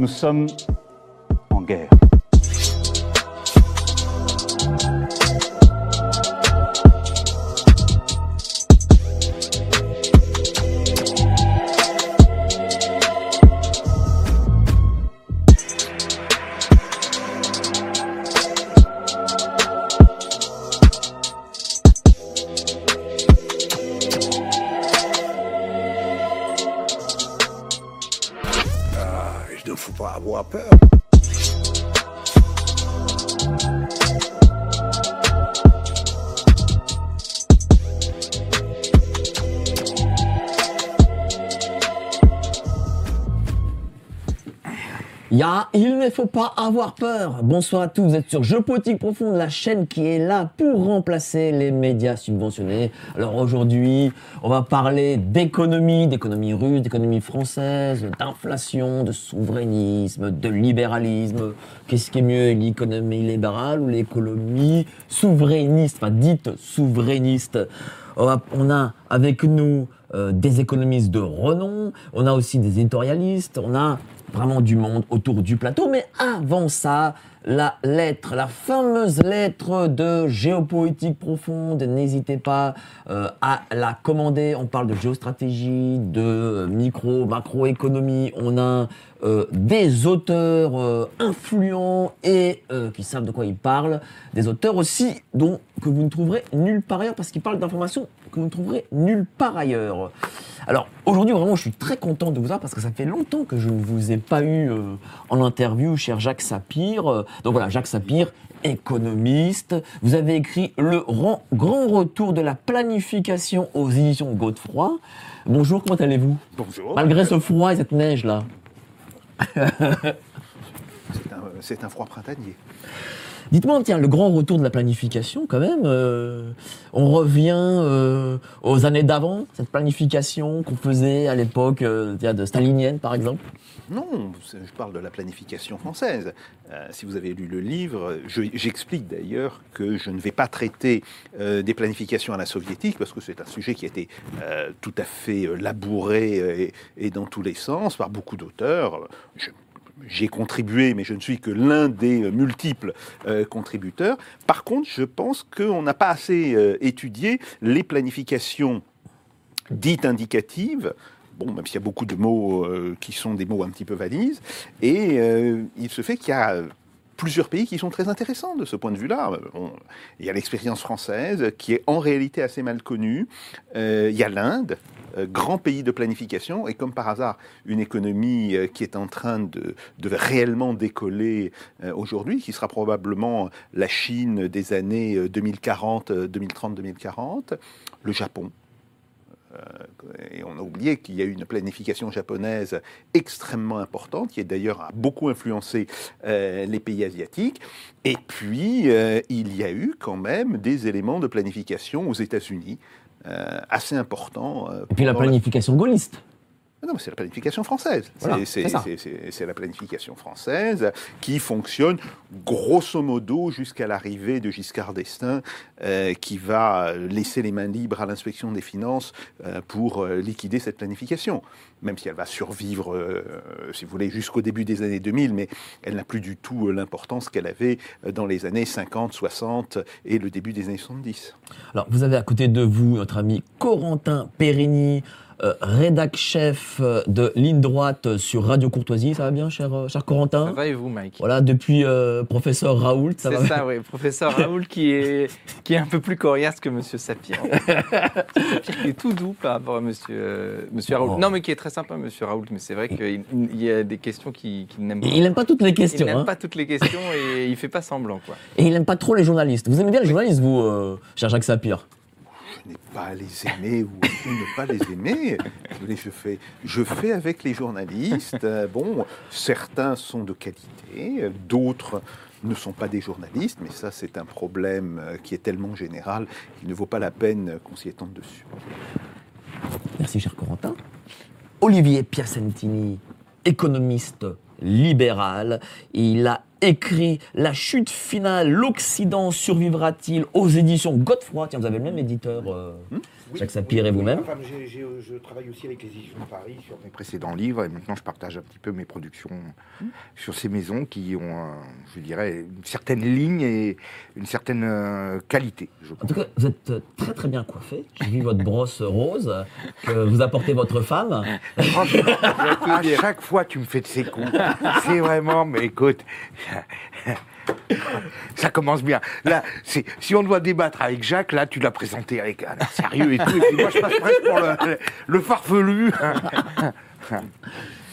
Nous sommes faut pas avoir peur. Bonsoir à tous, vous êtes sur Jeux Politique Profonde, la chaîne qui est là pour remplacer les médias subventionnés. Alors aujourd'hui, on va parler d'économie, d'économie russe, d'économie française, d'inflation, de souverainisme, de libéralisme. Qu'est-ce qui est mieux, l'économie libérale ou l'économie souverainiste, enfin dite souverainiste on a avec nous euh, des économistes de renom, on a aussi des éditorialistes, on a vraiment du monde autour du plateau. Mais avant ça, la lettre, la fameuse lettre de géopolitique profonde, n'hésitez pas euh, à la commander. On parle de géostratégie, de micro, macroéconomie. On a euh, des auteurs euh, influents et qui savent de quoi ils parlent. Des auteurs aussi dont que vous ne trouverez nulle part ailleurs parce qu'ils parlent d'informations que vous ne trouverez nulle part ailleurs. Alors aujourd'hui vraiment je suis très content de vous avoir parce que ça fait longtemps que je ne vous ai pas eu euh, en interview, cher Jacques Sapir. Euh, donc voilà, Jacques Sapir, économiste. Vous avez écrit Le ran- grand retour de la planification aux éditions Godefroy. Bonjour, comment allez-vous? Bonjour. Malgré ce froid et cette neige là. C'est un, c'est un froid printanier. Dites-moi, tiens, le grand retour de la planification, quand même, euh, on revient euh, aux années d'avant, cette planification qu'on faisait à l'époque euh, de stalinienne, par exemple? Non, je parle de la planification française. Euh, si vous avez lu le livre, je- j'explique d'ailleurs que je ne vais pas traiter des planifications à la soviétique, parce que c'est un sujet qui a été tout à fait labouré et, et dans tous les sens par beaucoup d'auteurs. Je- J'ai contribué, mais je ne suis que l'un des multiples euh, contributeurs. Par contre, je pense qu'on n'a pas assez euh, étudié les planifications dites indicatives. Bon, même s'il y a beaucoup de mots euh, qui sont des mots un petit peu valises. Et il se fait qu'il y a plusieurs pays qui sont très intéressants de ce point de vue-là. Il y a l'expérience française qui est en réalité assez mal connue. Il y a l'Inde, grand pays de planification, et comme par hasard, une économie euh, qui est en train de, réellement décoller euh, aujourd'hui, qui sera probablement la Chine des années euh, 2040, euh, 2030, 2040. Le Japon, et on a oublié qu'il y a eu une planification japonaise extrêmement importante, qui d'ailleurs a beaucoup influencé euh, les pays asiatiques. Et puis, euh, il y a eu quand même des éléments de planification aux États-Unis euh, assez importants. euh, Et puis la planification gaulliste. Non, mais c'est la planification française. Voilà, C'est- la planification française qui fonctionne grosso modo jusqu'à l'arrivée de Giscard d'Estaing, euh, qui va laisser les mains libres à l'inspection des finances euh, pour euh, liquider cette planification. Même si elle va survivre, euh, si vous voulez, jusqu'au début des années 2000, mais elle n'a plus du tout euh, l'importance qu'elle avait euh, dans les années 50, 60 et le début des années 70. Alors, vous avez à côté de vous notre ami Corentin Périni, euh, rédac chef euh, de Ligne Droite sur Radio Courtoisie. Ça va bien, cher, euh, cher Corentin? Ça va et vous, Mike? Voilà, depuis euh, professeur Raoult, ça C'est va ça, oui. Professeur Raoul qui est, qui est un peu plus coriace que Monsieur Sapir. Sapir qui est tout doux par rapport à Monsieur, euh, monsieur Raoul. Oh. Non, mais qui est très sympa, Monsieur Raoul. Mais c'est vrai qu'il il y a des questions qu'il n'aime pas. Il n'aime pas toutes les Il questions. n'aime hein. pas toutes les questions et il fait pas semblant, quoi. Et il n'aime pas trop les journalistes. Vous aimez bien les journalistes, vous, cher Jacques Sapir Je n'ai pas à les aimer ou ne pas les aimer. Je fais, je fais avec les journalistes. Bon, certains sont de qualité, d'autres ne sont pas des journalistes, mais ça c'est un problème euh, qui est tellement général qu'il ne vaut pas la peine qu'on s'y étende dessus. Merci, cher Corentin. Olivier Piacentini, économiste libéral. Il a écrit La chute finale, l'Occident survivra-t-il aux éditions Godefroy? Tiens, vous avez le même éditeur, euh, Jacques Sapir et vous-même. Enfin, je travaille aussi avec les éditions de Paris sur mes précédents livres et maintenant je partage un petit peu mes productions sur ces maisons qui ont, euh, je dirais, une certaine ligne et une certaine euh, qualité. Je En tout cas, vous êtes euh, très très bien coiffé. J'ai vu votre brosse rose que vous apportez votre femme. Franchement, à chaque fois tu me fais de ces coups. C'est vraiment, mais écoute, ça commence bien. Là, si on doit débattre avec Jacques, là tu l'as présenté avec un air sérieux et tout. Moi je passe presque pour le farfelu.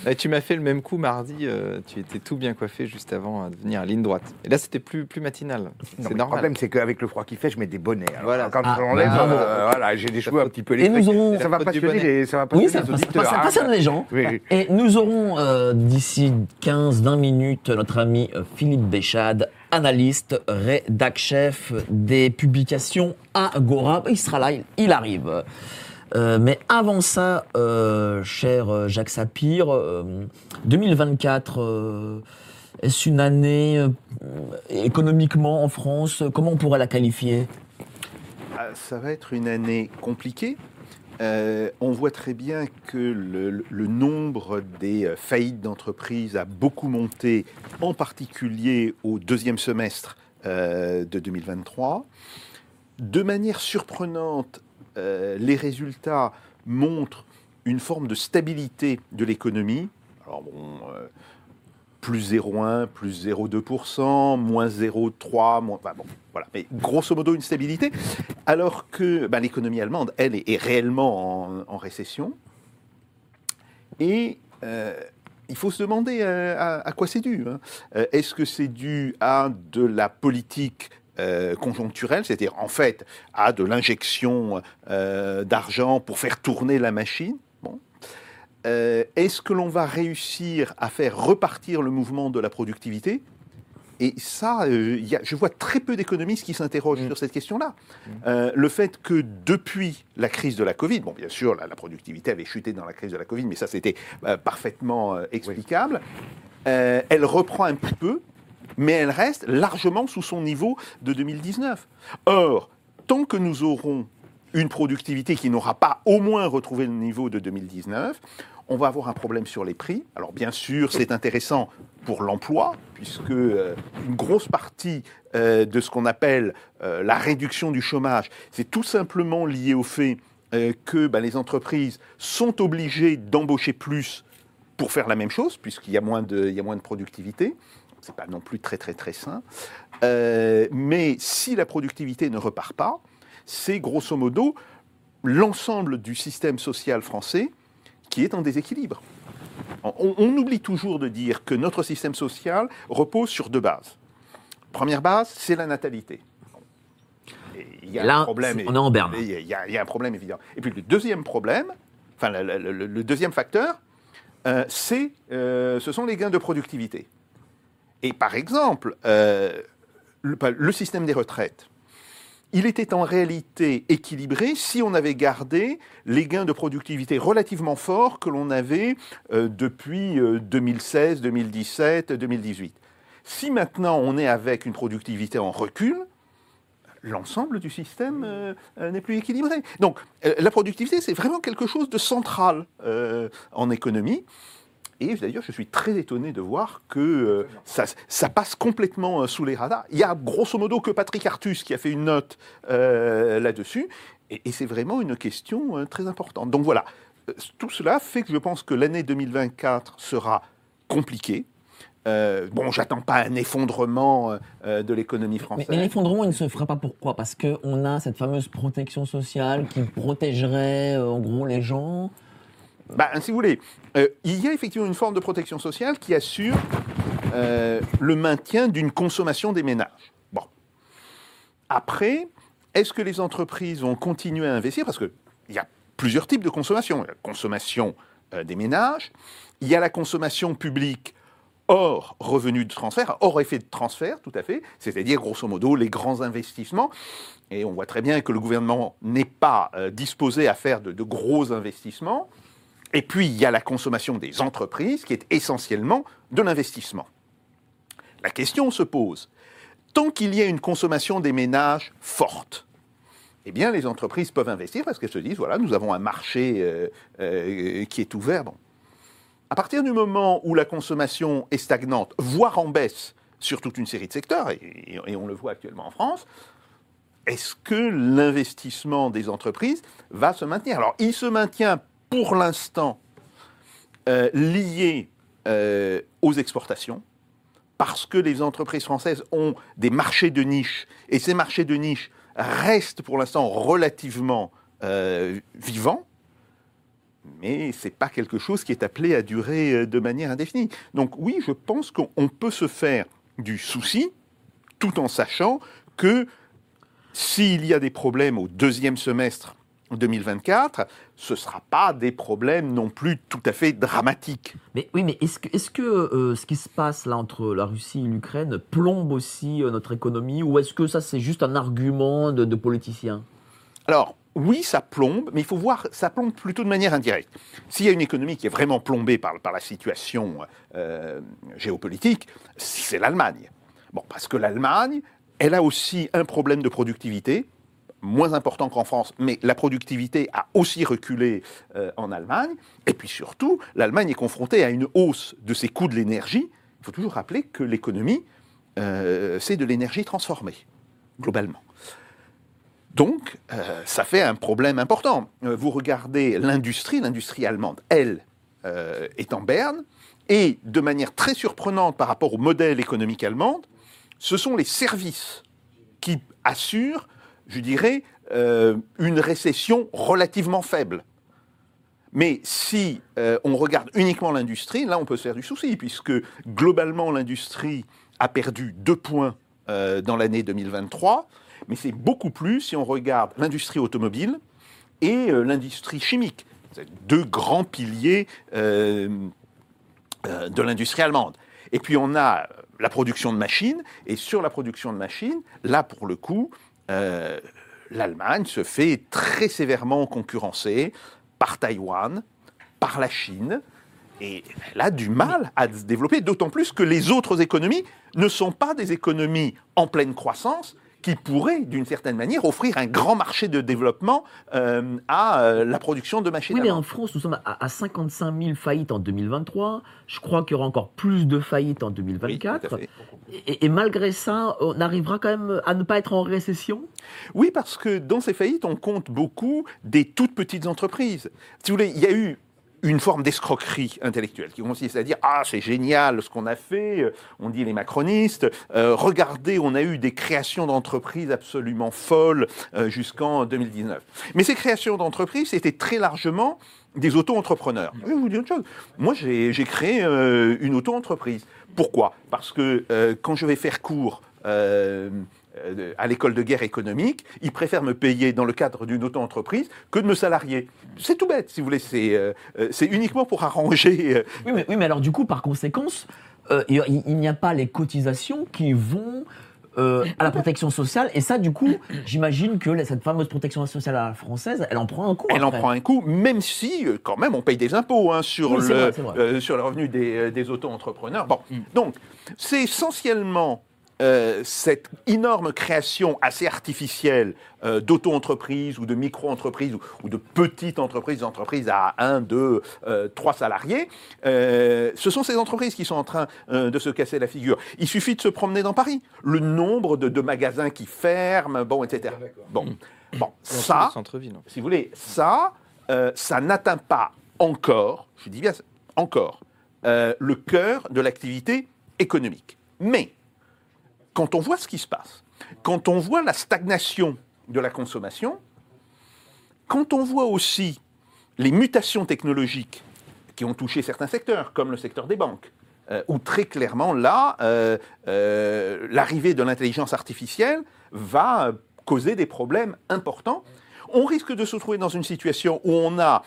Là, tu m'as fait le même coup mardi. euh, tu étais tout bien coiffé juste avant euh, de venir à ligne droite. Et là, c'était plus, plus matinal. C'est mais Le normal. problème, c'est qu'avec le froid qu'il fait, je mets des bonnets. Alors, Voilà. Quand Ah, je l'enlève, bah, bravo. euh, voilà, j'ai des cheveux un petit peu Et nous aurons. Ça va passionner les, ça va passionner Oui, ça, les ça- auditeurs. ça passionne les gens. Oui. Et nous aurons euh, d'ici 15-20 minutes notre ami Philippe Béchade, analyste, rédac chef des publications Agora. Il sera là, il, il arrive. Euh, mais avant ça, euh, cher euh, Jacques Sapir, euh, 2024, euh, est-ce une année économiquement en France Comment on pourrait la qualifier? Ah, Ça va être une année compliquée. On voit très bien que le, nombre des faillites d'entreprises a beaucoup monté, en particulier au deuxième semestre de 2023. De manière surprenante, euh, les résultats montrent une forme de stabilité de l'économie. Alors bon, euh, plus 0,1, plus 0,2%, moins 0,3, moins... bon, voilà. Mais grosso modo, une stabilité. Alors que ben, l'économie allemande, elle, est, réellement en, récession. Et euh, il faut se demander à, quoi c'est dû. hein. Est-ce que c'est dû à de la politique euh, conjoncturelle, c'est-à-dire en fait à de l'injection euh, d'argent pour faire tourner la machine Bon. Euh, Est-ce que l'on va réussir à faire repartir le mouvement de la productivité? Et ça, y a- je vois très peu d'économistes qui s'interrogent sur cette question-là. Euh, le fait que depuis la crise de la Covid, bon, bien sûr, la, la productivité avait chuté dans la crise de la Covid, mais ça, c'était parfaitement explicable. Elle reprend un petit peu, mais elle reste largement sous son niveau de 2019. Or, tant que nous aurons une productivité qui n'aura pas au moins retrouvé le niveau de 2019, on va avoir un problème sur les prix. Alors bien sûr, c'est intéressant pour l'emploi, puisque euh, une grosse partie euh, de ce qu'on appelle euh, la réduction du chômage, c'est tout simplement lié au fait que ben, les entreprises sont obligées d'embaucher plus pour faire la même chose, puisqu'il y y a moins de productivité. C'est pas non plus très très très sain. Euh, mais si la productivité ne repart pas, c'est grosso modo l'ensemble du système social français qui est en déséquilibre. On, on oublie toujours de dire que notre système social repose sur deux bases. Première base, c'est la natalité. Il y a Là, un problème. on est en berne. Il y, a- y un problème évident. Et puis le deuxième problème, enfin le, le- le- le deuxième facteur, euh, c'est, euh, ce sont les gains de productivité. Et par exemple, euh, le, système des retraites, il était en réalité équilibré si on avait gardé les gains de productivité relativement forts que l'on avait euh, depuis euh, 2016, 2017, 2018. Si maintenant on est avec une productivité en recul, l'ensemble du système euh, n'est plus équilibré. Donc la productivité, c'est vraiment quelque chose de central en économie. Et d'ailleurs, je suis très étonné de voir que euh, ça, ça passe complètement euh, sous les radars. Il y a grosso modo que Patrick Artus qui a fait une note euh, là-dessus. Et, et c'est vraiment une question euh, très importante. Donc voilà, tout cela fait que je pense que l'année 2024 sera compliquée. Euh, bon, j'attends pas un effondrement euh, de l'économie française. mais l'effondrement, il ne se ferait pas pourquoi? Parce qu'on a cette fameuse protection sociale qui protégerait euh, en gros les gens. Bah, si vous voulez, euh, il y a effectivement une forme de protection sociale qui assure euh, le maintien d'une consommation des ménages. Bon. Après, est-ce que les entreprises vont continuer à investir? Parce qu'il y a plusieurs types de consommation. La consommation euh, des ménages, il y a la consommation publique hors revenu de transfert, hors effet de transfert, tout à fait, c'est-à-dire grosso modo les grands investissements. Et on voit très bien que le gouvernement n'est pas disposé à faire de gros investissements. Et puis, il y a la consommation des entreprises, qui est essentiellement de l'investissement. La question se pose. Tant qu'il y a une consommation des ménages forte, eh bien, les entreprises peuvent investir parce qu'elles se disent, voilà, nous avons un marché euh, euh, qui est ouvert. À partir du moment où la consommation est stagnante, voire en baisse sur toute une série de secteurs, et, et on le voit actuellement en France, est-ce que l'investissement des entreprises va se maintenir? Alors, il se maintient pour l'instant euh, euh, aux exportations, parce que les entreprises françaises ont des marchés de niche, et ces marchés de niche restent pour l'instant relativement euh, vivants, mais ce n'est pas quelque chose qui est appelé à durer euh, de manière indéfinie. Donc oui, je pense qu'on peut se faire du souci, tout en sachant que s'il y a des problèmes au deuxième semestre 2024, ce ne sera pas des problèmes non plus tout à fait dramatiques. Mais oui, mais est-ce que, euh, ce qui se passe là entre la Russie et l'Ukraine plombe aussi euh, notre économie ou est-ce que ça c'est juste un argument de, de politiciens? Alors, oui, ça plombe, mais il faut voir, ça plombe plutôt de manière indirecte. S'il y a une économie qui est vraiment plombée par, par la situation euh, géopolitique, c'est l'Allemagne. Bon, parce que l'Allemagne, elle a aussi un problème de productivité, moins important qu'en France, mais la productivité a aussi reculé euh, en Allemagne. Et puis surtout, l'Allemagne est confrontée à une hausse de ses coûts de l'énergie. Il faut toujours rappeler que l'économie, euh, c'est de l'énergie transformée, globalement. Donc, euh, ça fait un problème important. Vous regardez l'industrie, l'industrie allemande, elle, est en berne, et de manière très surprenante par rapport au modèle économique allemand, ce sont les services qui assurent, je dirais, euh, une récession relativement faible. Mais si euh, on regarde uniquement l'industrie, là on peut se faire du souci, puisque globalement l'industrie a perdu deux points euh, dans l'année 2023, mais c'est beaucoup plus si on regarde l'industrie automobile et l'industrie chimique. Deux grands piliers de l'industrie allemande. Et puis on a la production de machines, et sur la production de machines, là pour le coup, euh, l'Allemagne se fait très sévèrement concurrencer par Taïwan, par la Chine, et elle a du mal à se développer, d'autant plus que les autres économies ne sont pas des économies en pleine croissance qui pourraient, d'une certaine manière, offrir un grand marché de développement euh, à euh, la production de machines. Oui, mais en France, nous sommes à, à 55 000 faillites en 2023. Je crois qu'il y aura encore plus de faillites en Oui, tout 2024. à fait. et, et malgré ça, on arrivera quand même à ne pas être en récession? Oui, parce que dans ces faillites, on compte beaucoup des toutes petites entreprises. Si vous voulez, il y a eu une forme d'escroquerie intellectuelle qui consiste à dire ah c'est génial ce qu'on a fait, euh, on dit les macronistes, euh, regardez on a eu des créations d'entreprises absolument folles euh, jusqu'en 2019. Mais ces créations d'entreprises c'était très largement des auto-entrepreneurs. Je vais vous dire une chose, moi j'ai créé une auto-entreprise. Pourquoi? Parce que quand je vais faire cours euh, à l'école de guerre économique, ils préfèrent me payer dans le cadre d'une auto-entreprise que de me salarier. C'est tout bête, si vous voulez. C'est euh, euh, uniquement pour arranger. oui mais, oui, mais alors du coup, par conséquence, il n'y a pas les cotisations qui vont euh, à la protection sociale. Et ça, du coup, j'imagine que cette fameuse protection sociale à la française, elle en prend un coup. Elle en prend un coup, même si, quand même, on paye des impôts hein, sur, Oui, le, vrai, euh, sur le revenu des, des auto-entrepreneurs. Bon, donc, c'est essentiellement euh, cette énorme création assez artificielle euh, d'auto-entreprises ou de micro-entreprises ou, ou de petites entreprises, entreprises à 1, 2, 3 salariés. Euh, ce sont ces entreprises qui sont en train euh, de se casser la figure. Il suffit de se promener dans Paris. Le nombre de, de magasins qui ferment, bon, etc. Bon, bon Dans tous ça, si vous voulez, ça, euh, ça n'atteint pas encore, je dis bien encore, euh, le cœur de l'activité économique. Mais, quand on voit ce qui se passe, quand on voit la stagnation de la consommation, quand on voit aussi les mutations technologiques qui ont touché certains secteurs, comme le secteur des banques, euh, où très clairement, là, euh, euh, l'arrivée de l'intelligence artificielle va causer des problèmes importants. On risque de se trouver dans une situation où on a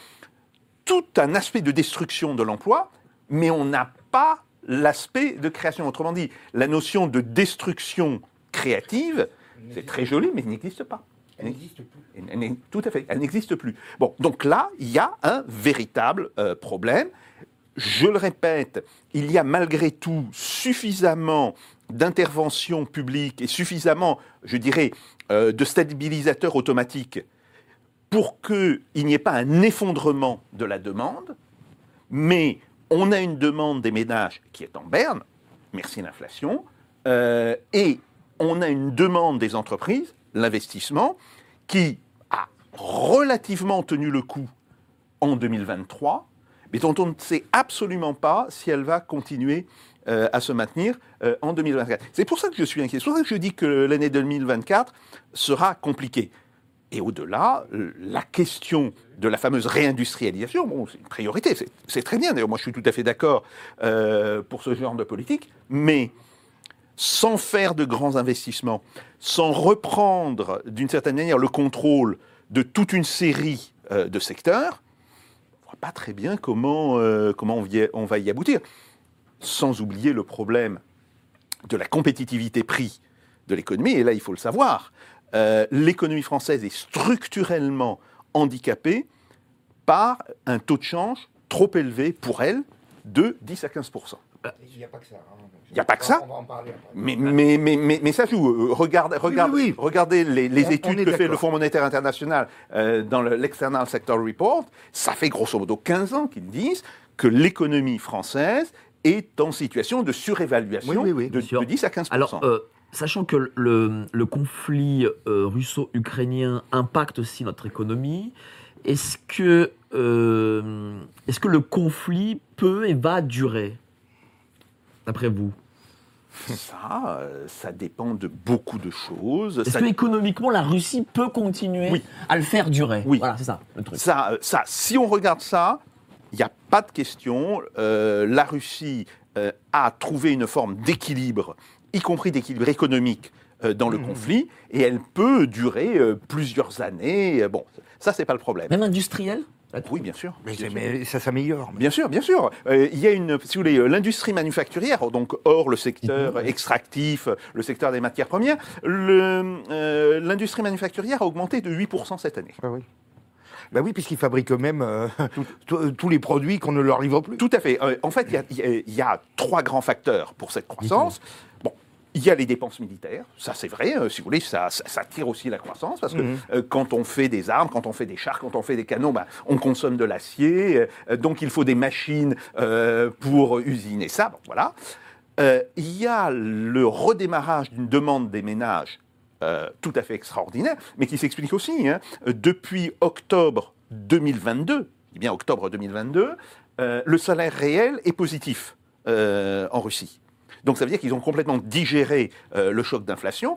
tout un aspect de destruction de l'emploi, mais on n'a pas l'aspect de création. Autrement dit, la notion de destruction créative, c'est très joli, mais elle n'existe pas. Elle n'existe plus. Elle- elle n'est- tout à fait, elle n'existe plus. Bon, donc là, il y a un véritable euh, problème. Je le répète, il y a malgré tout suffisamment d'intervention publique et suffisamment, je dirais, euh, de stabilisateurs automatiques pour qu'il n'y ait pas un effondrement de la demande, mais on a une demande des ménages qui est en berne, merci l'inflation, euh, et on a une demande des entreprises, l'investissement, qui a relativement tenu le coup en 2023, mais dont on ne sait absolument pas si elle va continuer euh, à se maintenir euh, en 2024. C'est pour ça que je suis inquiet. C'est pour ça que je dis que l'année 2024 sera compliquée. Et au-delà, la question de la fameuse réindustrialisation, c'est une priorité, c'est- très bien. D'ailleurs, moi, je suis tout à fait d'accord euh, pour ce genre de politique, mais sans faire de grands investissements, sans reprendre d'une certaine manière le contrôle de toute une série euh, de secteurs, on ne voit pas très bien comment, euh, on, on va y aboutir. Sans oublier le problème de la compétitivité prix de l'économie, et là il faut le savoir, euh, l'économie française est structurellement handicapée par un taux de change trop élevé pour elle de 10 à 15% Il n'y a pas que ça. hein. Il y a pas que ça On va en parler après. mais, mais, mais, mais, mais ça joue. Euh, Regarde, regarde, oui, oui. Regardez les, les On- on études que fait le. Fonds monétaire international euh, dans le- l'External Sector Report. Ça fait grosso modo 15 ans qu'ils disent que l'économie française est en situation de surévaluation Oui, oui, oui, de, bien sûr. de 10 à 15 Alors, euh, sachant que le, le conflit euh, russo-ukrainien impacte aussi notre économie, est-ce que, euh, est-ce que le conflit peut et va durer D'après vous? Ça, ça dépend de beaucoup de choses. Est-ce Ça- que économiquement la Russie peut continuer Oui. à le faire durer? Oui. Voilà, c'est ça le truc. Ça, euh, ça, si on regarde ça, il n'y a pas de question. Euh, la Russie euh, a trouvé une forme d'équilibre, y compris d'équilibre économique, euh, dans le Mmh. conflit, et elle peut durer euh, plusieurs années. Euh, Bon, ça, c'est pas le problème. Même industriel Oui, bien sûr. Mais, bien c'est- sûr. mais ça s'améliore. Bien sûr, bien sûr. Euh, il y a une, si vous voulez, l'industrie manufacturière, donc hors le secteur Mhm. extractif, le secteur des matières premières, euh, l'industrie manufacturière a augmenté de 8% cette année. Ah oui. Bah oui, puisqu'ils fabriquent eux-mêmes euh, tous- les produits qu'on ne leur livre plus. Tout à fait. Euh, en fait, y y, il y a trois grands facteurs pour cette croissance. Il y a les dépenses militaires, ça c'est vrai, euh, si vous voulez, ça, ça, ça tire aussi la croissance, parce que Mhm. euh, quand on fait des armes, quand on fait des chars, quand on fait des canons, bah, on consomme de l'acier, euh, donc il faut des machines pour usiner ça, bon, voilà. Il y a le redémarrage d'une demande des ménages tout à fait extraordinaire, mais qui s'explique aussi. hein. Depuis octobre 2022, eh bien octobre 2022, euh, le salaire réel est positif en Russie. Donc ça veut dire qu'ils ont complètement digéré euh, le choc d'inflation,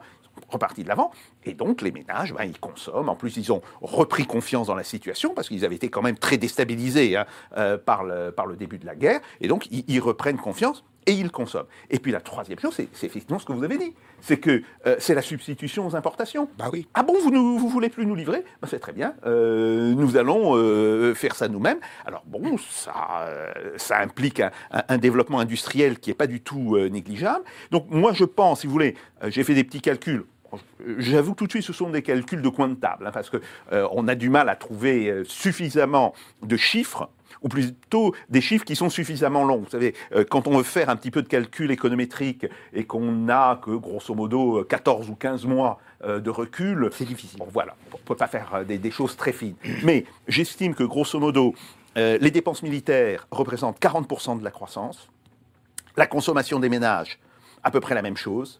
repartis de l'avant, et donc les ménages, ben, ils consomment. En plus, ils ont repris confiance dans la situation parce qu'ils avaient été quand même très déstabilisés hein, euh, par, le, par le début de la guerre, et donc ils, ils reprennent confiance et ils consomment. Et puis la troisième chose, c'est effectivement ce que vous avez dit, c'est que euh, c'est la substitution aux importations. Bah oui. Ah bon, vous ne vous voulez plus nous livrer? Ben, C'est très bien. Euh, nous allons euh, faire ça nous-mêmes. Alors bon, ça, ça implique un, un- un développement industriel qui n'est pas du tout négligeable. Donc moi, je pense, si vous voulez, j'ai fait des petits calculs. J'avoue tout de suite, ce sont des calculs de coin de table, hein, parce que euh, on a du mal à trouver suffisamment de chiffres ou plutôt des chiffres qui sont suffisamment longs. Vous savez, euh, quand on veut faire un petit peu de calcul économétrique et qu'on n'a que grosso modo euh, 14 ou 15 mois euh, de recul, C'est difficile. Bon, voilà, on ne peut pas faire euh, des, des choses très fines. Mais j'estime que, grosso modo, euh, les dépenses militaires représentent 40% de la croissance, la consommation des ménages, à peu près la même chose,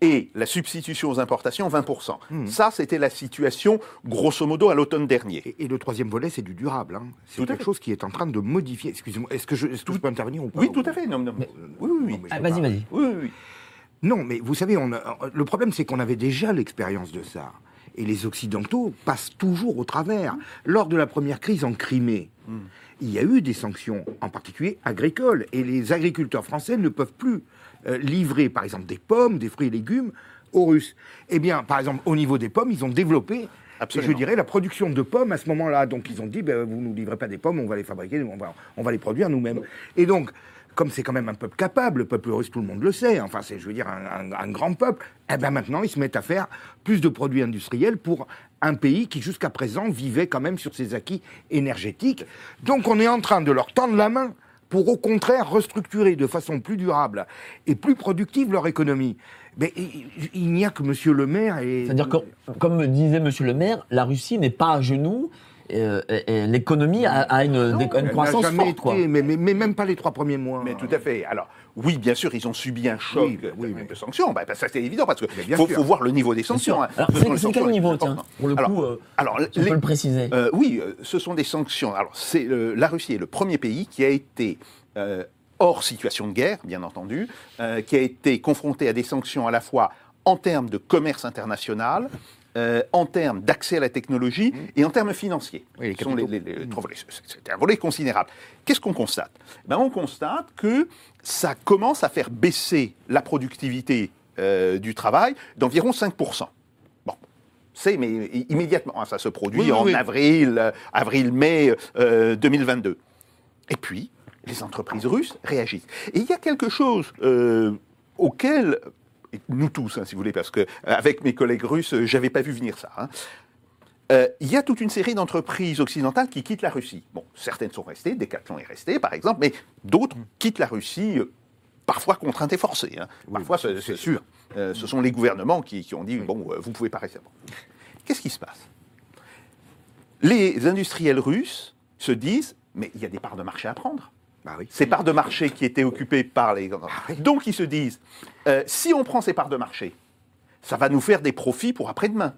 et la substitution aux importations, 20%. Mhm. Ça, c'était la situation, grosso modo, à l'automne dernier. Et, et le troisième volet, c'est du durable. hein. C'est quelque fait. chose qui est en train de modifier. Excusez-moi, est-ce que, je, est-ce que je peux intervenir ou pas Oui, tout à fait. Non, non, Mais- oui, oui, oui. Je Ah, Vas-y, vas-y. Oui, oui, oui. Non, mais vous savez, on a- le problème, c'est qu'on avait déjà l'expérience de ça. Et les Occidentaux passent toujours au travers. Lors de la première crise en Crimée, il y a eu des sanctions, en particulier agricoles. Et les agriculteurs français ne peuvent plus euh, livrer, par exemple, des pommes, des fruits et légumes aux Russes. Eh bien, par exemple, au niveau des pommes, ils ont développé, Absolument. je dirais, la production de pommes à ce moment-là. Donc, ils ont dit, ben, vous ne nous livrez pas des pommes, on va les fabriquer, on va, on va les produire nous-mêmes. Et donc, comme c'est quand même un peuple capable, le peuple russe, tout le monde le sait, enfin, c'est, je veux dire, un, un- un grand peuple, eh ben maintenant, ils se mettent à faire plus de produits industriels pour un pays qui, jusqu'à présent, vivait quand même sur ses acquis énergétiques. Donc, on est en train de leur tendre la main pour au contraire restructurer de façon plus durable et plus productive leur économie. Mais il, n'y a que Monsieur le Maire et C'est-à-dire que, comme disait Monsieur le maire, la Russie n'est pas à genoux. Euh, et, et l'économie a, a une, Non, une croissance forte, quoi. été, mais, mais- mais même pas les trois premiers mois. Mais tout à fait. Alors, oui, bien sûr, ils ont subi un choc Oui, oui, de, mais- de sanctions. Bah, bah, ça, c'est évident, parce qu'il faut, voir le niveau des sanctions. hein. Alors, Ce c'est quel niveau, tiens. Pour le Alors, coup, euh, Alors, si on les- peut le préciser. euh, oui, euh, ce sont des sanctions. Alors, c'est euh, la Russie est le premier pays qui a été euh, hors situation de guerre, bien entendu, euh, qui a été confronté à des sanctions à la fois en termes de commerce international, euh, en termes d'accès à la technologie et en termes financiers. Oui, Ce sont les- les- volets. C'est- un volet considérable. Qu'est-ce qu'on constate? Ben, On constate que ça commence à faire baisser la productivité euh, du travail d'environ 5%. Bon, c'est mais immédiatement, hein, ça se produit Oui, en oui. avril, euh, avril-mai euh, 2022. Et puis, les entreprises russes réagissent. Et il y a quelque chose auquel, et nous tous, hein, si vous voulez, parce que euh, avec mes collègues russes, euh, j'avais pas vu venir ça. hein. Euh, il y a toute une série d'entreprises occidentales qui quittent la Russie. Bon, certaines sont restées, Decathlon est resté, par exemple, mais d'autres quittent la Russie, euh, parfois contraintes et forcées. hein. Parfois, c'est sûr. Euh, ce sont les gouvernements qui, qui ont dit bon, vous pouvez pas rester. Qu'est-ce qui se passe? Les industriels russes se disent mais il y a des parts de marché à prendre. Bah oui. Ces parts de marché qui étaient occupées par les. Donc ils se disent euh, si on prend ces parts de marché, ça va nous faire des profits pour après-demain.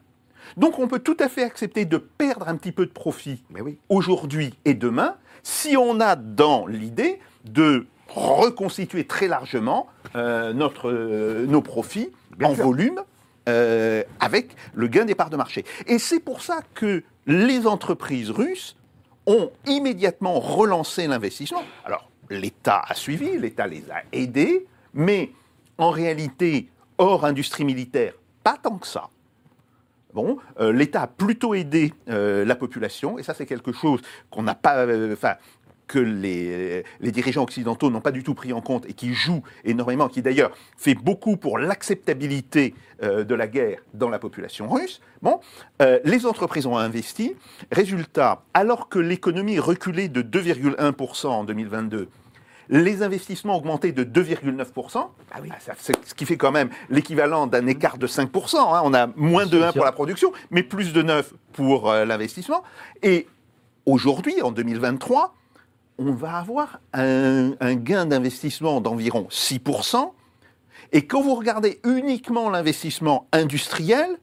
Donc on peut tout à fait accepter de perdre un petit peu de profit oui. aujourd'hui et demain si on a dans l'idée de reconstituer très largement euh, notre, euh, nos profits Bien en sûr. volume euh, avec le gain des parts de marché. Et c'est pour ça que les entreprises russes ont immédiatement relancé l'investissement. Alors, l'État a suivi, l'État les a aidés, mais en réalité, hors industrie militaire, pas tant que ça. Bon, euh, l'État a plutôt aidé euh, la population, et ça c'est quelque chose qu'on n'a pas, euh, que les, les dirigeants occidentaux n'ont pas du tout pris en compte et qui joue énormément, qui d'ailleurs fait beaucoup pour l'acceptabilité euh, de la guerre dans la population russe. Bon, euh, les entreprises ont investi. Résultat, alors que l'économie reculait de 2,1% en 2022, les investissements augmenté de 2,9%. Ah ça- c'est ce qui fait quand même l'équivalent d'un écart de 5%. hein. On a moins de 1 pour la production, mais plus de 9 pour euh, l'investissement. Et aujourd'hui, en 2023, on va avoir un, un gain d'investissement d'environ 6%. Et quand vous regardez uniquement l'investissement industriel,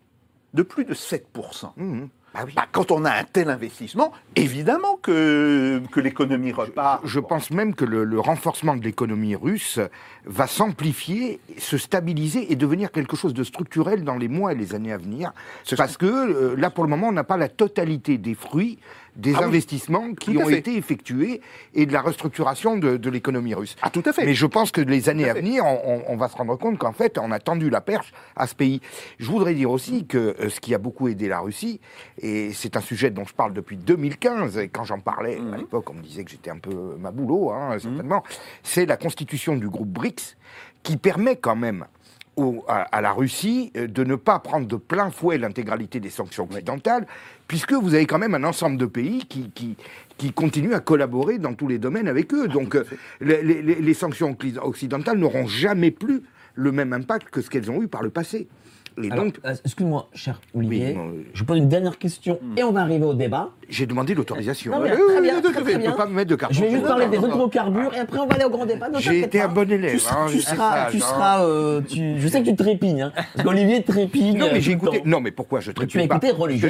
de plus de 7%. Mhm. Bah oui. Bah, quand on a un tel investissement, évidemment que, que l'économie repart. Je pense même que le, le renforcement de l'économie russe va s'amplifier, se stabiliser et devenir quelque chose de structurel dans les mois et les années à venir. Parce que euh, là, pour le moment, on n'a pas la totalité des fruits des Ah oui. investissements qui Tout ont été effectués et de la restructuration de, de l'économie russe. Ah, tout à fait. Mais je pense que les années à venir, on, va se rendre compte qu'en fait, on a tendu la perche à ce pays. Je voudrais dire aussi que euh, ce qui a beaucoup aidé la Russie, et c'est un sujet dont je parle depuis 2015, et quand j'en parlais Mhm. à l'époque, on me disait que j'étais un peu ma boulot, hein, certainement, c'est la constitution du groupe BRICS qui permet quand même au- à, à la Russie euh, de ne pas prendre de plein fouet l'intégralité des sanctions occidentales, puisque vous avez quand même un ensemble de pays qui, qui, qui continuent à collaborer dans tous les domaines avec eux. Donc euh, les, les- les- les sanctions occ- occidentales n'auront jamais plus le même impact que ce qu'elles ont eu par le passé. Et Alors, donc, euh, excuse-moi, cher Olivier, Oui, non, euh, je pose une dernière question et on va arriver au débat. j'ai demandé l'autorisation. Non, mais Oui, très oui, bien, très, très bien. pas me mettre de carton. Je vais juste parler des hydrocarbures et après on va aller au grand débat. J'ai été pas. un bon élève, Tu seras, hein, tu je sais seras, tu euh, tu- je sais que tu trépignes, hein, parce qu'Olivier trépigne. Non, euh, mais j'ai écouté. Non, mais pourquoi je traite tu as pas écouté Parce que religieusement,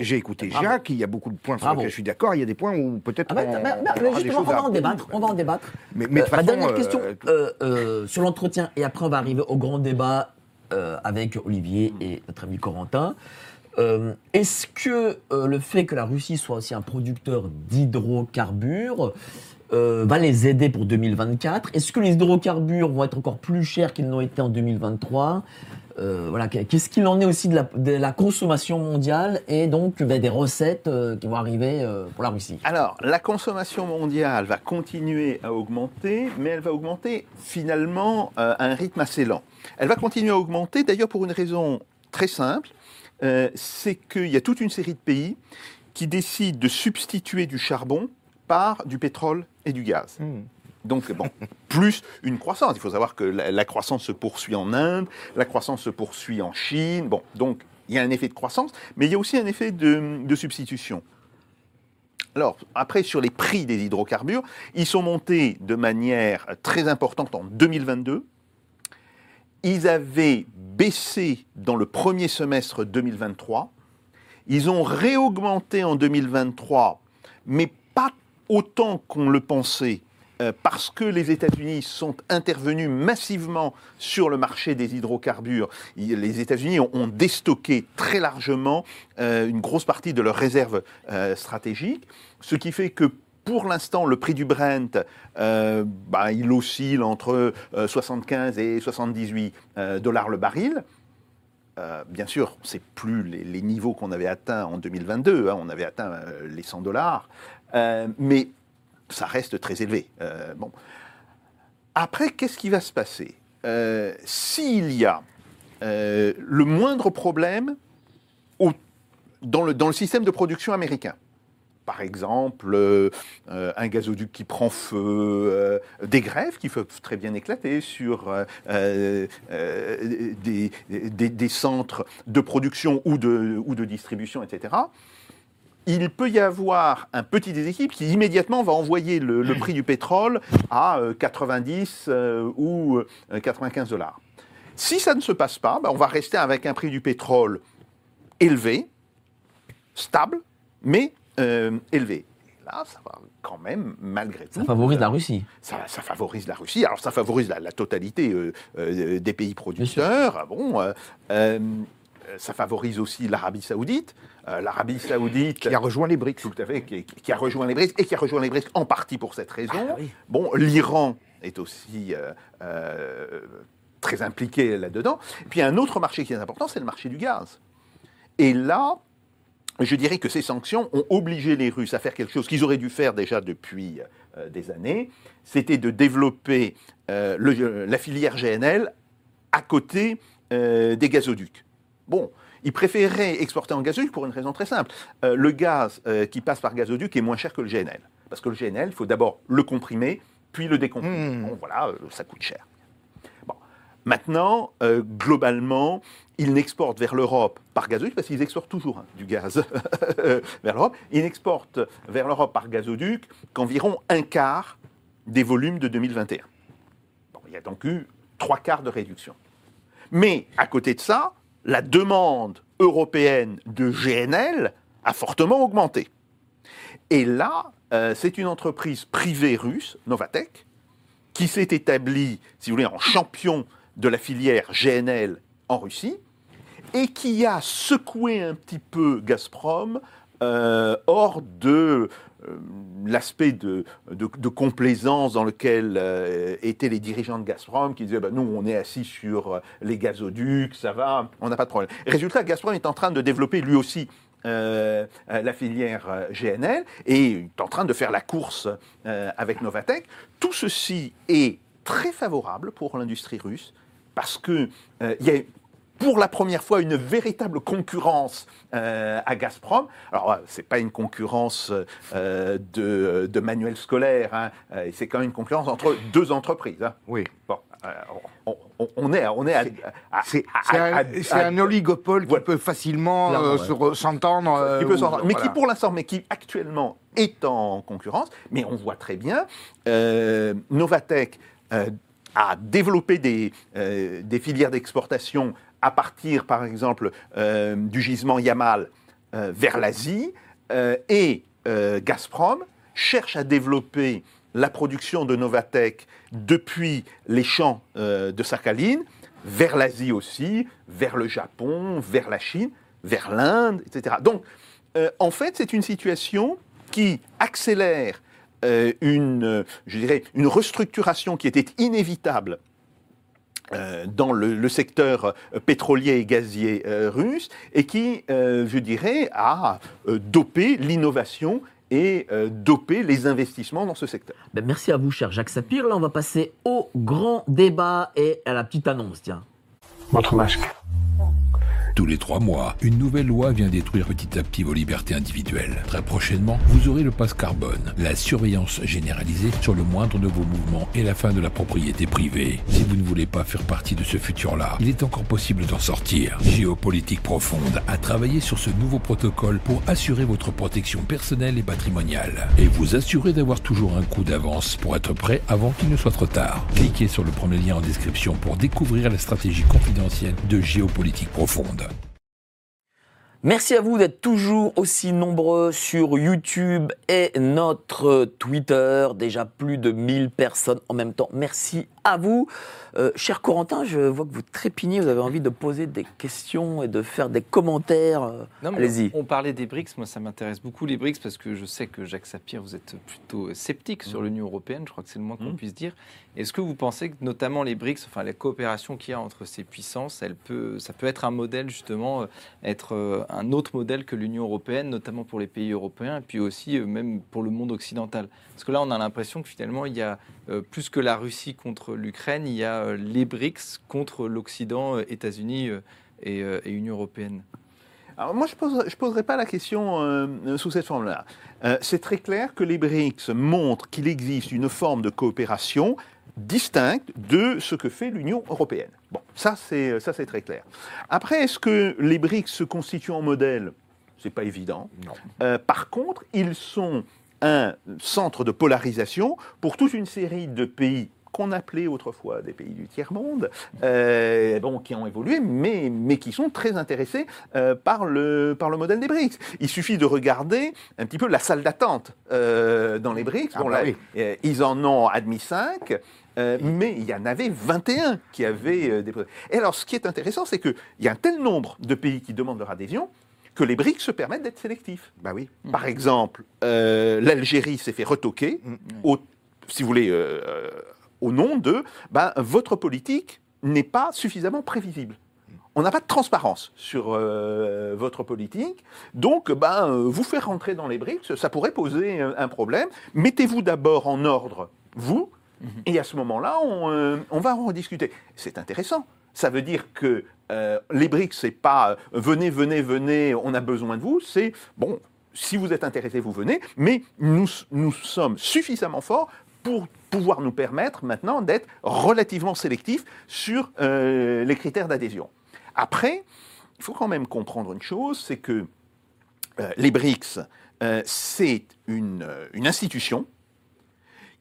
J'ai écouté, j'ai. Jacques. Il y a beaucoup de points sur lesquels je suis d'accord. Il y a des points où peut-être. Ah bah, on- bah, bah, justement, on va en débattre. On va en débattre. Mais, Euh, dernière euh, question euh, euh, sur l'entretien, et après on va arriver au grand débat euh, avec Olivier et notre ami Corentin. Euh, Est-ce que euh, le fait que la Russie soit aussi un producteur d'hydrocarbures va les aider pour 2024 Est-ce que les hydrocarbures vont être encore plus chers qu'ils n'ont été en 2023 Euh, voilà, qu'est-ce qu'il en est aussi de la, de la consommation mondiale et donc ben, des recettes euh, qui vont arriver euh, pour la Russie? Alors, la consommation mondiale va continuer à augmenter, mais elle va augmenter finalement euh, à un rythme assez lent. Elle va continuer à augmenter d'ailleurs pour une raison très simple, euh, c'est qu'il y a toute une série de pays qui décident de substituer du charbon par du pétrole et du gaz. hmm. Donc, plus une croissance. Il faut savoir que la, croissance se poursuit en Inde, la croissance se poursuit en Chine. Bon, donc, il y a un effet de croissance, mais il y a aussi un effet de substitution. Alors, après, sur les prix des hydrocarbures, ils sont montés de manière très importante en 2022. Ils avaient baissé dans le premier semestre 2023. Ils ont réaugmenté en 2023, mais pas autant qu'on le pensait, euh, parce que les États-Unis sont intervenus massivement sur le marché des hydrocarbures. Les États-Unis ont, déstocké très largement euh, une grosse partie de leurs réserves euh, stratégiques, ce qui fait que pour l'instant, le prix du Brent, bah, il oscille entre euh, 75 et 78 euh, dollars le baril. Bien sûr, c'est plus les, niveaux qu'on avait atteints en 2022. hein, on avait atteint les 100 dollars, mais ça reste très élevé. Euh, bon. Après, qu'est-ce qui va se passer? Euh, S'il y a euh, le moindre problème dans, le, système de production américain, par exemple, un gazoduc qui prend feu, des grèves qui peuvent très bien éclater sur des, centres de production ou de distribution, etc. Il peut y avoir un petit déséquilibre qui immédiatement va envoyer le, le prix du pétrole à euh, 90 euh, ou euh, 95 dollars. Si ça ne se passe pas, ben, on va rester avec un prix du pétrole élevé, stable, mais euh, élevé. Là, ça va quand même, malgré tout. Ça favorise la Russie. Ça, ça favorise la Russie. Alors, ça favorise la, la totalité euh, euh, des pays producteurs. Ah Bon, euh, euh, ça favorise aussi l'Arabie Saoudite. Euh, L'Arabie Saoudite. Qui a rejoint les BRICS. Tout à fait, qui, qui a rejoint les BRICS et qui a rejoint les BRICS en partie pour cette raison. Ah oui. Bon, l'Iran est aussi euh, euh, très impliqué là-dedans. Puis, un autre marché qui est important, c'est le marché du gaz. Et là, je dirais que ces sanctions ont obligé les Russes à faire quelque chose qu'ils auraient dû faire déjà depuis euh, des années, c'était de développer euh, le- la filière GNL à côté euh, des gazoducs. Bon, ils préféraient exporter en gazoduc pour une raison très simple. Euh, le gaz euh, qui passe par gazoduc est moins cher que le GNL. Parce que le GNL, il faut d'abord le comprimer, puis le décomprimer. Mmh. Bon, voilà, euh, ça coûte cher. Bon. Maintenant, globalement, ils n'exportent vers l'Europe par gazoduc, parce qu'ils exportent toujours hein, du gaz vers l'Europe. Ils n'exportent vers l'Europe par gazoduc qu'environ un quart des volumes de 2021. Bon, il y a donc eu trois quarts de réduction. Mais à côté de ça, la demande européenne de GNL a fortement augmenté. Et là, euh, c'est une entreprise privée russe, Novatec, qui s'est établie, si vous voulez, en champion de la filière GNL en Russie, et qui a secoué un petit peu Gazprom euh, hors de l'aspect de, complaisance dans lequel euh, étaient les dirigeants de Gazprom qui disaient bah, nous on est assis sur euh, les gazoducs, ça va, on n'a pas de problème. Résultat, Gazprom est en train de développer lui aussi euh, euh, la filière euh, GNL et est en train de faire la course euh, avec Novatec. Tout ceci est très favorable pour l'industrie russe parce que euh, il y a pour la première fois une véritable concurrence euh, à Gazprom. Alors, euh, c'est pas une concurrence euh, de, de manuel scolaire, hein, c'est quand même une concurrence entre deux entreprises. hein. Oui. Bon, on, est, on est à, C'est un, oligopole qui peut facilement euh, ouais. s'entendre. euh, mais qui pour l'instant, mais qui actuellement est en concurrence. Mais on voit très bien, euh, Novatec euh, a développé des, des filières d'exportation à partir, par exemple, euh, du gisement Yamal euh, vers l'Asie, euh, et Gazprom cherche à développer la production de Novatec depuis les champs de Sakhaline vers l'Asie aussi, vers le Japon, vers la Chine, vers l'Inde, etc. Donc, en fait, c'est une situation qui accélère une, je dirais, une restructuration qui était inévitable dans le, le secteur euh, pétrolier et gazier euh, russe et qui, euh, je dirais, a euh, dopé l'innovation et euh, dopé les investissements dans ce secteur. Ben, merci à vous, cher Jacques Sapir. Là, on va passer au grand débat et à la petite annonce, tiens. Votre masque. Tous les trois mois, une nouvelle loi vient détruire petit à petit vos libertés individuelles. Très prochainement, vous aurez le passe carbone, la surveillance généralisée sur le moindre de vos mouvements et la fin de la propriété privée. Si vous ne voulez pas faire partie de ce futur-là, il est encore possible d'en sortir. Géopolitique profonde a travaillé sur ce nouveau protocole pour assurer votre protection personnelle et patrimoniale et vous assurer d'avoir toujours un coup d'avance pour être prêt avant qu'il ne soit trop tard. Cliquez sur le premier lien en description pour découvrir la stratégie confidentielle de Géopolitique profonde. Merci à vous d'être toujours aussi nombreux sur YouTube et notre Twitter. Déjà plus de 1000 personnes en même temps. Merci à vous. Euh, cher Corentin, je vois que vous trépignez, vous avez envie de poser des questions et de faire des commentaires. Euh, Allez-y. On parlait des BRICS, moi ça m'intéresse beaucoup les BRICS parce que je sais que Jacques Sapir, vous êtes plutôt sceptique sur l'Union européenne, je crois que c'est le moins qu'on Mm. puisse dire. Est-ce que vous pensez que notamment les BRICS, enfin la coopération qu'il y a entre ces puissances, elle peut, ça peut être un modèle justement, euh, être un autre modèle que l'Union européenne, notamment pour les pays européens et puis aussi même pour le monde occidental? Parce que là on a l'impression que finalement il y a euh, plus que la Russie contre l'Ukraine, il y a euh, les BRICS contre l'Occident, euh, États-Unis euh, et, euh, et Union européenne. Alors moi, je ne poserai pas la question euh, sous cette forme-là. Euh, c'est très clair que les BRICS montrent qu'il existe une forme de coopération distincte de ce que fait l'Union européenne. Bon, ça c'est ça c'est très clair. Après, est-ce que les BRICS se constituent en modèle? C'est pas évident. Non. Euh, par contre, ils sont un centre de polarisation pour toute une série de pays qu'on appelait autrefois des pays du tiers-monde, euh, bon, qui ont évolué, mais, mais qui sont très intéressés euh, par, le, par le modèle des BRICS. Il suffit de regarder un petit peu la salle d'attente euh, dans les BRICS. Ah Bon, bah là, oui. euh, ils en ont admis 5. mais il y en avait 21 qui avaient euh, déposé. Et alors, ce qui est intéressant, c'est qu'il y a un tel nombre de pays qui demandent leur adhésion que les BRICS se permettent d'être sélectifs. Bah oui. Par exemple, euh, l'Algérie s'est fait retoquer, Mm. au, si vous voulez, euh, euh, au nom de ben, votre politique n'est pas suffisamment prévisible. On n'a pas de transparence sur euh, votre politique, donc ben, euh, vous faire rentrer dans les BRICS, ça pourrait poser un problème. Mettez-vous d'abord en ordre, vous, et à ce moment-là, on, euh, on va en rediscuter. C'est intéressant. Ça veut dire que euh, les BRICS, c'est pas euh, venez, venez, venez, on a besoin de vous. C'est bon, si vous êtes intéressé, vous venez. Mais nous, nous sommes suffisamment forts pour pouvoir nous permettre maintenant d'être relativement sélectifs sur euh, les critères d'adhésion. Après, il faut quand même comprendre une chose, c'est que les BRICS, c'est une, une institution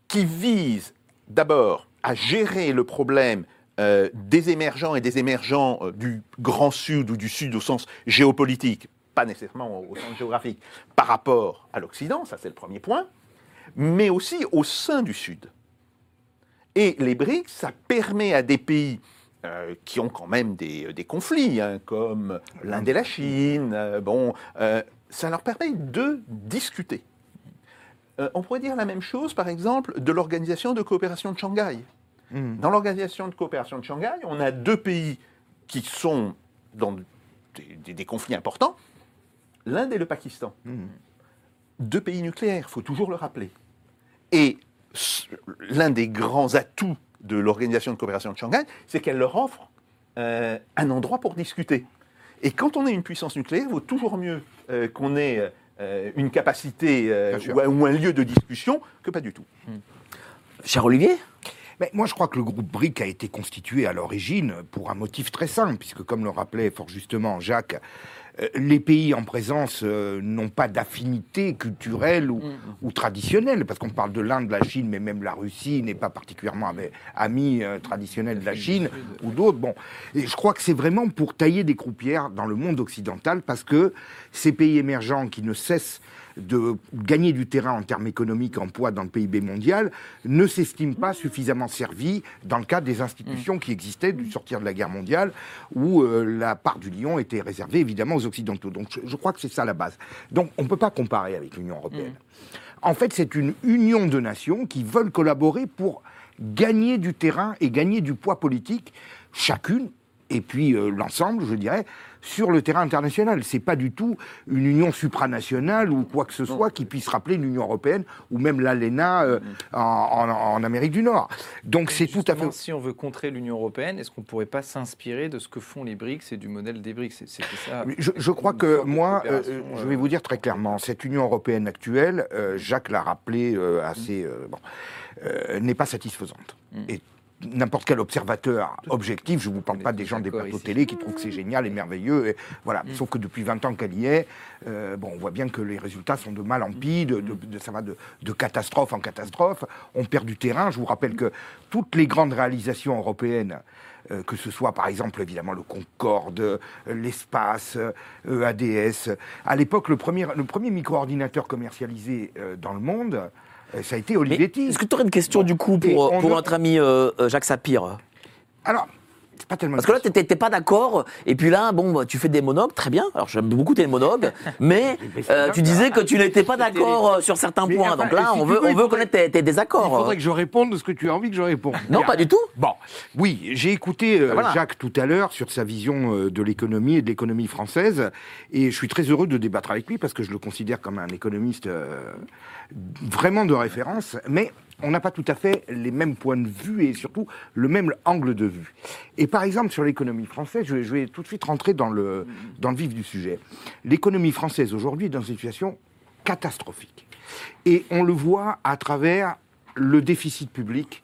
qui vise d'abord à gérer le problème euh, des émergents et des émergents euh, du Grand Sud ou du Sud au sens géopolitique, pas nécessairement au, sens géographique, par rapport à l'Occident, ça c'est le premier point, mais aussi au sein du Sud. Et les BRICS, ça permet à des pays euh, qui ont quand même des, conflits, hein, comme l'Inde et la Chine, ça leur permet de discuter. On pourrait dire la même chose, par exemple, de l'organisation de coopération de Shanghai. Mm. Dans l'organisation de coopération de Shanghai, on a deux pays qui sont dans des, des- des conflits importants, l'Inde et le Pakistan. Mm. Deux pays nucléaires, il faut toujours le rappeler. Et l'un des grands atouts de l'organisation de coopération de Shanghai, c'est qu'elle leur offre euh, un endroit pour discuter. Et quand on est une puissance nucléaire, il vaut toujours mieux euh, qu'on ait euh, une capacité ou, un- ou un lieu de discussion que pas du tout. Cher Olivier? Mais moi, je crois que le groupe BRIC a été constitué à l'origine pour un motif très simple, puisque comme le rappelait fort justement Jacques, euh, les pays en présence euh, n'ont pas d'affinité culturelle ou, ou traditionnelle, parce qu'on parle de l'Inde, de la Chine, mais même la Russie n'est pas particulièrement ami, euh, traditionnel de la Chine ou d'autres. Bon, et je crois que c'est vraiment pour tailler des croupières dans le monde occidental, parce que ces pays émergents qui ne cessent de gagner du terrain en termes économiques, en poids dans le PIB mondial, ne s'estiment pas suffisamment servis dans le cadre des institutions qui existaient du sortir de la guerre mondiale, où euh, la part du lion était réservée évidemment aux Occidentaux. Donc je, je crois que c'est ça la base. Donc on ne peut pas comparer avec l'Union européenne. En fait, c'est une union de nations qui veulent collaborer pour gagner du terrain et gagner du poids politique, chacune et puis euh, l'ensemble, je dirais, sur le terrain international. C'est pas du tout une union supranationale ou quoi que ce soit qui puisse rappeler l'Union européenne ou même l'ALENA euh, en, en- en Amérique du Nord. Donc c'est tout à fait. Si on veut contrer l'Union européenne, est-ce qu'on ne pourrait pas s'inspirer de ce que font les BRICS et du modèle des BRICS? C'était ça. Je, je crois que moi, euh, coopération, je euh, vais vous dire très clairement, cette Union européenne actuelle, euh, Jacques l'a rappelé euh, assez, euh, bon, euh, n'est pas satisfaisante. Mm. Et n'importe quel observateur objectif, je ne vous parle pas des gens des plateaux télé qui trouvent que c'est génial et merveilleux, et voilà. Mm. Sauf que depuis 20 ans qu'elle y est, euh, bon, on voit bien que les résultats sont de mal en pis, de, Mm. de- de- ça va de, de catastrophe en catastrophe. On perd du terrain. Je vous rappelle que toutes les grandes réalisations européennes euh, que ce soit par exemple évidemment le Concorde, euh, l'espace, euh, ADS. À l'époque, le premier, le premier micro-ordinateur commercialisé euh, dans le monde, ça a été Olivetti. Est-ce que tu aurais une question du coup pour, on pour veut- notre ami euh, euh, Jacques Sapir Alors, c'est pas tellement. Parce que là, t'étais t'es pas d'accord, et puis là, bon, bah, tu fais des monologues, très bien. Alors, j'aime beaucoup tes monologues, mais euh, tu disais que tu n'étais pas d'accord euh, sur certains Mais points. enfin, Donc là, si on tu veut, veux, on il veut connaître tes, tes Il désaccords. faudrait que je réponde de ce que tu as envie que je réponde. Non, Bien. pas du tout. Bon, oui, j'ai écouté euh, Voilà. Jacques tout à l'heure sur sa vision euh, de l'économie et de l'économie française, et je suis très heureux de débattre avec lui parce que je le considère comme un économiste euh, vraiment de référence, mais on n'a pas tout à fait les mêmes points de vue et surtout le même angle de vue. Et par exemple, sur l'économie française, je vais, je vais tout de suite rentrer dans le, dans le vif du sujet. L'économie française aujourd'hui est dans une situation catastrophique. Et on le voit à travers le déficit public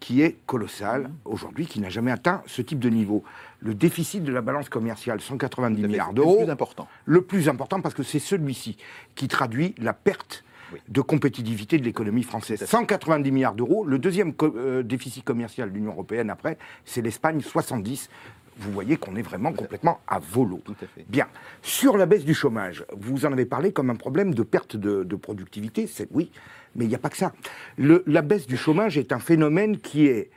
qui est colossal aujourd'hui, qui n'a jamais atteint ce type de niveau. Le déficit de la balance commerciale, 190 milliards Le d'euros, plus important. le plus important parce que c'est celui-ci qui traduit la perte Oui. de compétitivité de l'économie française. Tout à fait. 190 milliards d'euros. Le deuxième co- euh, déficit commercial de l'Union européenne après, c'est l'Espagne, 70. Vous voyez qu'on est vraiment complètement à volo. Tout à fait. Bien. Sur la baisse du chômage, vous en avez parlé comme un problème de perte de, de productivité. C'est oui, mais il n'y a pas que ça. Le- la baisse du chômage est un phénomène qui est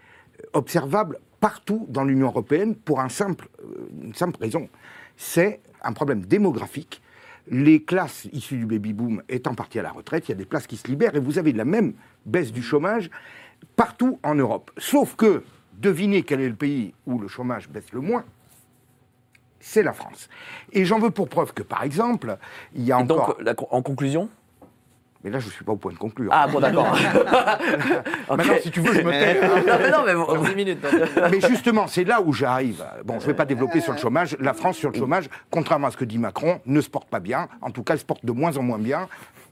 observable partout dans l'Union européenne pour un simple, euh, une simple raison. C'est un problème démographique. Les classes issues du baby-boom étant parties à la retraite, il y a des places qui se libèrent et vous avez la même baisse du chômage partout en Europe. Sauf que, devinez quel est le pays où le chômage baisse le moins c'est la France. Et j'en veux pour preuve que, par exemple, il y a Et donc, encore... la- en conclusion? Mais là, je ne suis pas au point de conclure. Ah, bon, d'accord. Maintenant, si tu veux, je me tais. hein. Non, mais non, mais vous- Dans 10 minutes. dans 10 minutes. Mais justement, c'est là où j'arrive. Bon, je ne vais pas développer sur le chômage. La France, sur le chômage, contrairement à ce que dit Macron, ne se porte pas bien. En tout cas, elle se porte de moins en moins bien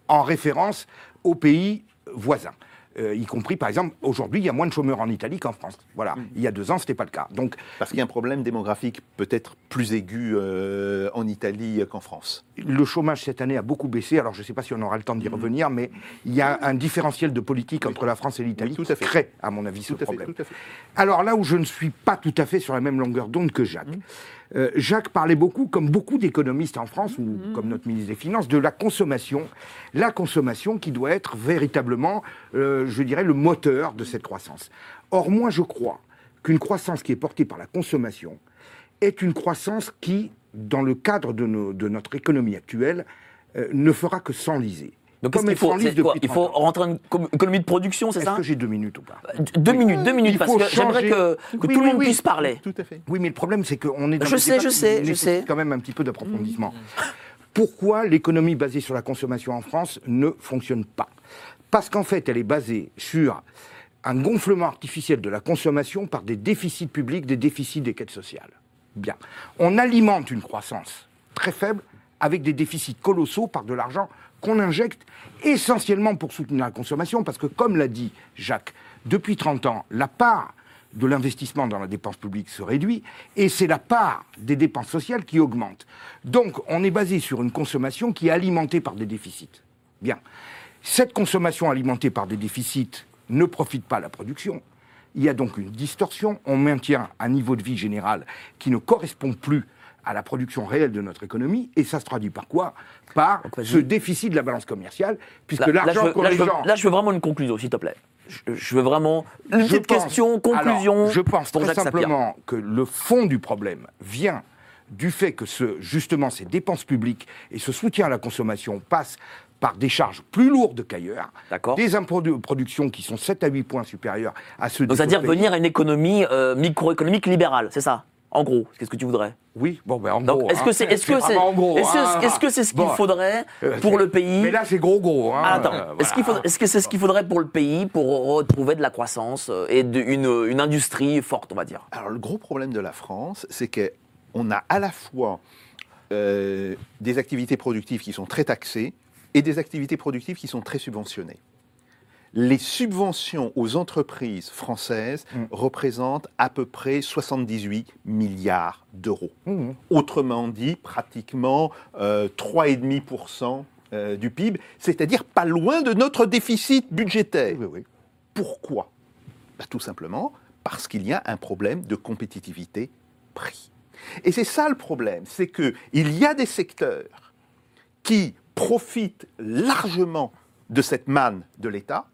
en référence aux pays voisins. Euh, y compris, par exemple, aujourd'hui, il y a moins de chômeurs en Italie qu'en France. Voilà. Il y a deux ans, ce n'était pas le cas. Donc, Parce qu'il y a un problème démographique peut-être plus aigu euh, en Italie qu'en France. le chômage cette année a beaucoup baissé. Alors, je ne sais pas si on aura le temps d'y revenir, mais il y a un différentiel de politique entre la France et l'Italie Oui, qui crée, à mon avis, ce fait, problème. tout à fait. Alors là où je ne suis pas tout à fait sur la même longueur d'onde que Jacques. Euh, Jacques parlait beaucoup, comme beaucoup d'économistes en France, ou comme notre ministre des Finances, de la consommation. La consommation qui doit être véritablement, euh, je dirais, le moteur de cette croissance. Or, moi, je crois qu'une croissance qui est portée par la consommation est une croissance qui, dans le cadre de, nos- de notre économie actuelle, euh, ne fera que s'enliser. Donc, qu'est-ce qu'il faut quoi Il faut 30 ans. rentrer en com- économie de production, c'est Est-ce ça que j'ai deux minutes ou pas Deux minutes, deux minutes, parce que j'aimerais que, que Oui, tout le oui, monde oui. puisse parler. Tout à fait. Oui, mais le problème, c'est qu'on est dans Je un sais, je sais, je sais. quand même un petit peu d'approfondissement. Pourquoi l'économie basée sur la consommation en France ne fonctionne pas? Parce qu'en fait, elle est basée sur un gonflement artificiel de la consommation par des déficits publics, des déficits des quêtes sociales. Bien. On alimente une croissance très faible avec des déficits colossaux par de l'argent qu'on injecte essentiellement pour soutenir la consommation, parce que comme l'a dit Jacques, depuis 30 ans, la part de l'investissement dans la dépense publique se réduit, et c'est la part des dépenses sociales qui augmente. Donc on est basé sur une consommation qui est alimentée par des déficits. Bien. Cette consommation alimentée par des déficits ne profite pas à la production. Il y a donc une distorsion. On maintient un niveau de vie général qui ne correspond plus à la production réelle de notre économie. Et ça se traduit par quoi? Par Donc, ce déficit de la balance commerciale, puisque Là, là, je l'argent les veux- gens... là, je veux vraiment une conclusion, s'il te plaît. Je, je veux vraiment une petite pense- question, conclusion. Alors, je pense pour très Jacques Sapir. simplement que le fond du problème vient du fait que ce, justement ces dépenses publiques et ce soutien à la consommation passent par des charges plus lourdes qu'ailleurs, des impôts de production qui sont 7 à 8 points supérieurs à ceux Donc, des c'est-à-dire venir à une économie euh, microéconomique libérale, c'est ça? En gros, qu'est-ce que tu voudrais? Oui, bon, ben en Donc, gros. est-ce que hein. c'est est-ce que c'est vraiment en gros, est-ce que- hein. est-ce que c'est ce qu'il Bon. faudrait Euh, pour le pays? Mais là, c'est gros, gros. Hein. Ah, attends, Euh, est-ce qu'il voilà. faudrait- est-ce que c'est ce qu'il faudrait pour le pays pour retrouver de la croissance euh, et de- une, une industrie forte, on va dire? Alors, le gros problème de la France, c'est qu'on a à la fois euh, des activités productives qui sont très taxées et des activités productives qui sont très subventionnées. Les subventions aux entreprises françaises Mm. représentent à peu près 78 milliards d'euros. Mmh. Autrement dit, pratiquement euh, 3,5% euh, du PIB, c'est-à-dire pas loin de notre déficit budgétaire. Oui, oui. Pourquoi? Bah, Tout simplement parce qu'il y a un problème de compétitivité prix. Et c'est ça le problème, c'est qu'il y a des secteurs qui profitent largement de cette manne de l'État,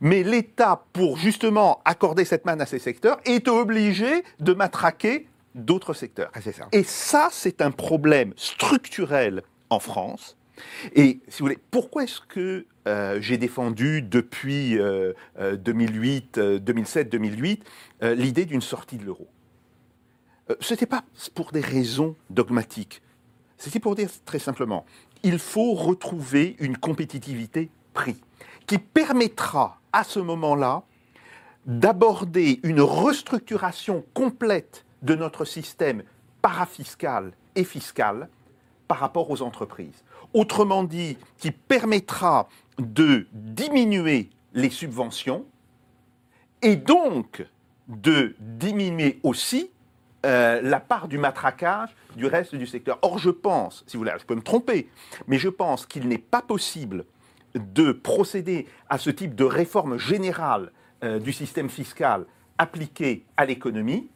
mais l'État, pour justement accorder cette manne à ces secteurs, est obligé de matraquer d'autres secteurs. Ah, ça. Et ça, c'est un problème structurel en France. Et si vous voulez, pourquoi est-ce que euh, j'ai défendu depuis euh, euh, 2008, 2007-2008 euh, l'idée d'une sortie de l'euro? Ce n'était pas pour des raisons dogmatiques. C'était pour dire très simplement, il faut retrouver une compétitivité prix qui permettra à ce moment-là d'aborder une restructuration complète de notre système parafiscal et fiscal par rapport aux entreprises. Autrement dit, qui permettra de diminuer les subventions et donc de diminuer aussi euh, la part du matraquage du reste du secteur. Or, je pense, si vous voulez, je peux me tromper, mais je pense qu'il n'est pas possible de procéder à ce type de réforme générale euh, du système fiscal appliqué à l'économie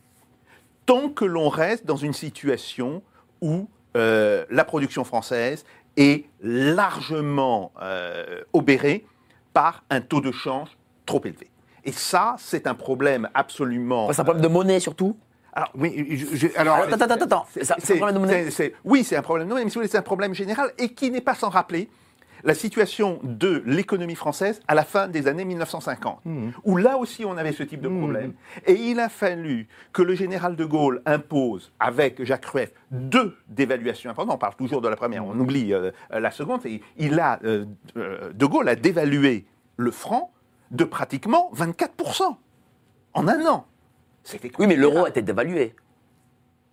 tant que l'on reste dans une situation où euh, la production française est largement euh, obérée par un taux de change trop élevé. Et ça, c'est un problème absolument... Enfin, C'est un problème de monnaie surtout? Alors, Oui, je- je- alors, Attends, attends, attends, attends. c'est- un problème de monnaie? oui, c'est un problème de monnaie, mais si vous voulez, c'est un problème général et qui n'est pas sans rappeler la situation de l'économie française à la fin des années 1950, Mmh. où là aussi on avait ce type de problème. Et il a fallu que le général de Gaulle impose, avec Jacques Rueff, deux dévaluations importantes. On parle toujours de la première, on oublie euh, la seconde. Et il a, euh, euh, de Gaulle a dévalué le franc de pratiquement 24% en un an. Oui, mais l'euro été dévalué.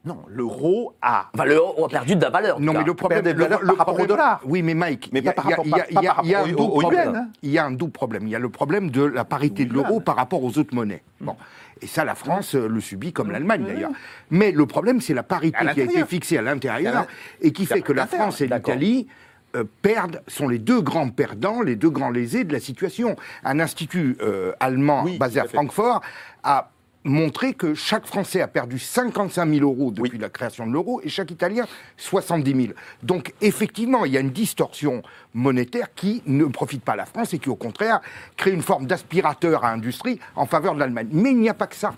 Non, l'euro a Enfin, l'euro a perdu de la valeur. Non, mais le problème, de valeur par rapport au dollar. Oui, mais Mike, Mais il y a- pas par rapport- un au- double yuan, hein. Il y a un double problème. Il y a le problème de la parité de l'euro par rapport aux autres monnaies. Bon. Et ça, la France euh, le subit comme l'Allemagne d'ailleurs. Mais le problème, c'est la parité qui a été fixée à l'intérieur l'in- et qui fait que la France et l'Italie euh, perdent, sont les deux grands perdants, les deux grands lésés de la situation. Un institut euh, allemand Oui, basé à. Francfort a montré que chaque Français a perdu 55 000 euros depuis Oui. la création de l'euro et chaque Italien 70 000. Donc effectivement, il y a une distorsion monétaire qui ne profite pas à la France et qui au contraire crée une forme d'aspirateur à industrie en faveur de l'Allemagne. Mais il n'y a pas que ça.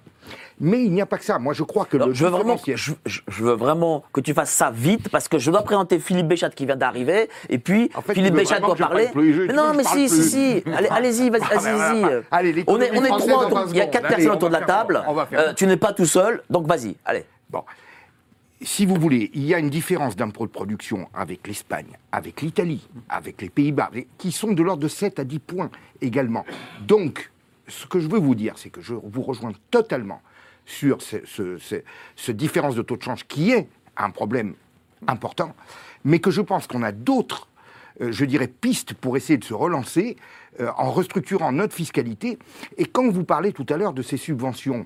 Mais il n'y a pas que ça. Moi, je crois que Alors, le je, veux vraiment, différentiel- je, je- je veux vraiment que tu fasses ça vite parce que je dois présenter Philippe Béchat qui vient d'arriver et puis En fait, Philippe Béchat doit parler. parle plus, je- Mais tu non, mais si, si, si. Allez, allez-y, vas-y, Ah. Allez, on est, on est trois, en autour- 20 il y a quatre Allez, personnes on autour de la table. Euh, tu n'es pas tout seul, donc vas-y, allez. Bon. Si vous voulez, il y a une différence d'impôt de production avec l'Espagne, avec l'Italie, avec les Pays-Bas, qui sont de l'ordre de 7 à 10 points également. Donc, ce que je veux vous dire, c'est que je vous rejoins totalement sur ce, ce- ce- ce différence de taux de change qui est un problème important, mais que je pense qu'on a d'autres, euh, je dirais, pistes pour essayer de se relancer euh, en restructurant notre fiscalité. Et quand vous parlez tout à l'heure de ces subventions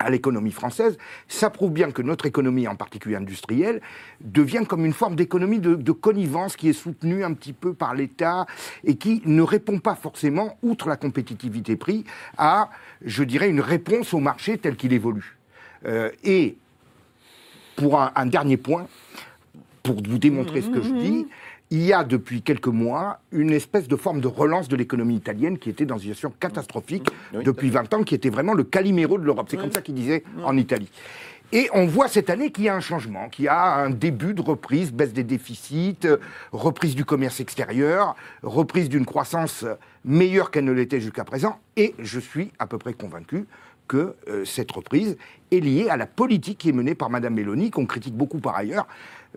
à l'économie française, ça prouve bien que notre économie, en particulier industrielle, devient comme une forme d'économie de, de connivence qui est soutenue un petit peu par l'État et qui ne répond pas forcément, outre la compétitivité prix, à, je dirais, une réponse au marché tel qu'il évolue. Euh, et pour un, un dernier point, pour vous démontrer ce que je dis, il y a depuis quelques mois une espèce de forme de relance de l'économie italienne qui était dans une situation catastrophique Oui, depuis 20 ans, qui était vraiment le Calimero de l'Europe. C'est comme ça qu'il disait en Italie. Et on voit cette année qu'il y a un changement, qu'il y a un début de reprise, baisse des déficits, reprise du commerce extérieur, reprise d'une croissance meilleure qu'elle ne l'était jusqu'à présent. Et je suis à peu près convaincu que euh, cette reprise est liée à la politique qui est menée par Madame Mélanie, qu'on critique beaucoup par ailleurs.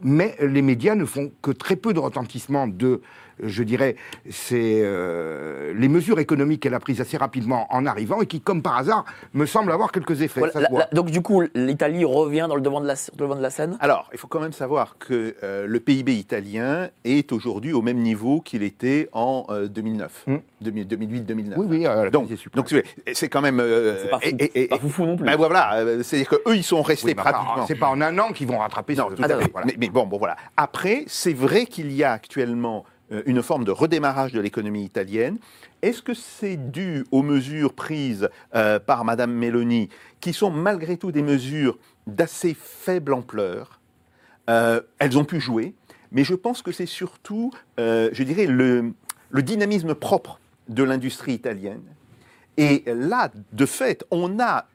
Mais les médias ne font que très peu de retentissement de, je dirais, c'est euh, les mesures économiques qu'elle a prises assez rapidement en arrivant et qui, comme par hasard, me semblent avoir quelques effets. Voilà, ça se la- voit. la- donc du coup, l'Italie revient dans le devant de la, dans le devant de la scène? Alors, il faut quand même savoir que euh, le PIB italien est aujourd'hui au même niveau qu'il était en euh, 2009, Hmm. 2008-2009. Oui, oui, euh, la Donc, c'est quand même. euh, C'est pas fou. et- et- et- Pas foufou non plus. ben voilà, euh, c'est-à-dire qu'eux, ils sont restés Oui, pratiquement. c'est pas en un an qu'ils vont rattraper Non, ce- tout à Attends, fait. voilà. Mais, mais bon, bon, voilà. Après, c'est vrai qu'il y a actuellement euh, une forme de redémarrage de l'économie italienne. Est-ce que c'est dû aux mesures prises euh, par Madame Meloni, qui sont malgré tout des mesures d'assez faible ampleur? Euh, Elles ont pu jouer, mais je pense que c'est surtout, euh, je dirais, le, le dynamisme propre de l'industrie italienne. Et là, de fait, on a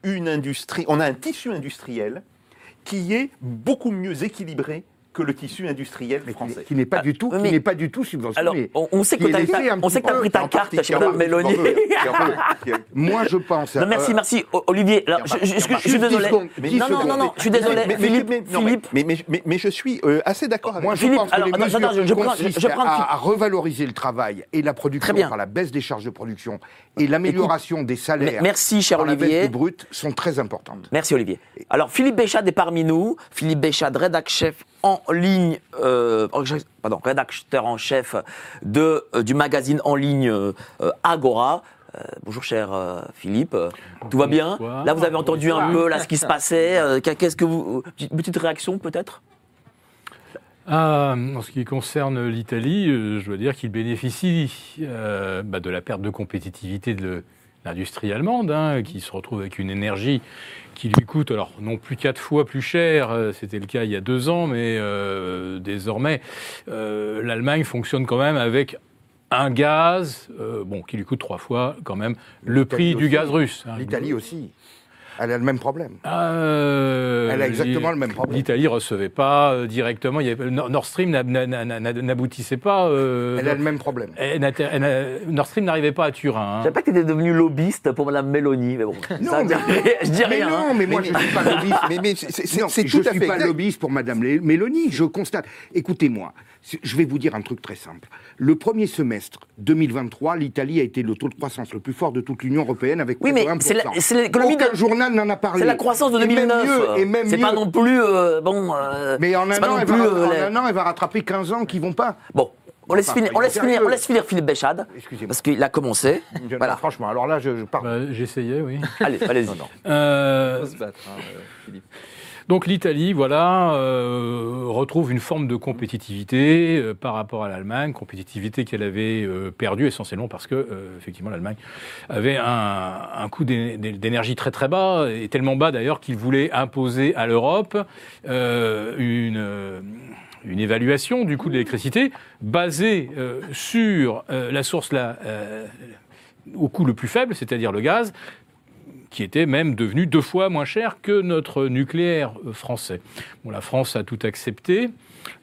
on a un tissu industriel qui est beaucoup mieux équilibré que le tissu industriel Mais qui- français. qui n'est pas du tout, qui pas du tout Alors, subventionné. on, on sait que tu as, on sait que peu pris ta carte chez partie, Mélanie. Moi, je pense. Non, merci, euh, merci. O- Olivier, je, suis désolé. 10 secondes, Mais 10 non, non, non, je suis désolé. Philippe, mais- je suis euh, assez d'accord avec Moi, je pense que les mesures consistent à, revaloriser le travail et la production par la baisse des charges de production et l'amélioration des salaires merci, cher Olivier. du brut sont très importantes. Merci Olivier. Alors Philippe Béchade est parmi nous. Philippe Béchade, rédac chef en ligne, euh, pardon, rédacteur en chef de, euh, du magazine en ligne euh, Agora. Bonjour cher Philippe, tout va bien? Bonsoir. Là vous avez entendu un peu là ce qui se passait. Qu'est-ce que vous, petite- réaction peut-être? Ah, en ce qui concerne l'Italie, je dois dire qu'il bénéficie bah, de la perte de compétitivité de l'industrie allemande, hein, qui se retrouve avec une énergie qui lui coûte, alors non plus quatre fois plus cher, euh, c'était le cas il y a deux ans, mais euh, désormais, euh, l'Allemagne fonctionne quand même avec un gaz, euh, bon, qui lui coûte trois fois quand même le prix du gaz russe. hein. L'Italie aussi. Elle a le même problème. Euh, Elle a exactement le même problème. L'Italie recevait pas euh, directement. Il y avait, Nord Stream n'a- n'a- n'a- n'a- n'aboutissait pas. euh, Elle a le même problème. elle elle Nord Stream n'arrivait pas à Turin. Je hein. savais pas que tu étais devenu lobbyiste pour Madame Mélanie, mais bon. Non, ça, mais- je dis Mais rien. hein. non, mais moi, je ne suis pas lobbyiste. Mais, mais c'est- c'est je tout à suis fait pas exact. lobbyiste pour Madame Lé- Mélanie. Je constate. Écoutez-moi, je vais vous dire un truc très simple. Le premier semestre 2023, l'Italie a été le taux de croissance le plus fort de toute l'Union européenne avec Oui, mais c'est la- 1%. c'est l'économie de- Aucun journal n'en a parlé. C'est la croissance de Et même 2009. mieux, et même C'est pas non plus euh, bon. euh, Mais en un, pas an, non elle plus, va, euh, en les- un an, elle va rattraper 15 ans qui vont pas. Bon, on laisse, Enfin, finir, on, laisse finir, on laisse finir Philippe Béchade, Excusez-moi. parce qu'il a commencé. Voilà. Franchement, alors là, je, je pars. Bah, J'essayais, oui. Allez, allez-y. Euh, faut se battre, hein, Philippe. Donc l'Italie, voilà, euh, retrouve une forme de compétitivité euh, par rapport à l'Allemagne, compétitivité qu'elle avait euh, perdue essentiellement parce que effectivement l'Allemagne avait un, coût d'é- d'énergie très très bas et tellement bas d'ailleurs qu'il voulait imposer à l'Europe une évaluation du coût de l'électricité basée sur la source au coût le plus faible, c'est-à-dire le gaz, qui était même devenu deux fois moins cher que notre nucléaire euh, français. Bon, la France a tout accepté,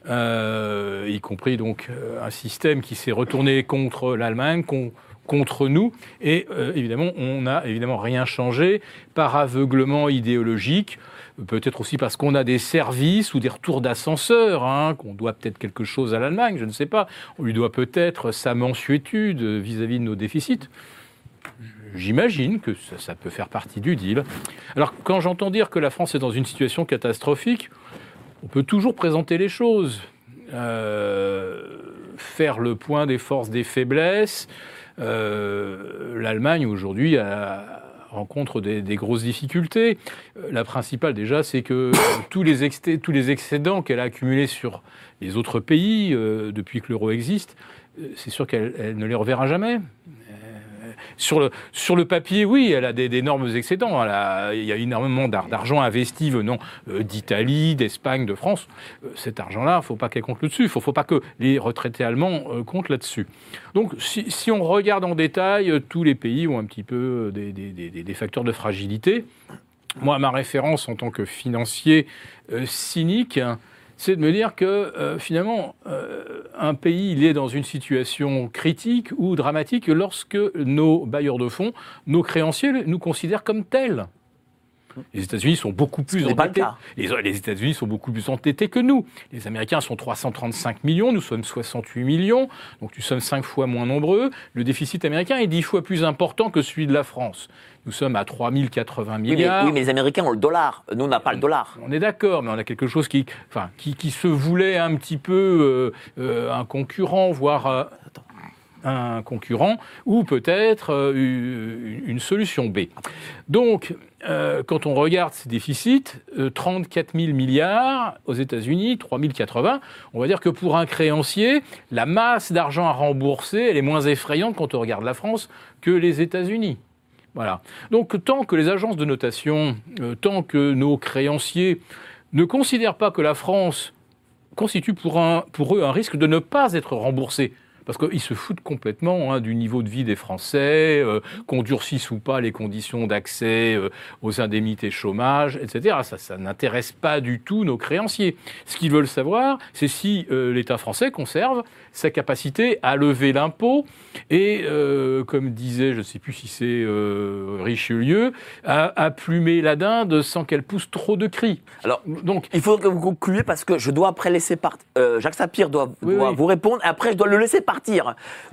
euh, y compris donc euh, un système qui s'est retourné contre l'Allemagne, con- contre nous, et évidemment, on n'a évidemment rien changé par aveuglement idéologique. Peut-être aussi parce qu'on a des services ou des retours d'ascenseur, hein, qu'on doit peut-être quelque chose à l'Allemagne, je ne sais pas. On lui doit peut-être sa mensuétude vis-à-vis de nos déficits. J'imagine que ça, peut faire partie du deal. Alors, quand j'entends dire que la France est dans une situation catastrophique, on peut toujours présenter les choses, Euh, faire le point des forces, des faiblesses. Euh, L'Allemagne aujourd'hui rencontre des, grosses difficultés. Euh, La principale déjà, c'est que tous les, excédents qu'elle a accumulés sur les autres pays depuis que l'euro existe, c'est sûr qu'elle elle ne les reverra jamais. Sur le, sur le papier, oui, elle a d'énormes excédents. Il y a énormément d'ar- d'argent investi venant euh, d'Italie, d'Espagne, de France. Euh, cet argent-là, il ne faut pas qu'elle compte là-dessus. Il ne faut, pas que les retraités allemands euh, comptent là-dessus. Donc, si, on regarde en détail, tous les pays ont un petit peu des, facteurs de fragilité. Moi, ma référence en tant que financier cynique, hein, c'est de me dire que euh, finalement, euh, un pays il est dans une situation critique ou dramatique lorsque nos bailleurs de fonds, nos créanciers nous considèrent comme tels. Les États-Unis sont beaucoup plus endettés. Les, les États-Unis sont beaucoup plus endettés que nous. Les Américains sont 335 millions, nous sommes 68 millions, donc nous sommes 5 fois moins nombreux. Le déficit américain est 10 fois plus important que celui de la France. Nous sommes à 3080 Oui mais, milliards. oui, mais les Américains ont le dollar. Nous, on n'a pas le dollar. On est d'accord, mais on a quelque chose qui, enfin, qui, qui se voulait un petit peu euh, euh, un concurrent, voire euh, un concurrent, ou peut-être une une solution B. Donc, euh, quand on regarde ces déficits, euh, 34 000 milliards aux États-Unis, 3 080, on va dire que pour un créancier, la masse d'argent à rembourser, elle est moins effrayante quand on regarde la France que les États-Unis. Voilà. Donc tant que les agences de notation, euh, tant que nos créanciers ne considèrent pas que la France constitue pour, pour eux un risque de ne pas être remboursé, parce qu'ils se foutent complètement hein, du niveau de vie des Français, euh, qu'on durcisse ou pas les conditions d'accès euh, aux indemnités chômage, etc. Ça, ça n'intéresse pas du tout nos créanciers. Ce qu'ils veulent savoir, c'est si euh, l'État français conserve sa capacité à lever l'impôt et, comme disait, je ne sais plus si c'est Richelieu, à, à plumer la dinde sans qu'elle pousse trop de cris. Alors, Donc, il faut que vous concluiez parce que je dois après laisser partir. Jacques Sapir doit, Oui, doit oui. vous répondre et après je dois le laisser partir.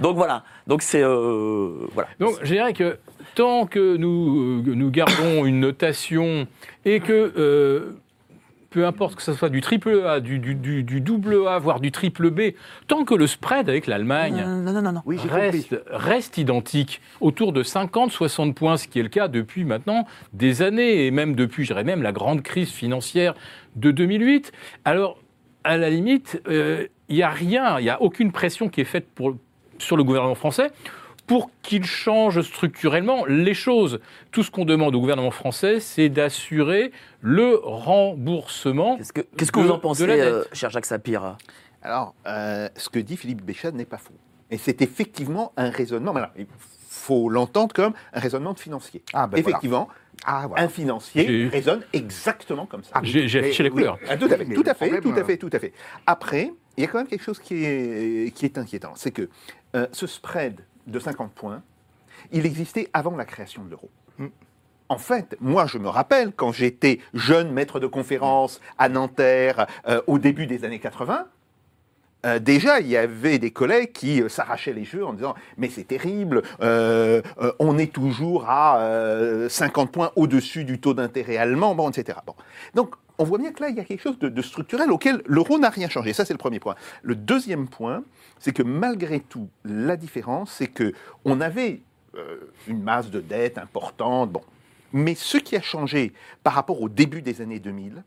Donc voilà. Donc c'est. euh, voilà. Donc, je dirais que tant que nous, euh, nous gardons une notation et que, euh, peu importe que ce soit du triple A, du, du, du- du double A, voire du triple B, tant que le spread avec l'Allemagne non, non, non, non. Oui, j'ai compris. reste, reste identique, autour de 50-60 points, ce qui est le cas depuis maintenant des années, et même depuis, je dirais même, la grande crise financière de 2008. Alors, à la limite, euh, il n'y a rien, il n'y a aucune pression qui est faite pour, sur le gouvernement français pour qu'il change structurellement les choses. Tout ce qu'on demande au gouvernement français, c'est d'assurer le remboursement. Qu'est-ce que, qu'est-ce que de- vous en pensez, euh, cher Jacques Sapir Alors, euh, ce que dit Philippe Béchade n'est pas faux. Et c'est effectivement un raisonnement. mais alors, il faut l'entendre comme un raisonnement de financier. Ah, ben effectivement, Ah, voilà. un financier J'ai- raisonne exactement comme ça. Ah, J'ai j'ai affiché les Oui, couleurs. tout à fait, à tout à euh, fait, tout à fait. Après, il y a quand même quelque chose qui est, qui est inquiétant, c'est que euh, ce spread de 50 points, il existait avant la création de l'euro. Mm. En fait, moi, je me rappelle quand j'étais jeune maître de conférence à Nanterre euh, au début des années 80. Euh, déjà, il y avait des collègues qui euh, s'arrachaient les cheveux en disant mais c'est terrible, euh, on est toujours à euh, 50 points au-dessus du taux d'intérêt allemand, etc. Donc, on voit bien que là, il y a quelque chose de, structurel auquel l'euro n'a rien changé. Ça, c'est le premier point. Le deuxième point, c'est que malgré tout, la différence, c'est que on avait une masse de dette importante, bon. Mais ce qui a changé par rapport au début des années 2000,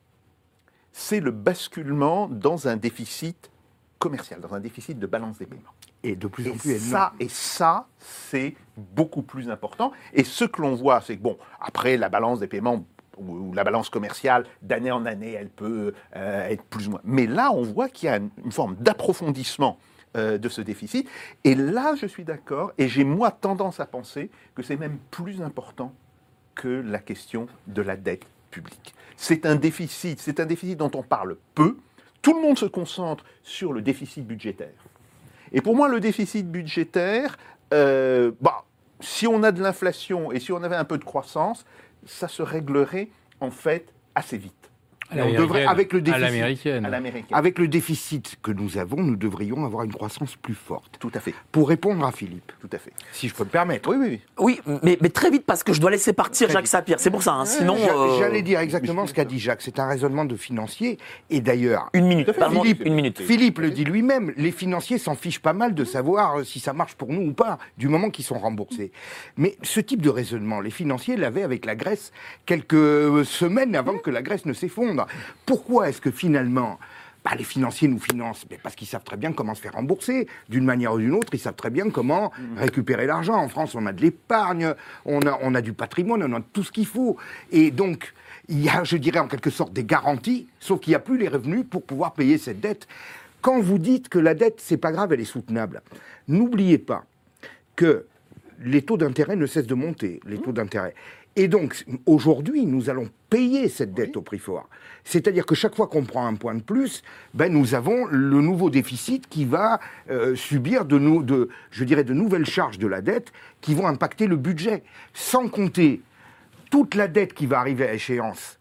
c'est le basculement dans un déficit commercial, dans un déficit de balance des paiements. Et de plus en plus énorme. ça, et ça, c'est beaucoup plus important. Et ce que l'on voit, c'est que, bon, après, la balance des paiements ou ou la balance commerciale, d'année en année, elle peut euh, être plus ou moins. Mais là, on voit qu'il y a une, une forme d'approfondissement euh, de ce déficit. Et là, je suis d'accord, et j'ai moi tendance à penser que c'est même plus important que la question de la dette publique. C'est un déficit, c'est un déficit dont on parle peu. Tout le monde se concentre sur le déficit budgétaire. Et pour moi, le déficit budgétaire, euh, bah, si on a de l'inflation et si on avait un peu de croissance, ça se réglerait en fait assez vite. À Et on devrait, l'américaine. avec le déficit, l'américaine. À l'américaine. avec le déficit que nous avons, nous devrions avoir une croissance plus forte. Tout à fait, Pour répondre à Philippe, tout à fait. si je peux me permettre. Oui, oui, oui. Oui, mais, mais très vite parce que je dois laisser partir Très Jacques vite. Sapir. C'est pour ça. hein, Sinon, euh, J'allais dire exactement ce qu'a dit Jacques. C'est un raisonnement de financier. Et d'ailleurs, une minute. Pardon, Philippe, une minute. Philippe le dit lui-même, les financiers s'en fichent pas mal de savoir euh, si ça marche pour nous ou pas, du moment qu'ils sont remboursés. Mais ce type de raisonnement, les financiers l'avaient avec la Grèce quelques euh, semaines avant que la Grèce ne s'effondre. Pourquoi est-ce que finalement... bah, les financiers nous financent? Mais parce qu'ils savent très bien comment se faire rembourser. D'une manière ou d'une autre, ils savent très bien comment récupérer l'argent. En France, on a de l'épargne, on a, on a du patrimoine, on a tout ce qu'il faut. Et donc, il y a, je dirais, en quelque sorte des garanties, sauf qu'il n'y a plus les revenus pour pouvoir payer cette dette. Quand vous dites que la dette, c'est pas grave, elle est soutenable, n'oubliez pas que les taux d'intérêt ne cessent de monter, les taux d'intérêt. Et donc, aujourd'hui, nous allons payer cette dette au prix fort. C'est-à-dire que chaque fois qu'on prend un point de plus, ben, nous avons le nouveau déficit qui va euh, subir de, nou- de, je dirais, de nouvelles charges de la dette qui vont impacter le budget. Sans compter toute la dette qui va arriver à échéance,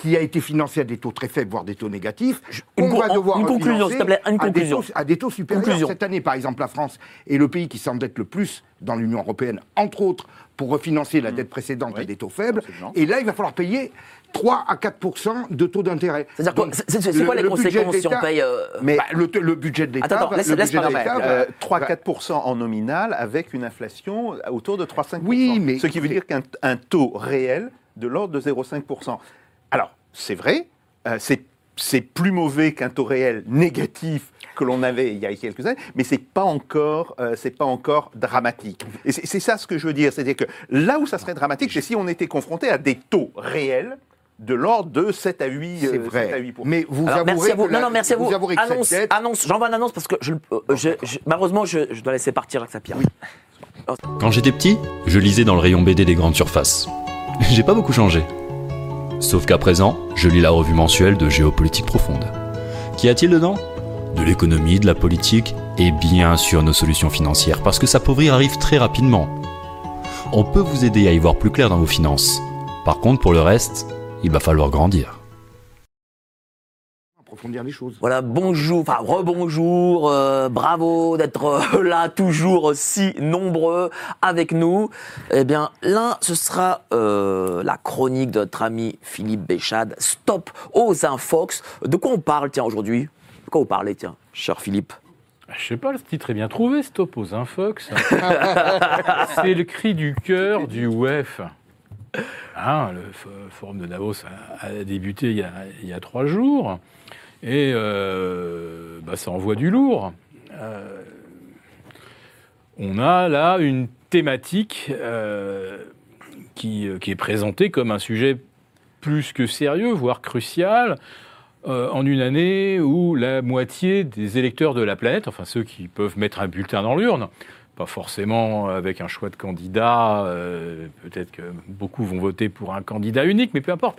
qui a été financée à des taux très faibles, voire des taux négatifs, Une on va devoir une conclusion, s'il te plaît, une à des conclusion. taux- À des taux supérieurs. Conclusion. Cette année, par exemple, la France est le pays qui s'endette le plus dans l'Union européenne, entre autres, pour refinancer la dette précédente à Oui, des taux faibles. absolument. Et là, il va falloir payer 3 à 4% de taux d'intérêt. C'est-à-dire quoi C'est- quoi les le conséquences si on paye euh, Mais Bah, le, le budget de l'État. Attends, attends, laisse- le laisse budget Euh, va- 3-4% en nominal avec une inflation autour de 3-5%. Oui, mais- Ce qui veut dire qu'un un taux réel de l'ordre de 0,5%. Alors, c'est vrai, euh, c'est c'est plus mauvais qu'un taux réel négatif que l'on avait il y a quelques années, mais c'est pas encore, euh, c'est pas encore dramatique. Et c'est c'est ça ce que je veux dire, c'est-à-dire que là où ça serait dramatique, c'est si on était confronté à des taux réels de l'ordre de 7 à 8, C'est euh, 7 à vrai. 8%. Mais vous Alors, avouerez merci à vous. que Non, la- non, merci à vous. avouerez que cette annonce, dette- annonce. J'envoie une annonce parce que je, euh, je- je- malheureusement, je, je dois laisser partir Jacques Sapir. Quand j'étais petit, je lisais dans le rayon BD des grandes surfaces. J'ai pas beaucoup changé. Sauf qu'à présent, je lis la revue mensuelle de Géopolitique Profonde. Qu'y a-t-il dedans? De l'économie, de la politique et bien sûr nos solutions financières, parce que s'appauvrir arrive très rapidement. On peut vous aider à y voir plus clair dans vos finances. Par contre, pour le reste, il va falloir grandir. Approfondir les choses. Voilà, bonjour, enfin rebonjour, euh, bravo d'être euh, là toujours si nombreux avec nous. Eh bien, là, ce sera euh, la chronique de notre ami Philippe Béchade. Stop aux infox. De quoi on parle, tiens, aujourd'hui? De quoi vous parlez, tiens, cher Philippe? Je sais pas, le titre est bien trouvé, Stop aux Infox. c'est le cri du cœur du WEF. Hein, le forum de Davos a, a débuté il y a, il y a trois jours. Et euh, bah, ça envoie du lourd. Euh, on a là une thématique euh, qui, est présentée comme un sujet plus que sérieux, voire crucial, en une année où la moitié des électeurs de la planète, enfin ceux qui peuvent mettre un bulletin dans l'urne, pas forcément avec un choix de candidat, euh, peut-être que beaucoup vont voter pour un candidat unique, mais peu importe,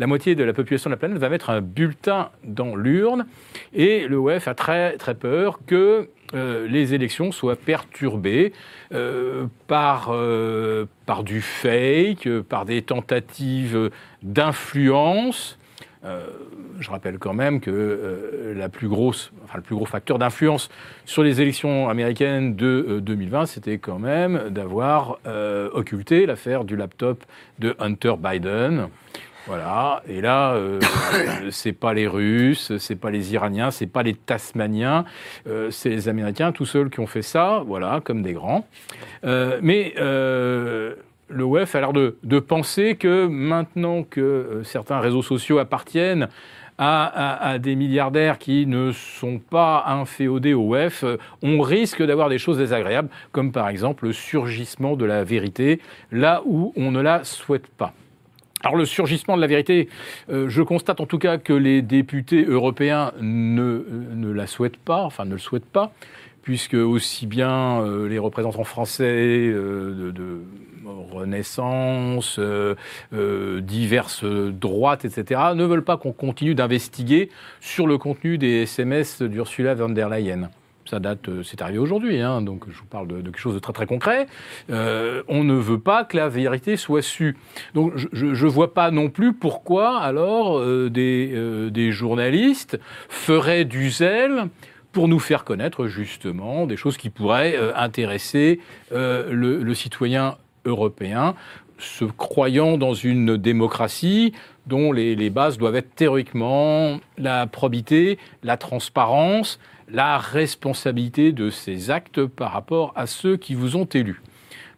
la moitié de la population de la planète va mettre un bulletin dans l'urne, et le WEF a très très peur que euh, les élections soient perturbées euh, par, euh, par du fake, euh, par des tentatives d'influence. Euh, je rappelle quand même que euh, la plus grosse, enfin, le plus gros facteur d'influence sur les élections américaines de euh, 2020, c'était quand même d'avoir euh, occulté l'affaire du laptop de Hunter Biden. Voilà. Et là, euh, c'est pas les Russes, c'est pas les Iraniens, c'est pas les Tasmaniens, euh, c'est les Américains tout seuls qui ont fait ça. Voilà, comme des grands. Euh, mais euh, le WEF a l'air de, de penser que maintenant que euh, certains réseaux sociaux appartiennent à, des milliardaires qui ne sont pas inféodés au WEF, euh, on risque d'avoir des choses désagréables, comme par exemple le surgissement de la vérité, là où on ne la souhaite pas. Alors le surgissement de la vérité, euh, je constate en tout cas que les députés européens ne, euh, ne la souhaitent pas, enfin ne le souhaitent pas, puisque aussi bien euh, les représentants français euh, de, Renaissance, euh, diverses droites, etc., ne veulent pas qu'on continue d'investiguer sur le contenu des SMS d'Ursula von der Leyen. Ça date, c'est arrivé aujourd'hui, hein, donc je vous parle de, quelque chose de très très concret. On ne veut pas que la vérité soit sue. Donc je ne vois pas non plus pourquoi alors des journalistes feraient du zèle pour nous faire connaître justement des choses qui pourraient euh, intéresser euh, le, citoyen européen, se croyant dans une démocratie dont les, les bases doivent être théoriquement la probité, la transparence, la responsabilité de ses actes par rapport à ceux qui vous ont élus.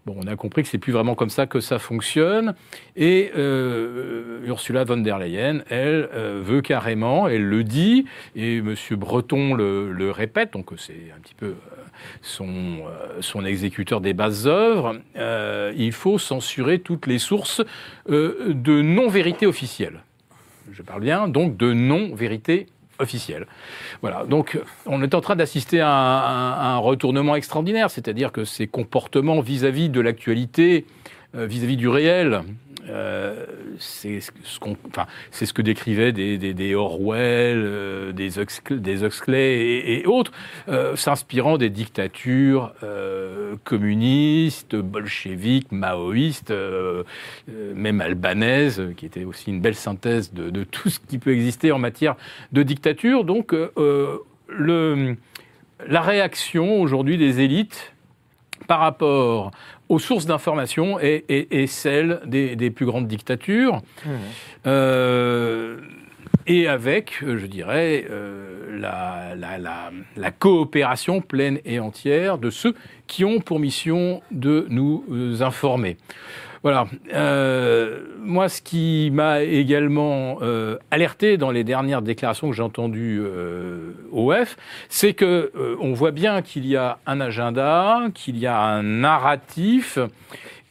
Bon, on a compris que c'est plus vraiment comme ça que ça fonctionne. Et euh, Ursula von der Leyen, elle, euh, veut carrément, elle le dit, et M. Breton le, répète, donc c'est un petit peu euh, son, exécuteur des bases œuvres, il faut censurer toutes les sources de non-vérité officielle. Je parle bien donc de non-vérité officielle. Voilà, donc on est en train d'assister à, un- retournement extraordinaire, c'est-à-dire que ces comportements vis-à-vis de l'actualité, euh, vis-à-vis du réel, euh, c'est ce, enfin, ce que décrivaient des, des, des Orwell, euh, des, Huxley, et, autres, euh, s'inspirant des dictatures communistes, bolcheviques, maoïstes, même albanaises, qui était aussi une belle synthèse de, tout ce qui peut exister en matière de dictature. Donc, la réaction aujourd'hui des élites par rapport aux sources d'information est, est- est celle des, des plus grandes dictatures. Euh, et avec, euh, je dirais, euh, la, la- la- la coopération pleine et entière de ceux qui ont pour mission de nous informer. Voilà. Euh, moi, ce qui m'a également euh, alerté dans les dernières déclarations que j'ai entendues euh, au F, c'est que euh, on voit bien qu'il y a un agenda, qu'il y a un narratif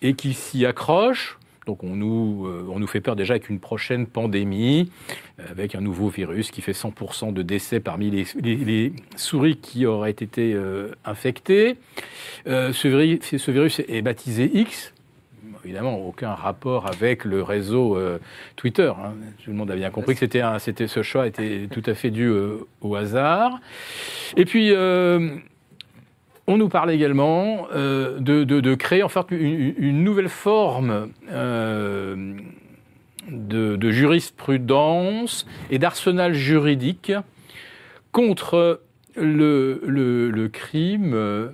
et qu'il s'y accroche. Donc on nous, on nous fait peur déjà avec une prochaine pandémie, avec un nouveau virus qui fait 100% de décès parmi les, souris qui auraient été infectées. Ce virus est baptisé X. Évidemment, aucun rapport avec le réseau euh, Twitter. hein. Tout le monde a bien compris que ce choix était tout à fait dû euh, au hasard. Et puis, euh, on nous parle également de, créer en fait une, nouvelle forme de, de jurisprudence et d'arsenal juridique contre le, crime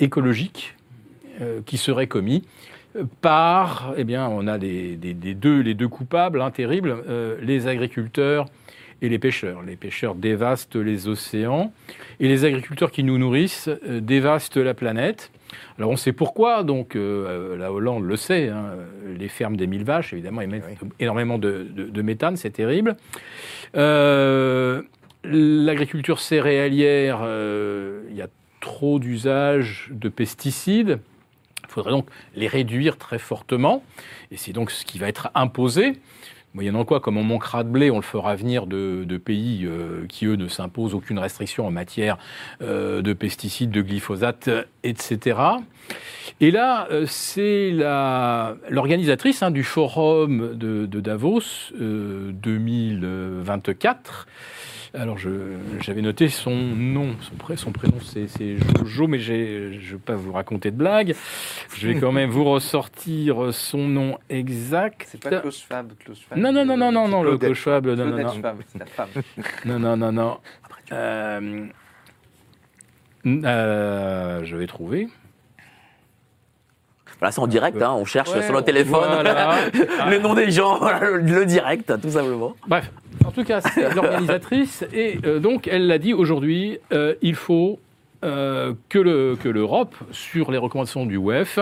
écologique qui serait commis par, eh bien, on a des, des- des deux, les deux coupables hein, terribles, euh, les agriculteurs et les pêcheurs. Les pêcheurs dévastent les océans et les agriculteurs qui nous nourrissent euh, dévastent la planète. Alors on sait pourquoi, donc euh, la Hollande le sait, hein, les fermes des mille vaches évidemment émettent énormément de, de- de méthane, c'est terrible. Euh, L'agriculture céréalière, euh, il y a trop d'usage de pesticides. Il faudrait donc les réduire très fortement. Et c'est donc ce qui va être imposé. Moyennant quoi, comme on manquera de blé, on le fera venir de, pays euh, qui, eux, ne s'imposent aucune restriction en matière euh, de pesticides, de glyphosate, euh, etc. Et là, c'est l'organisatrice hein, du forum de, Davos euh, 2024. Alors, j'avais noté son nom, son, pré- son prénom, c'est Jojo, mais je ne vais pas vous raconter de blague. Je vais quand même vous ressortir son nom exact. C'est pas Klaus Schwab. Klaus Schwab, Non, non, non, non, non, non, le. Klaus Schwab, non, non, non. Schwab, c'est la femme. Non, non, non, non. Euh, euh, je vais trouver. Voilà, c'est en direct, hein, on cherche Ouais, sur le téléphone voilà. le nom des gens, voilà, le, direct, tout simplement. Bref, en tout cas, c'est l'organisatrice. Et euh, donc, elle l'a dit aujourd'hui, euh, il faut euh, que le- que l'Europe, sur les recommandations du WEF,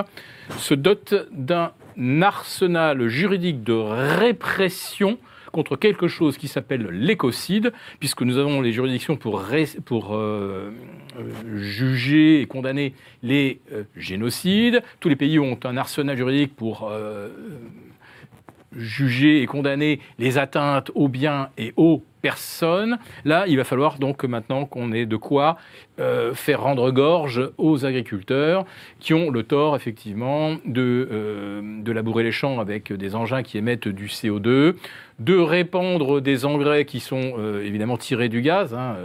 se dote d'un arsenal juridique de répression contre quelque chose qui s'appelle l'écocide, puisque nous avons les juridictions pour, ré- pour euh, juger et condamner les euh, génocides. Tous les pays ont un arsenal juridique pour euh, juger et condamner les atteintes aux biens et aux personnes. Là, il va falloir donc maintenant qu'on ait de quoi euh, faire rendre gorge aux agriculteurs qui ont le tort, effectivement, de, euh, labourer les champs avec des engins qui émettent du CO2, de répandre des engrais qui sont euh, évidemment tirés du gaz. hein.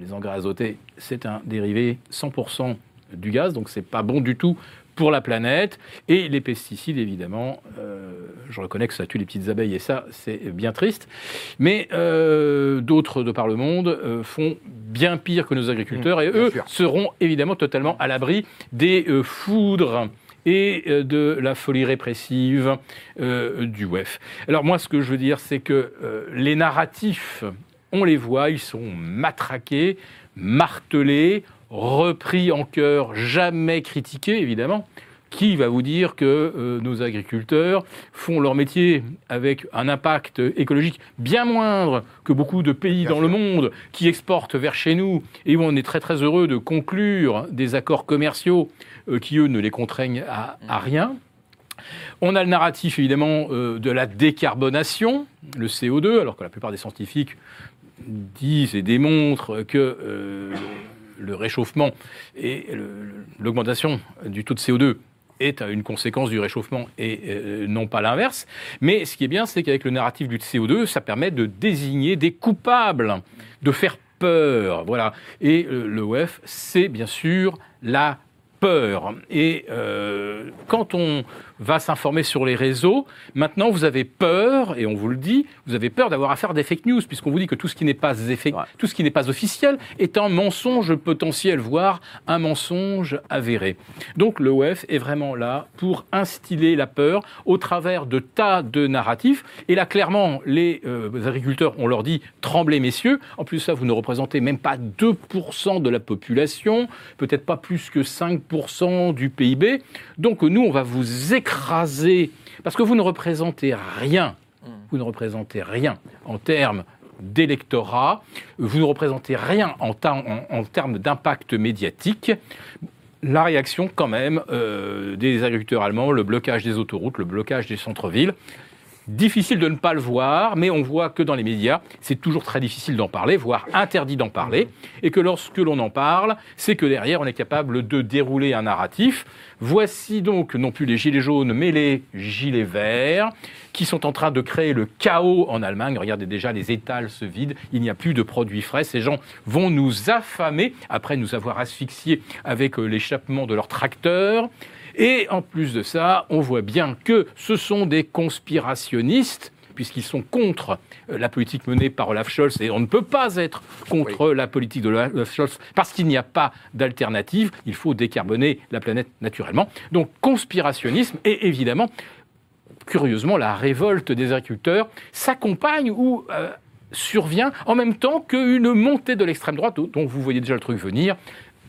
Les engrais azotés, c'est un dérivé 100% du gaz, donc c'est pas bon du tout pour la planète. Et les pesticides, évidemment, euh, je reconnais que ça tue les petites abeilles et ça, c'est bien triste. Mais euh, d'autres de par le monde euh, font bien pire que nos agriculteurs et bien eux sûr. seront évidemment totalement à l'abri des foudres et de la folie répressive du WEF. Alors moi, ce que je veux dire, c'est que les narratifs, on les voit, ils sont matraqués, martelés, repris en cœur, jamais critiqués, évidemment. Qui va vous dire que euh, nos agriculteurs font leur métier avec un impact écologique bien moindre que beaucoup de pays Bien dans le monde qui exportent vers chez nous et où on est très très heureux de conclure des accords commerciaux euh, qui, eux, ne les contraignent à, à rien. On a le narratif, évidemment, euh, de la décarbonation, le CO2, alors que la plupart des scientifiques disent et démontrent que euh, le réchauffement et l'augmentation du taux de CO2 est une conséquence du réchauffement et euh, non pas l'inverse. Mais ce qui est bien, c'est qu'avec le narratif du CO2, ça permet de désigner des coupables, de faire peur. Voilà. Et euh, WEF, c'est bien sûr la peur. Et euh, quand on va s'informer sur les réseaux, maintenant vous avez peur, et on vous le dit, vous avez peur d'avoir affaire à des fake news, puisqu'on vous dit que tout ce qui n'est pas, effe- Ouais. tout ce qui n'est pas officiel est un mensonge potentiel, voire un mensonge avéré. Donc WEF est vraiment là pour instiller la peur au travers de tas de narratifs. Et là, clairement, les euh, agriculteurs, on leur dit tremblez, messieurs. En plus, ça, vous ne représentez même pas 2% de la population, peut-être pas plus que 5% du PIB. Donc nous, on va vous écraser parce que vous ne représentez rien. Vous ne représentez rien en termes d'électorat, vous ne représentez rien en, ta- en- en termes d'impact médiatique. La réaction quand même euh, des agriculteurs allemands, le blocage des autoroutes, le blocage des centres-villes, Difficile de ne pas le voir, mais on voit que dans les médias, c'est toujours très difficile d'en parler, voire interdit d'en parler, et que lorsque l'on en parle, c'est que derrière, on est capable de dérouler un narratif. Voici donc non plus les gilets jaunes, mais les gilets verts, qui sont en train de créer le chaos en Allemagne. Regardez déjà, les étals se vident, il n'y a plus de produits frais. Ces gens vont nous affamer après nous avoir asphyxiés avec euh, l'échappement de leurs tracteurs. Et en plus de ça, on voit bien que ce sont des conspirationnistes, puisqu'ils sont contre euh, la politique menée par Olaf Scholz, et on ne peut pas être contre la politique de Olaf Scholz, parce qu'il n'y a pas d'alternative, il faut décarboner la planète naturellement. Donc conspirationnisme, et évidemment, curieusement, la révolte des agriculteurs s'accompagne ou euh, survient en même temps qu'une montée de l'extrême droite, dont vous voyez déjà le truc venir,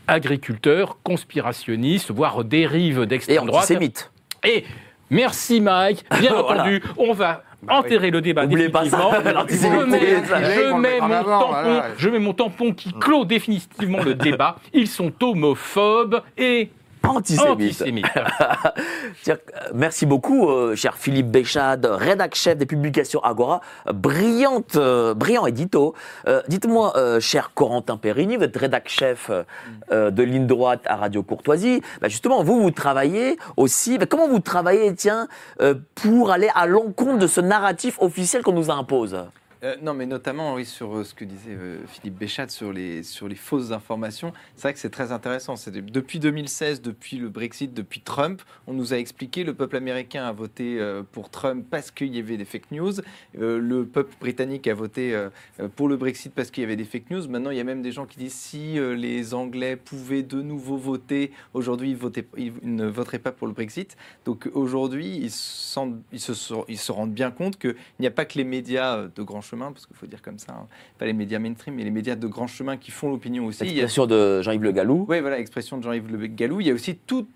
agriculteurs, conspirationnistes, voire dérive Et d'extrême droite. antisémite. Et merci Mike, bien Voilà. entendu, on va enterrer le débat Oubliez pas définitivement. ça, je mets, je mon avant, tampon, voilà. je mets mon tampon qui clôt définitivement le débat. Ils sont homophobes et Antisémite. euh, Merci beaucoup, euh, cher Philippe Béchade, rédac chef des publications Agora. Brillante, euh, brillant édito. Euh, Dites-moi, euh, cher Corentin Périni, vous êtes rédac chef euh, euh, de ligne droite à Radio Courtoisie. Bah, justement, vous, vous travaillez aussi. bah, comment vous travaillez, tiens, euh, pour aller à l'encontre de ce narratif officiel qu'on nous impose? Euh, non, mais notamment, sur euh, ce que disait euh, Philippe Béchat sur les, sur les fausses informations. C'est vrai que c'est très intéressant. Depuis 2016, depuis le Brexit, depuis Trump, on nous a expliqué le peuple américain a voté pour Trump parce qu'il y avait des fake news. Le peuple britannique a voté pour le Brexit parce qu'il y avait des fake news. Maintenant, il y a même des gens qui disent si les Anglais pouvaient de nouveau voter, aujourd'hui, ils, ne voteraient pas pour le Brexit. Donc aujourd'hui, ils, se ils se, rendent bien compte qu'il n'y a pas que les médias de grand chemin, parce qu'il faut dire comme ça, hein, pas les médias mainstream, mais les médias de grand chemin qui font l'opinion aussi. Y a- de Jean-Yves Le Gallou. oui, voilà, expression de Jean-Yves Le Gallou. Il y a aussi tous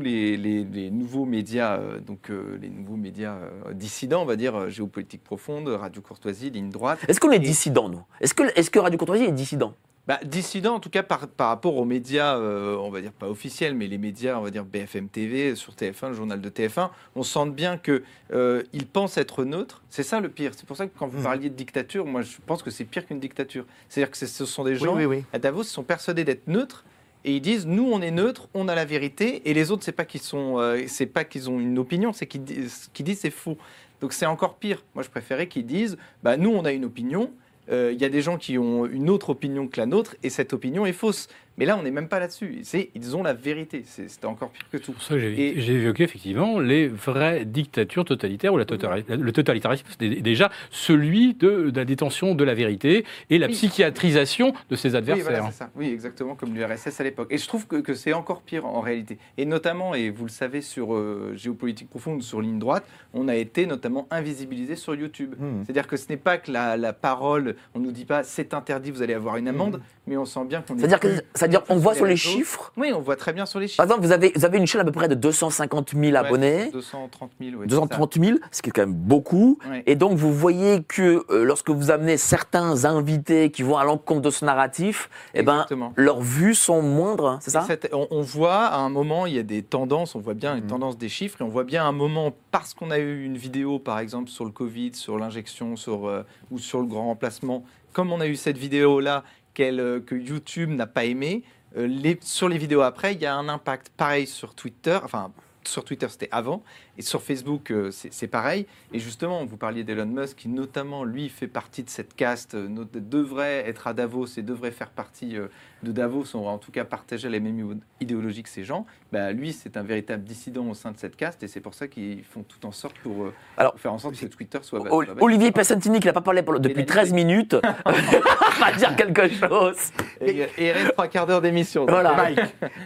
les, les- les nouveaux médias, euh, donc euh, les nouveaux médias euh, dissidents, on va dire, géopolitique profonde, radio courtoisie, ligne droite. Est-ce qu'on est Et- dissident, nous? Est-ce que, est que Radio Courtoisie est dissident? Bah, dissident, en tout cas, par, par rapport aux médias, euh, on va dire pas officiels, mais les médias, on va dire BFM TV, sur TF1, le journal de TF1, on sent bien que euh, pensent être neutres. C'est ça le pire. C'est pour ça que quand vous parliez de dictature, moi, je pense que c'est pire qu'une dictature. C'est-à-dire que ce sont des gens oui, oui. à Davos, ils sont persuadés d'être neutres. Et ils disent, nous, on est neutres, on a la vérité, et les autres, c'est pas qu'ils sont, euh, c'est pas qu'ils ont une opinion, c'est qu'ils disent, qu'ils disent, c'est faux. Donc c'est encore pire. Moi, je préférais qu'ils disent, bah, nous, on a une opinion. Euh, Il y a des gens qui ont une autre opinion que la nôtre, et cette opinion est fausse. Mais là, on n'est même pas là-dessus. C'est, ils ont la vérité. C'est- C'était encore pire que tout. Pour ça j'ai Et- j'ai évoqué effectivement les vraies dictatures totalitaires ou la totali- le totalitarisme, c'est déjà celui de, de la détention de la vérité et la Oui. psychiatrisation de ses Oui, adversaires. voilà, c'est ça. Oui, exactement comme l'URSS à l'époque. Et je trouve que, que c'est encore pire en réalité. Et notamment, et vous le savez, sur euh, Géopolitique Profonde, sur Ligne Droite, on a été notamment invisibilisé sur YouTube. Hmm. C'est-à-dire que ce n'est pas que la, la parole, on nous dit pas c'est interdit, vous allez avoir une amende, mais on sent bien qu'on est. C'est-à-dire que, plus- c'est-à-dire, on voit sur les chiffres. Oui, on voit très bien sur les chiffres. Par exemple, vous avez, vous avez une chaîne à peu près de 250 000 Ouais, abonnés. 230 000, ouais, 230 000, ce qui est quand même beaucoup. Ouais. Et donc, vous voyez que euh, lorsque vous amenez certains invités qui vont à l'encontre de ce narratif, eh ben, leurs vues sont moindres, hein, c'est ça cette- on, on voit à un moment, il y a des tendances, on voit bien les Mhm. tendances des chiffres, et on voit bien à un moment, parce qu'on a eu une vidéo, par exemple, sur le Covid, sur l'injection, sur, euh, ou sur le grand remplacement, comme on a eu cette vidéo-là, qu'elle, euh, que YouTube n'a pas aimé. Euh, les- sur les vidéos après, il y a un impact pareil sur Twitter. Enfin, sur Twitter, c'était avant. Et sur Facebook, euh, c'est pareil. Et justement, vous parliez d'Elon Musk, qui notamment, lui, fait partie de cette caste, euh, devrait être à Davos et devrait faire partie euh, de Davos, ou en tout cas partager les mêmes idéologies que ces gens. Bah, lui, c'est un véritable dissident au sein de cette caste. Et c'est pour ça qu'ils font tout en sorte pour, euh, Alors, pour faire en sorte que Twitter soit... Olivier Passantini, qui n'a pas parlé pour- depuis Pénalisé. 13 minutes, va dire quelque chose. Et, et il reste trois quarts d'heure d'émission. Voilà. Mike,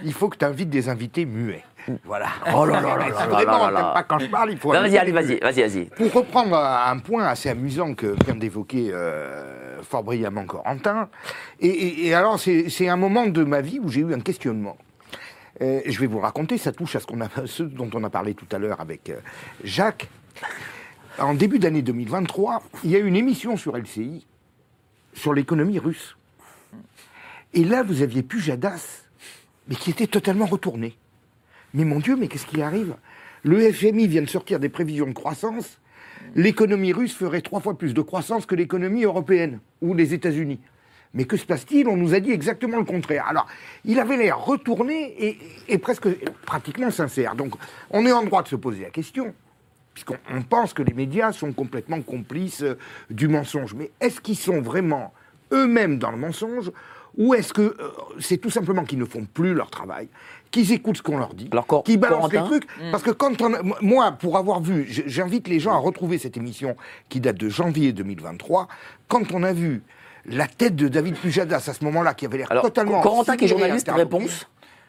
il faut que tu invites des invités muets. Voilà. Oh là là là là vraiment, là pas quand je parle, il faut. Non, Vas-y, allez, vas-y, vas-y, vas-y. Pour reprendre un point assez amusant que vient d'évoquer euh, fort brillamment Corentin, et, et- et alors c'est un moment de ma vie où j'ai eu un questionnement. Euh, je vais vous raconter, ça touche à ce, qu'on a, ce dont on a parlé tout à l'heure avec euh, Jacques. En début d'année 2023, il y a eu une émission sur LCI sur l'économie russe. Et là, vous aviez Pujadas, mais qui était totalement retourné. Mais mon Dieu, mais qu'est-ce qui arrive? Le FMI vient de sortir des prévisions de croissance. L'économie russe ferait trois fois plus de croissance que l'économie européenne ou les États-Unis. Mais que se passe-t-il? On nous a dit exactement le contraire. Alors, il avait l'air retourné et, presque pratiquement sincère. Donc, on est en droit de se poser la question, puisqu'on on pense que les médias sont complètement complices euh, du mensonge. Mais est-ce qu'ils sont vraiment eux-mêmes dans le mensonge? Ou est-ce que euh, c'est tout simplement qu'ils ne font plus leur travail, qu'ils écoutent ce qu'on leur dit, qu'ils balancent les trucs Parce que quand on, moi, pour avoir vu, j'invite les gens à retrouver cette émission qui date de janvier 2023, quand on a vu la tête de David Pujadas à ce moment-là, qui avait l'air totalement... Corentin, qui est journaliste, réponse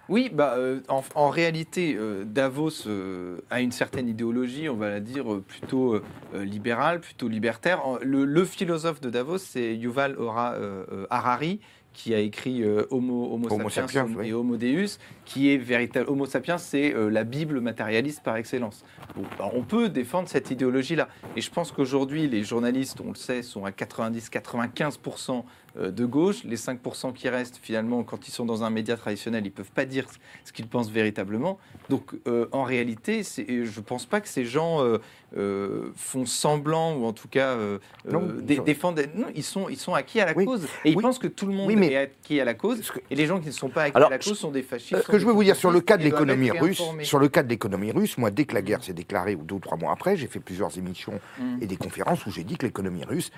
Oui, bah, euh, en, en réalité, euh, Davos euh, a une certaine idéologie, on va la dire euh, plutôt libérale, plutôt libertaire. Le, le philosophe de Davos, c'est Yuval Ora, euh, euh, Harari, qui a écrit euh, Homo, Homo, Homo sapiens, sapiens, oui. et Homo Deus, qui est véritable. Homo sapiens, c'est euh, la Bible matérialiste par excellence. Bon, bah, on peut défendre cette idéologie-là. Et je pense qu'aujourd'hui, les journalistes, on le sait, sont à 90-95% euh, de gauche. Les 5% qui restent, finalement, quand ils sont dans un média traditionnel, ils ne peuvent pas dire ce qu'ils pensent véritablement. Donc, euh, en réalité, je ne pense pas que ces gens euh, euh, font semblant, ou en tout cas euh, Non, euh, dé- je- défendent. Non, ils sont, ils sont acquis à la Oui, cause. Et ils oui. pensent que tout le monde Oui, mais- est acquis à la cause. Que- Et les gens qui ne sont pas acquis Alors, à la cause sont des fascistes. Ce que je veux vous dire sur le cas de l'économie russe, sur le cas de l'économie russe, moi, dès que la guerre s'est déclarée, ou deux ou trois mois après, j'ai fait plusieurs émissions Mm. et des conférences où j'ai dit que l'économie russe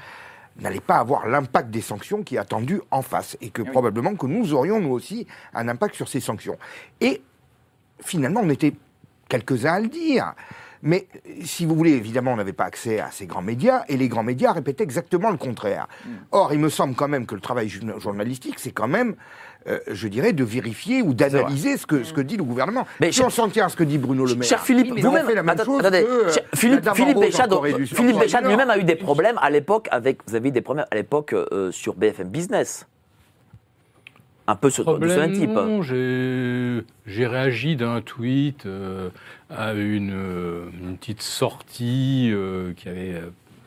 n'allait pas avoir l'impact des sanctions qui est attendu en face, et que oui. probablement que nous aurions, nous aussi, un impact sur ces sanctions. Et finalement, on était quelques-uns à le dire. Mais si vous voulez, évidemment, on n'avait pas accès à ces grands médias, et les grands médias répétaient exactement le contraire. Mm. Or, il me semble quand même que le travail journa- journalistique, c'est quand même, euh, je dirais, de vérifier ou d'analyser ce que, ce que dit le gouvernement. Mais si on s'en tient à ce que dit Bruno Le Maire, Cher Philippe, ils ont vous-même, fait la même chose attendez, que, euh, cher- Philippe, Philippe Béchade, lui-même a eu des problèmes à l'époque avec, vous avez eu des problèmes à l'époque euh, sur BFM Business. Un peu sur, de ce même Problème, type. non, j'ai réagi d'un tweet euh, à une, euh, une petite sortie euh, qui avait,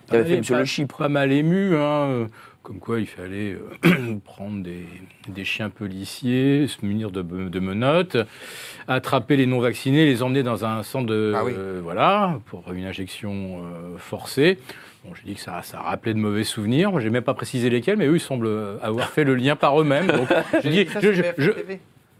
Qui avait fait Monsieur pas- Le Chypre. pas mal ému, hein, euh, comme quoi il fallait euh, prendre des, des chiens policiers, se munir de, de menottes, attraper les non-vaccinés, les emmener dans un centre de Ah oui. euh, voilà pour une injection euh, forcée. Bon, j'ai dit que ça, ça rappelait de mauvais souvenirs. J'ai même pas précisé lesquels, mais eux, ils semblent avoir fait le lien par eux-mêmes. Donc, j'ai dit, Ça, je-.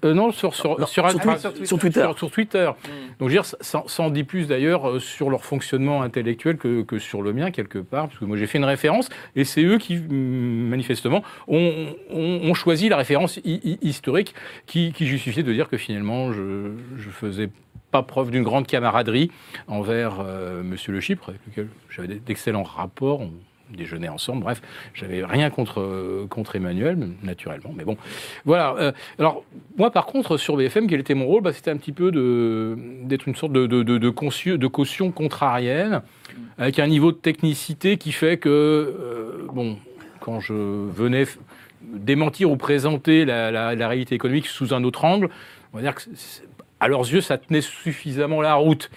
Euh, non, sur, sur, Non, sur, sur Insta- Twitter. Sur Twitter. Mm. Donc, je veux dire, ça, ça en dit plus d'ailleurs euh, sur leur fonctionnement intellectuel que, que sur le mien, quelque part, parce que moi j'ai fait une référence, et c'est eux qui, manifestement, ont, ont- ont choisi la référence hi- hi- historique qui, qui justifiait de dire que finalement, je, je faisais pas preuve d'une grande camaraderie envers euh, Monsieur Le Chypre, avec lequel j'avais d'excellents rapports. On déjeunait ensemble, bref, j'avais rien contre, euh, contre Emmanuel, naturellement, mais bon, voilà. euh, alors, moi, par contre, sur BFM, quel était mon rôle? Bah, C'était un petit peu d'être une sorte de, de, de, caution contrarienne, avec un niveau de technicité qui fait que, euh, bon, quand je venais démentir ou présenter la, réalité économique sous un autre angle, on va dire que, à leurs yeux, ça tenait suffisamment la route.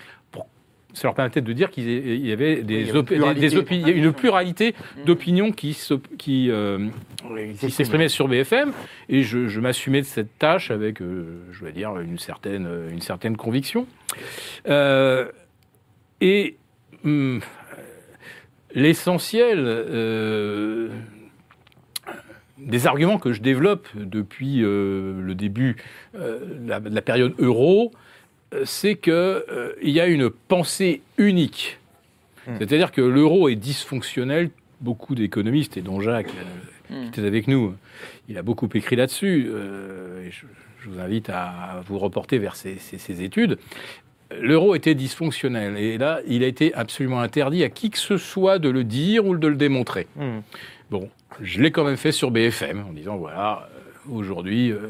Ça leur permettait de dire qu'il y avait- il y des, avait une des- pluralité. une d'opinions qui, euh, qui s'exprimaient sur BFM, et je, je m'assumais de cette tâche avec, euh, je dois dire, une certaine, une certaine conviction. Euh, et hum, l'essentiel, euh, des arguments que je développe depuis euh, le début euh, de la, de la période euro, euh, c'est qu'il y a une pensée unique. C'est-à-dire que l'euro est dysfonctionnel. Beaucoup d'économistes, et dont Jacques, euh, qui était avec nous, il a beaucoup écrit là-dessus. euh, je, je vous invite à vous reporter vers ces études. L'euro était dysfonctionnel. Et là, il a été absolument interdit à qui que ce soit de le dire ou de le démontrer. Hmm. Bon, je l'ai quand même fait sur BFM en disant voilà, euh, aujourd'hui, euh,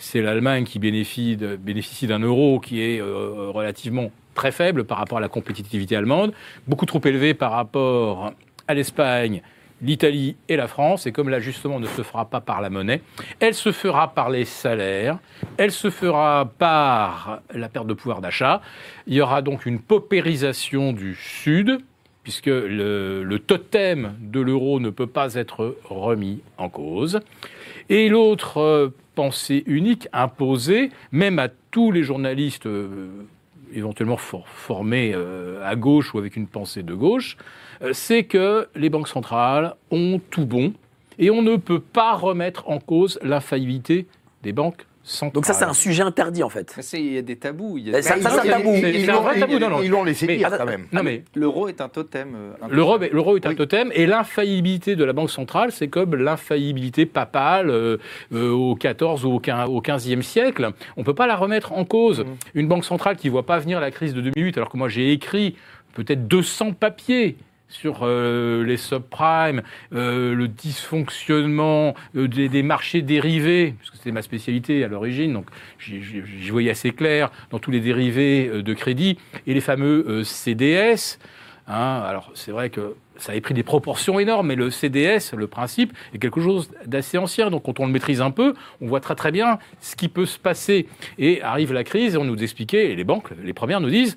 c'est l'Allemagne qui bénéficie d'un euro qui est euh, relativement très faible par rapport à la compétitivité allemande, beaucoup trop élevé par rapport à l'Espagne, l'Italie et la France. Et comme l'ajustement ne se fera pas par la monnaie, elle se fera par les salaires, elle se fera par la perte de pouvoir d'achat. Il y aura donc une paupérisation du Sud, puisque le, totem de l'euro ne peut pas être remis en cause. Et l'autre euh, pensée unique imposée, même à tous les journalistes euh, éventuellement for- formés euh, à gauche ou avec une pensée de gauche, c'est que les banques centrales ont tout bon et on ne peut pas remettre en cause l'infaillibilité des banques Donc ça, c'est un sujet interdit, en fait. Il y a des tabous. il y a- ça- Bah, ça, c'est un tabou. Ils l'ont- vrai tabou, non, non. Ils l'ont laissé Mais- dire quand même. Non mais L'euro est un totem. un L'euro, totem. l'euro est un totem et l'infaillibilité de la Banque centrale, c'est comme l'infaillibilité papale euh, euh, au XIV ou au quin- au XVe siècle. On ne peut pas la remettre en cause. Une Banque centrale qui ne voit pas venir la crise de 2008, alors que moi j'ai écrit peut-être 200 papiers sur euh, les subprimes, euh, le dysfonctionnement euh, des, marchés dérivés, parce que c'était ma spécialité à l'origine, donc j'y voyais assez clair dans tous les dérivés de crédit, et les fameux CDS. Hein, alors c'est vrai que ça avait pris des proportions énormes, mais le CDS, le principe, est quelque chose d'assez ancien. Donc quand on le maîtrise un peu, on voit très très bien ce qui peut se passer. Et arrive la crise et on nous expliquait, et les banques, les premières nous disent,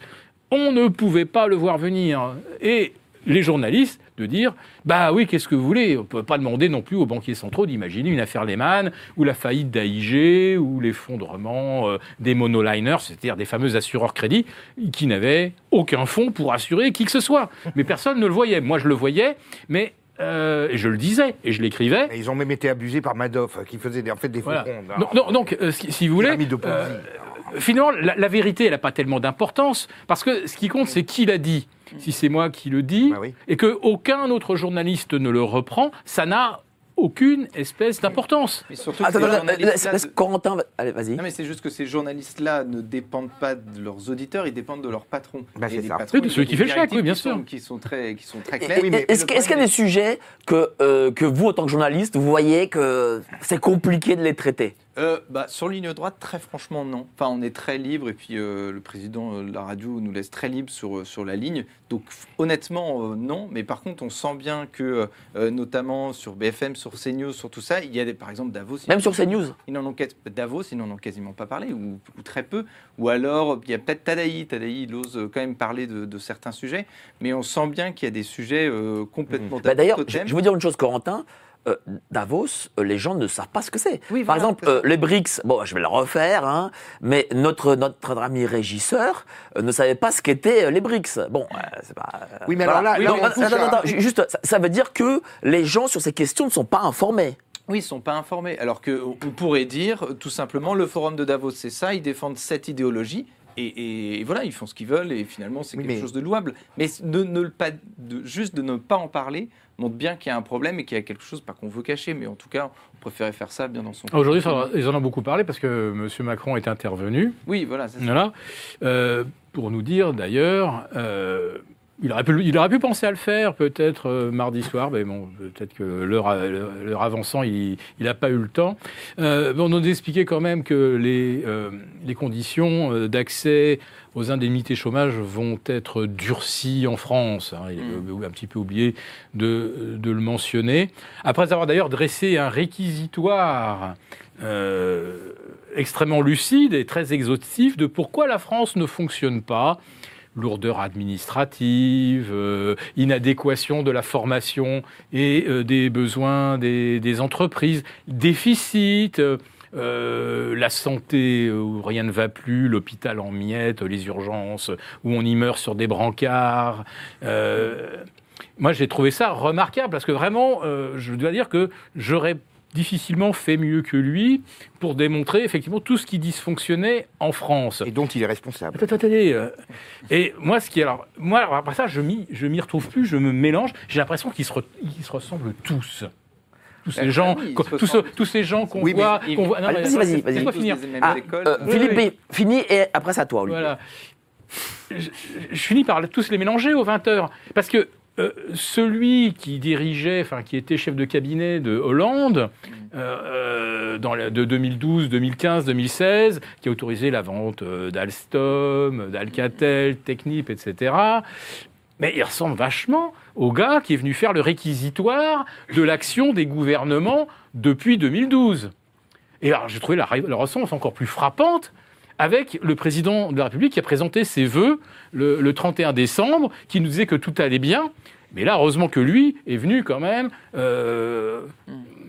on ne pouvait pas le voir venir. Et les journalistes de dire, bah oui, qu'est-ce que vous voulez? On ne peut pas demander non plus aux banquiers centraux d'imaginer une affaire Lehman ou la faillite d'AIG ou l'effondrement euh, des monoliners, c'est-à-dire des fameux assureurs crédits qui n'avaient aucun fonds pour assurer qui que ce soit. Mais personne ne le voyait. Moi, je le voyais, mais euh, et je le disais et je l'écrivais. Ils ont même été abusés par Madoff, qui faisait des- en fait des faux Voilà. comptes. hein. Donc, donc- euh, si, si vous voulez, euh, finalement, la, la vérité, elle n'a pas tellement d'importance, parce que ce qui compte, c'est qui l'a dit. Si c'est moi qui le dis, Bah oui. et qu'aucun autre journaliste ne le reprend, ça n'a aucune espèce d'importance. Corentin. Allez, vas-y. Non, mais c'est juste que ces journalistes-là ne dépendent pas de leurs auditeurs, ils dépendent de leurs patrons. Bah, Et c'est les ça. patrons, Oui, de qui fait le chèque, oui, bien sont- sûr. Qui sont très, qui sont très Et- claires. et- Oui, mais- Est-ce qu'il y a des sujets que, euh, que vous, en tant que journaliste, vous voyez que c'est compliqué de les traiter? Euh, bah, sur ligne droite, très franchement, non. Enfin, on est très libre et puis euh, le président de la radio nous laisse très libre sur, euh, sur la ligne. Donc, honnêtement, euh, non. Mais par contre, on sent bien que, notamment sur BFM, sur CNews, sur tout ça, il y a des, par exemple Davos. Même sur CNews Ils ont Davos, ils n'en ont quasiment pas parlé, ou, ou très peu. Ou alors, il y a peut-être Tadaï. Tadaï, il ose quand même parler de, de certains sujets. Mais on sent bien qu'il y a des sujets complètement Bah, D'ailleurs, je, je veux dire une chose, Corentin. Euh, Davos, euh, les gens ne savent pas ce que c'est. Oui, Par voilà, exemple, euh, les BRICS, bon, je vais le refaire, hein, mais notre, notre ami régisseur euh, ne savait pas ce qu'étaient euh, les BRICS. Bon, euh, c'est pas. euh, Oui, mais alors là- là, Donc, attends, attends, ju- juste, ça, ça veut dire que les gens sur ces questions ne sont pas informés. Oui, ils ne sont pas informés. Alors qu'on pourrait dire, tout simplement, le forum de Davos, c'est ça, ils défendent cette idéologie. Et, et- et voilà, ils font ce qu'ils veulent et finalement c'est Oui, quelque mais- chose de louable. Mais de, ne le pas, de, juste de ne pas en parler montre bien qu'il y a un problème et qu'il y a quelque chose, pas qu'on veut cacher, mais en tout cas, on préférait faire ça bien dans son. Aujourd'hui, ils en ont beaucoup parlé parce que M. Macron est intervenu. Oui, voilà, c'est ça. Voilà. Euh, pour nous dire d'ailleurs, euh, il, aurait pu, il aurait pu penser à le faire peut-être euh, mardi soir, mais bon, peut-être que l'heure avançant, il n'a pas eu le temps. Euh, on nous expliquait quand même que les, euh, les conditions d'accès aux indemnités chômage vont être durcies en France. hein. il a un petit peu oublié de, de le mentionner. Après avoir d'ailleurs dressé un réquisitoire extrêmement lucide et très exhaustif de pourquoi la France ne fonctionne pas. Lourdeur administrative, euh, inadéquation de la formation et euh, des besoins des, entreprises, déficit, euh, la santé où rien ne va plus, l'hôpital en miettes, les urgences où on y meurt sur des brancards. Moi, j'ai trouvé ça remarquable parce que vraiment, je dois dire que j'aurais difficilement fait mieux que lui pour démontrer effectivement tout ce qui dysfonctionnait en France. Et dont il est responsable. Attends, attendez. euh, Et moi, ce qui est alors, moi, alors, après ça, je m'y, je m'y retrouve plus, je me mélange. J'ai l'impression qu'ils se, re- ils se ressemblent tous. Tous ces Ben, gens, tous, ces gens qu'on Oui, voit, qu'on voit. non, mais- vas-y, vas-y, vas-y. finir. Ah, écoles. euh, Oui, Philippe oui. Fini et après c'est à toi, Olivier. Voilà. Je, je- je finis par tous les mélanger aux 20 heures. Parce que euh, celui qui dirigeait, enfin qui était chef de cabinet de Hollande, euh, euh, dans la- de 2012, 2015, 2016, qui a autorisé la vente euh, d'Alstom, d'Alcatel, Technip, etc. Mais il ressemble vachement au gars qui est venu faire le réquisitoire de l'action des gouvernements depuis 2012. Et alors, j'ai trouvé la, la ressemblance encore plus frappante avec le président de la République qui a présenté ses vœux le, le 31 décembre, qui nous disait que tout allait bien. Mais là, heureusement que lui est venu quand même euh,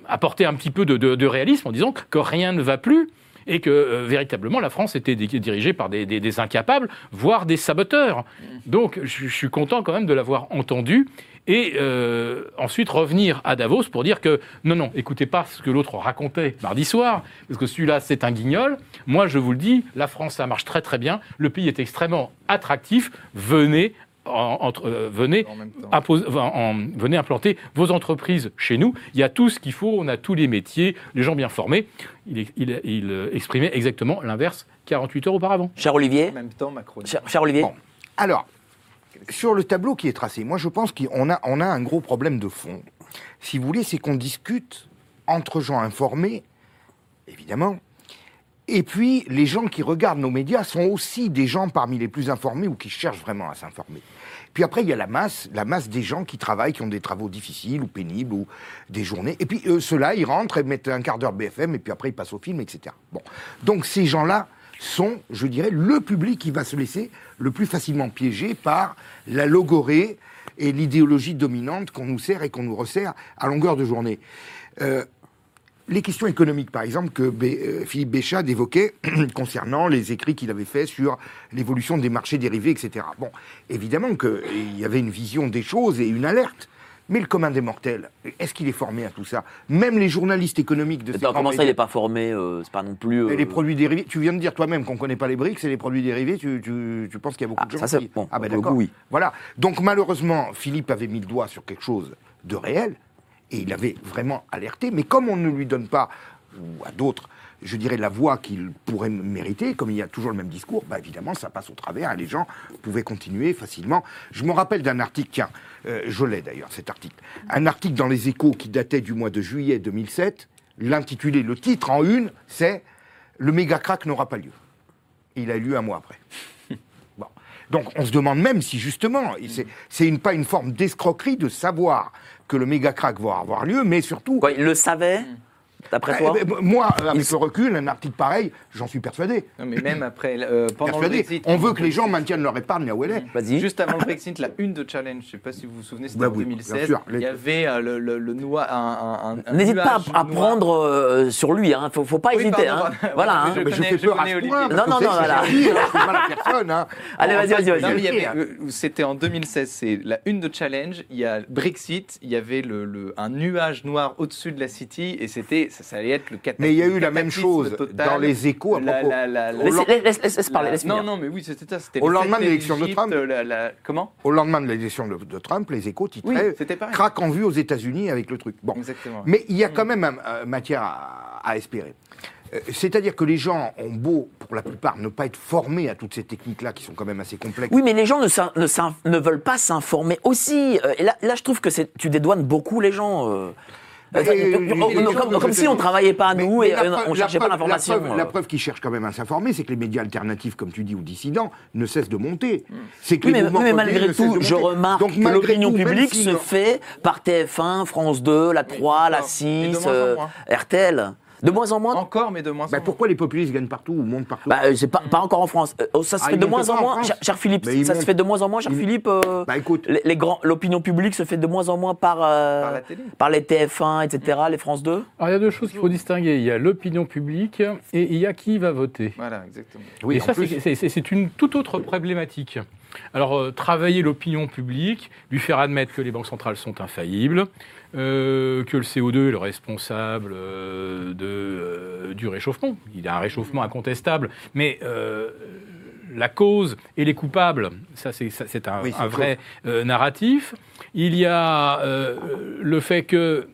apporter un petit peu de, réalisme en disant que rien ne va plus et que euh, véritablement la France était di- dirigée par des, incapables, voire des saboteurs. Donc je suis content quand même de l'avoir entendu et euh, ensuite revenir à Davos pour dire que non, non, écoutez pas ce que l'autre racontait mardi soir, parce que celui-là c'est un guignol. Moi je vous le dis, la France ça marche très très bien, le pays est extrêmement attractif, venez. en- entre, euh, venez En même temps. impose- en- en- venez implanter vos entreprises chez nous. Il y a tout ce qu'il faut, on a tous les métiers, les gens bien formés. Il, il- il, euh, exprimait exactement l'inverse 48 heures auparavant. Cher Olivier, En même temps, Macron. cher, cher Olivier, Bon. Alors, sur le tableau qui est tracé, moi je pense qu'on a, on a un gros problème de fond. Si vous voulez, c'est qu'on discute entre gens informés, évidemment, et puis les gens qui regardent nos médias sont aussi des gens parmi les plus informés ou qui cherchent vraiment à s'informer. Puis après, il y a la masse, la masse des gens qui travaillent, qui ont des travaux difficiles ou pénibles ou des journées. Et puis euh, ceux-là, ils rentrent et mettent un quart d'heure BFM et puis après ils passent au film, etc. Bon, donc ces gens-là sont, je dirais, le public qui va se laisser le plus facilement piéger par la logorée et l'idéologie dominante qu'on nous sert et qu'on nous resserre à longueur de journée. Euh, les questions économiques, par exemple, que euh, Philippe Béchade évoquait concernant les écrits qu'il avait faits sur l'évolution des marchés dérivés, etc. Bon, évidemment qu'il y avait une vision des choses et une alerte. Mais le commun des mortels, est-ce qu'il est formé à tout ça? Même les journalistes économiques de ces Attends, grands comment ça il n'est pas formé euh, C'est pas non plus. et euh, les produits dérivés, tu viens de dire toi-même qu'on ne connaît pas les briques, c'est les produits dérivés, tu, tu- tu penses qu'il y a beaucoup Ah, de gens ça, c'est- qui... bon, ah ben le d'accord. oui. Voilà. Donc malheureusement, Philippe avait mis le doigt sur quelque chose de réel, et il avait vraiment alerté, mais comme on ne lui donne pas, ou à d'autres, je dirais la voix qu'il pourrait mériter, comme il y a toujours le même discours, bah évidemment ça passe au travers, et les gens pouvaient continuer facilement. Je me rappelle d'un article, tiens, euh, je l'ai d'ailleurs cet article, un article dans les échos qui datait du mois de juillet 2007, l'intitulé, le titre en une, c'est Le méga crack n'aura pas lieu. Il a eu lieu un mois après. Bon. Donc on se demande même si justement, et c'est- c'est une, pas une forme d'escroquerie de savoir que le méga crack va avoir lieu, mais surtout. Quoi, il le savait? D'après toi Eh ben, moi, avec Il- le recul, un article pareil, j'en suis persuadé. Non, mais même après, euh, pendant le persuadé. Brexit. On veut que les gens maintiennent leur épargne là où elle est. Vas-y. Juste avant le Brexit, la une de Challenge, je ne sais pas si vous vous souvenez, c'était Bah en oui, bien 2016. sûr. Il y avait euh, le, le, le noix, un, un- un N'hésite pas à, à noir. prendre euh, sur lui, hein. faut, faut pas Oui, hésiter. pardon, hein. pardon. Voilà. Hein. je Mais je connais- fais je peur à ce point. Non, non, non, voilà. c'est gentil, c'est mal à personne. Allez, vas-y, vas-y, il c'était en 2016, c'est la une de Challenge. Il y a Brexit, il y avait le, le- un nuage noir au-dessus de la City et c'était, ça, ça allait être le cataclysme. Mais il y a eu la même chose total. dans les échos à La- propos. la- la- la- Au Laisse, laisse, laisse- laisse parler, laisse non, non, mais oui, c'était ça. C'était Au lendemain de l'élection de Trump. la- la- comment? Au lendemain de l'élection de, de Trump, les échos Oui, titraient c'était pareil. Crack en vue aux États-Unis avec le truc. Bon. Exactement. Mais il y a quand même euh, matière à, à espérer. Euh, C'est-à-dire que les gens ont beau, pour la plupart, ne pas être formés à toutes ces techniques-là qui sont quand même assez complexes. Oui, mais les gens ne, veulent pas s'informer aussi. Euh, Et là, là, je trouve que tu dédouanes beaucoup les gens. Euh, comme- si on dis- travaillait pas à nous mais et on la cherchait pas l'information. La preuve, la euh. preuve qui cherche quand même à s'informer, c'est que les médias alternatifs, comme tu dis, ou dissidents, ne cessent de monter. C'est que Oui, les mais, malgré ne tout, je remarque Donc, que l'opinion publique si se fait par TF1, France 2, la 3, la encore. 6, Et de moins en euh. RTL. De moins en moins Encore, mais de moins en Bah, moins. pourquoi les populistes gagnent partout ou montent partout bah, euh, c'est pas, pas encore en France. Euh, ça se Ah, fait de moins en moins, cher, cher Philippe. Ça se fait de moins en moins, cher Ils- Philippe. euh, Bah écoute, les, les grands, l'opinion publique se fait de moins en moins par, euh, Par la télé. par les TF1, etc., les France 2. Alors il y a deux choses qu'il faut distinguer. Il y a l'opinion publique et il y a qui va voter. Voilà, exactement. oui, et ça, c'est une toute autre problématique. Alors, euh, travailler l'opinion publique, lui faire admettre que les banques centrales sont infaillibles, euh, que le CO2 est le responsable euh, de, euh, du réchauffement. Il y a un réchauffement incontestable, mais la cause et les coupables, ça c'est un, Oui, c'est un vrai narratif. Il y a le fait que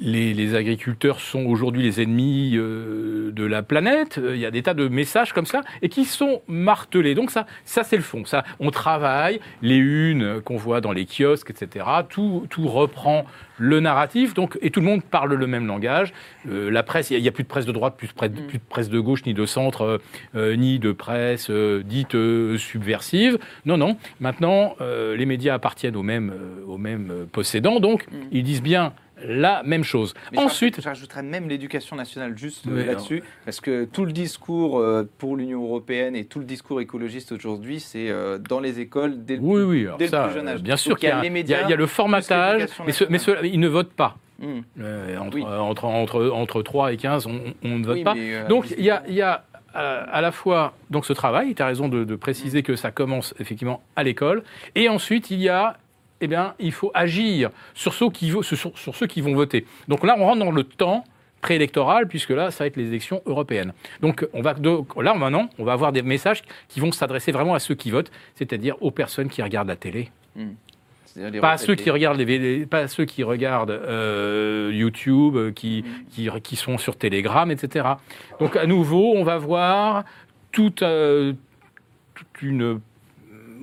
les, les agriculteurs sont aujourd'hui les ennemis euh, de la planète. Il y a des tas de messages comme ça et qui sont martelés. Donc ça, ça c'est le fond. Ça, on travaille les unes qu'on voit dans les kiosques, etc. Tout, tout reprend le narratif. Donc et tout le monde parle le même langage. Euh, la presse, il n'y a, plus de presse de droite, plus de presse, plus de presse de gauche, ni de centre, euh, ni de presse dite subversive. Non, non. Maintenant, les médias appartiennent aux mêmes, aux mêmes possédants. Donc ils disent bien la même chose. Mais Ensuite, j'ajoute- j'ajouterais même l'éducation nationale juste euh, Oui, là-dessus, parce que tout le discours euh, pour l'Union européenne et tout le discours écologiste aujourd'hui, c'est euh, dans les écoles dès le, Oui, plus, oui, alors dès le plus jeune âge. bien sûr qu'il y, a- les il y a- médias, il y a le formatage, mais, ce- mais ils ne votent pas. Hmm. Euh, entre, Oui. euh, entre, entre, entre 3 et 15, on, on ne vote Oui, pas. euh, Donc il y a, il y a euh, à la fois donc, ce travail, tu as raison de, de préciser que ça commence effectivement à l'école, et ensuite il y a, eh bien, il faut agir sur ceux, qui, sur, sur ceux qui vont voter. Donc là, on rentre dans le temps préélectoral, puisque là, ça va être les élections européennes. Donc, on va, donc, là, maintenant, on va avoir des messages qui vont s'adresser vraiment à ceux qui votent, c'est-à-dire aux personnes qui regardent la télé. Les Pas à ceux qui regardent les, pas à ceux qui regardent euh, YouTube, qui, qui, qui sont sur Telegram, etc. Donc à nouveau, on va voir toute, euh, toute une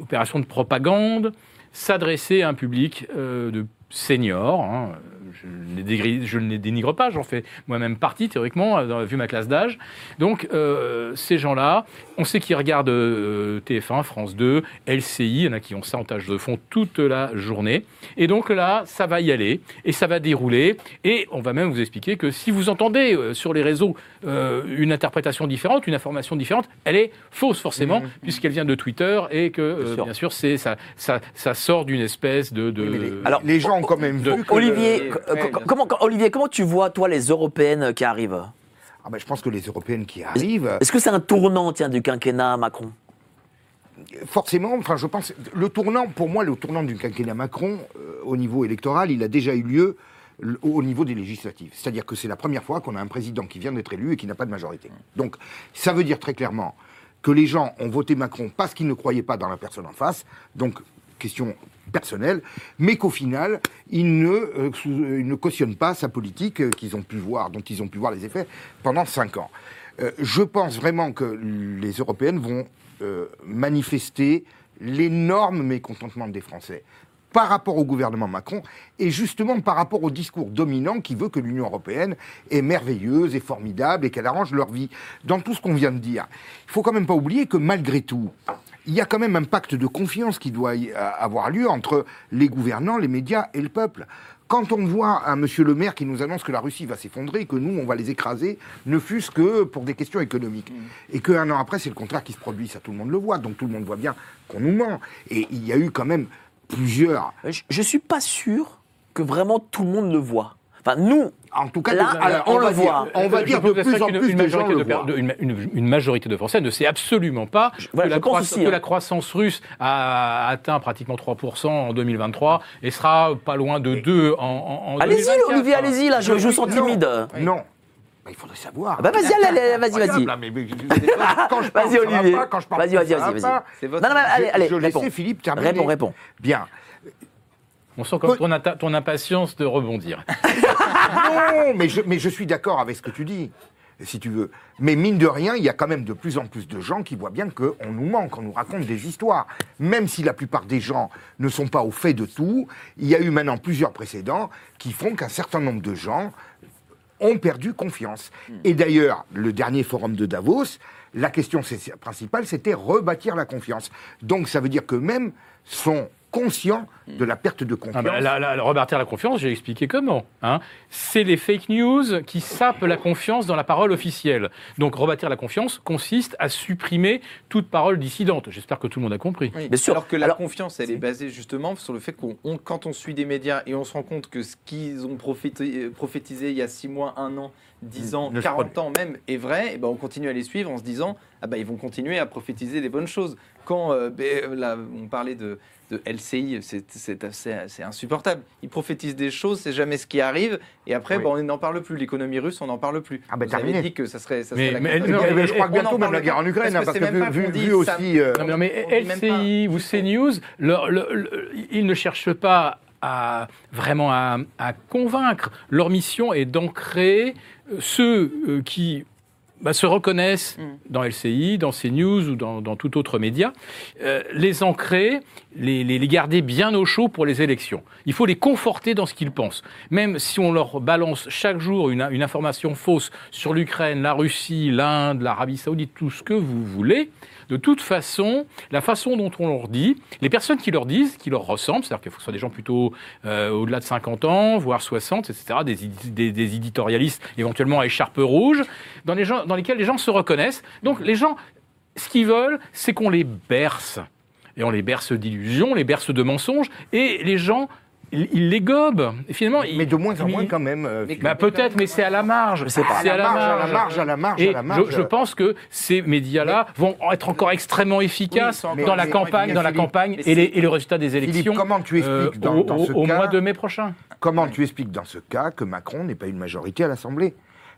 opération de propagande s'adresser à un public euh, de seniors. hein. Je, ne les dénigre pas, j'en fais moi-même partie théoriquement, euh, vu ma classe d'âge. Donc euh, ces gens-là, on sait qu'ils regardent euh, TF1, France 2, LCI, il y en a qui ont ça en tâche de fond toute la journée. Et donc là, ça va y aller et ça va dérouler. Et on va même vous expliquer que si vous entendez euh, sur les réseaux euh, une interprétation différente, une information différente, elle est fausse forcément, puisqu'elle vient de Twitter et que, euh, sûr. bien sûr, c'est ça, ça, ça sort d'une espèce de... de- Oui, mais les, Alors, les gens ont quand même de- vu que Olivier, le- comment, Olivier, comment tu vois, toi, les européennes qui arrivent? Ah ben, je pense que les européennes qui arrivent, Est-ce que c'est un tournant, tiens, du quinquennat Macron? Forcément, enfin, je pense, le tournant, pour moi, le tournant du quinquennat Macron, euh, au niveau électoral, il a déjà eu lieu au niveau des législatives. C'est-à-dire que c'est la première fois qu'on a un président qui vient d'être élu et qui n'a pas de majorité. Donc, ça veut dire très clairement que les gens ont voté Macron parce qu'ils ne croyaient pas dans la personne en face. Donc, question personnelle, mais qu'au final, ils ne, euh, euh, ils ne cautionnent pas sa politique euh, qu'ils ont pu voir, dont ils ont pu voir les effets pendant cinq ans. Je pense vraiment que les européennes vont manifester l'énorme mécontentement des Français par rapport au gouvernement Macron et justement par rapport au discours dominant qui veut que l'Union européenne est merveilleuse et formidable et qu'elle arrange leur vie. Dans tout ce qu'on vient de dire, il faut quand même pas oublier que malgré tout, il y a quand même un pacte de confiance qui doit y- a- avoir lieu entre les gouvernants, les médias et le peuple. Quand on voit un monsieur le maire qui nous annonce que la Russie va s'effondrer, que nous, on va les écraser, ne fût-ce que pour des questions économiques, et qu'un an après, c'est le contraire qui se produit, ça tout le monde le voit, donc tout le monde voit bien qu'on nous ment. Et il y a eu quand même plusieurs Je, je suis pas sûr que vraiment tout le monde le voit. Enfin, nous, En tout cas, Là, de- alors, on on, le voit. dire, on va dire de plus en qu'une- plus une de gens le voient. une, une- une majorité de Français ne sait absolument pas voilà, que, la hein. la croissance russe a atteint pratiquement 3% en 2023 et sera pas loin de 2 en, en, en allez-y, 2024. Olivier, allez-y, là, je, je vous sens Non, timide. Non. Bah, il faudrait savoir. Bah vas-y, allez, allez, vas-y, vas-y. Vas-y, Olivier. pas, quand je parle Vas-y, pas, vas-y, vas-y, Non, non, mais allez, Je- allez, je laissais Philippe terminer. Réponds, réponds. Bien. On sent comme ton, ton impatience de rebondir. Non, mais je, mais je suis d'accord avec ce que tu dis, si tu veux. Mais mine de rien, il y a quand même de plus en plus de gens qui voient bien qu'on nous ment, qu'on nous raconte des histoires. Même si la plupart des gens ne sont pas au fait de tout, il y a eu maintenant plusieurs précédents qui font qu'un certain nombre de gens ont perdu confiance. Et d'ailleurs, le dernier forum de Davos, la question c'est- principale, c'était rebâtir la confiance. Donc ça veut dire que même sont conscients de la perte de Ah confiance. bah, là, là, rebâtir la confiance, j'ai expliqué comment. hein. C'est les fake news qui sapent la confiance dans la parole officielle. Donc rebâtir la confiance consiste à supprimer toute parole dissidente. J'espère que tout le monde a compris. Oui, Bien sûr. Alors que la Alors- confiance, elle est basée justement sur le fait qu'on, on- quand on suit des médias et on se rend compte que ce qu'ils ont euh, prophétisé il y a six mois, un an, 10 ans, Ne se 40 ans même est vrai, et ben on continue à les suivre en se disant ah ben ils vont continuer à prophétiser des bonnes choses. Quand euh, ben, là, on parlait de, de LCI, c'est- c'est assez- insupportable. Ils prophétisent des choses, c'est jamais ce qui arrive, et après Oui. ben, on n'en parle plus. L'économie russe, on n'en parle plus. Ah ben, Vous avez terminé. dit que ça serait, ça Mais- serait la mais- catastrophe. non, Eh ben, je crois que bientôt même la guerre en Ukraine, hein, parce parce que que vu, ça- aussi. euh, Non, mais- mais LCI ou CNews, ils ne cherchent pas à vraiment à, à convaincre. Leur mission est d'ancrer euh, ceux euh, qui bah, se reconnaissent Mm. dans LCI, dans CNews ou dans, dans tout autre média, euh, les ancrer, les, garder bien au chaud pour les élections. Il faut les conforter dans ce qu'ils pensent. Même si on leur balance chaque jour une, information fausse sur l'Ukraine, la Russie, l'Inde, l'Arabie saoudite, tout ce que vous voulez, de toute façon, la façon dont on leur dit, les personnes qui leur disent, qui leur ressemblent, c'est-à-dire qu'il faut que ce soit des gens plutôt euh, au-delà de 50 ans, voire 60, etc., des- des éditorialistes éventuellement à écharpe rouge, dans, les gens, dans lesquels les gens se reconnaissent. Donc les gens, ce qu'ils veulent, c'est qu'on les berce. Et on les berce d'illusions, on les berce de mensonges, et les gens, ils, ils les gobent. Et finalement, Mais de moins en moins quand même. euh, bah, peut-être, mais c'est à la marge. C'est à la marge, à la marge, à la marge, Et à la marge. je, je pense que ces médias-là vont être encore extrêmement efficaces dans la mais- campagne, mais dans la campagne et, les, c'est- et le résultat des Philippe, élections comment tu expliques euh, dans, au, dans ce au- mois de mai prochain? Comment tu expliques dans ce cas que Macron n'est pas une majorité à l'Assemblée?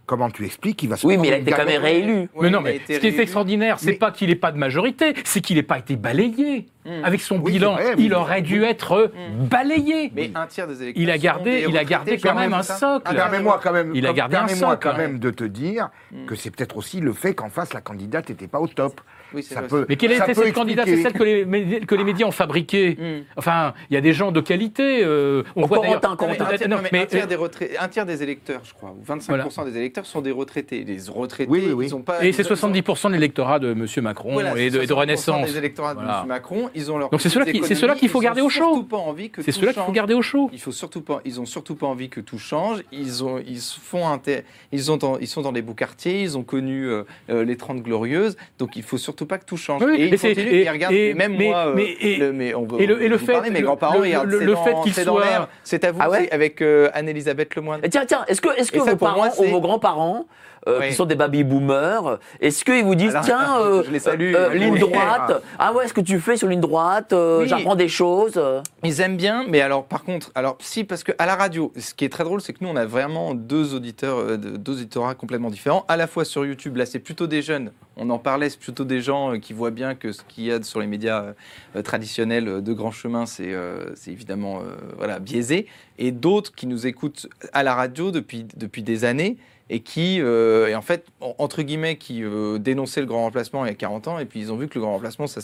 Comment tu expliques qu'il va se Oui, mais il a été quand même réélu. Mais non, il mais ce qui est extraordinaire, c'est pas qu'il n'ait pas de majorité, c'est qu'il n'ait pas été balayé. Mm. Avec son Oui, bilan, vrai, il aurait dû être balayé. Mais un tiers des électeurs. Il a sont gardé- des il a gardé je quand crois, même un socle. Ah, Permets-moi quand même, Il a gardé un socle, quand même de te dire Mm. que c'est peut-être aussi le fait qu'en face la candidate n'était pas au top. Oui, c'est Ça peut- Mais quelle ça était peut cette candidate? C'est expliquer- celle que les, médias, que les médias ont fabriquée. Mm. Enfin, il y a des gens de qualité. euh, on voit Non, mais Corentin. un, tiers, Non, mais mais- un tiers des retrai- un tiers des électeurs, je crois, ou 25% des électeurs sont des retraités. Les retraités, Oui, oui, ils ont pas. Et c'est ont- 70% de l'électorat de M. Macron Voilà, et, de, et de 60% Renaissance. des électorats de Voilà. M. Macron, ils ont leur. Donc c'est cela qui- c'est cela qu'il faut garder au chaud. surtout pas envie que C'est tout cela qu'il faut change. garder au chaud. Il faut surtout pas, ils ont surtout pas envie que tout change. Ils ont, ils font inter- ils ont, dans- ils sont dans les beaux quartiers. Ils ont connu euh, euh, les 30 glorieuses. Donc il faut surtout pas que tout change. Oui, et ils continuent. et- Et, ils regardent. et- et même mais- moi, euh, mais- et- le- mais on et le- et le fait- parlez, mes grands-parents, le- regardent, le- fait qu'ils soient-. C'est à vous, Ah avec euh, Anne-Elisabeth Lemoine. Et Tiens, tiens, est-ce que, est-ce que vos parents ou vos grands-parents, euh, Oui. qui sont des baby-boomers, est-ce qu'ils vous disent, Alors, tiens, euh, je les salue. euh, ligne droite, ah ouais, est-ce que tu fais sur ligne droite, euh, Oui. j'apprends des choses euh. Ils aiment bien, mais alors par contre, alors si parce que à la radio, ce qui est très drôle, c'est que nous on a vraiment deux auditeurs, euh, de- deux auditorat complètement différents. À la fois sur YouTube, là c'est plutôt des jeunes. On en parlait, c'est plutôt des gens euh, qui voient bien que ce qu'il y a sur les médias euh, euh, traditionnels euh, de grand chemin, c'est euh, évidemment euh, voilà biaisé. Et d'autres qui nous écoutent à la radio depuis depuis des années et qui, euh, et en fait, en- entre guillemets, qui euh, dénonçaient le grand remplacement il y a 40 ans, et puis ils ont vu que le grand remplacement, ça,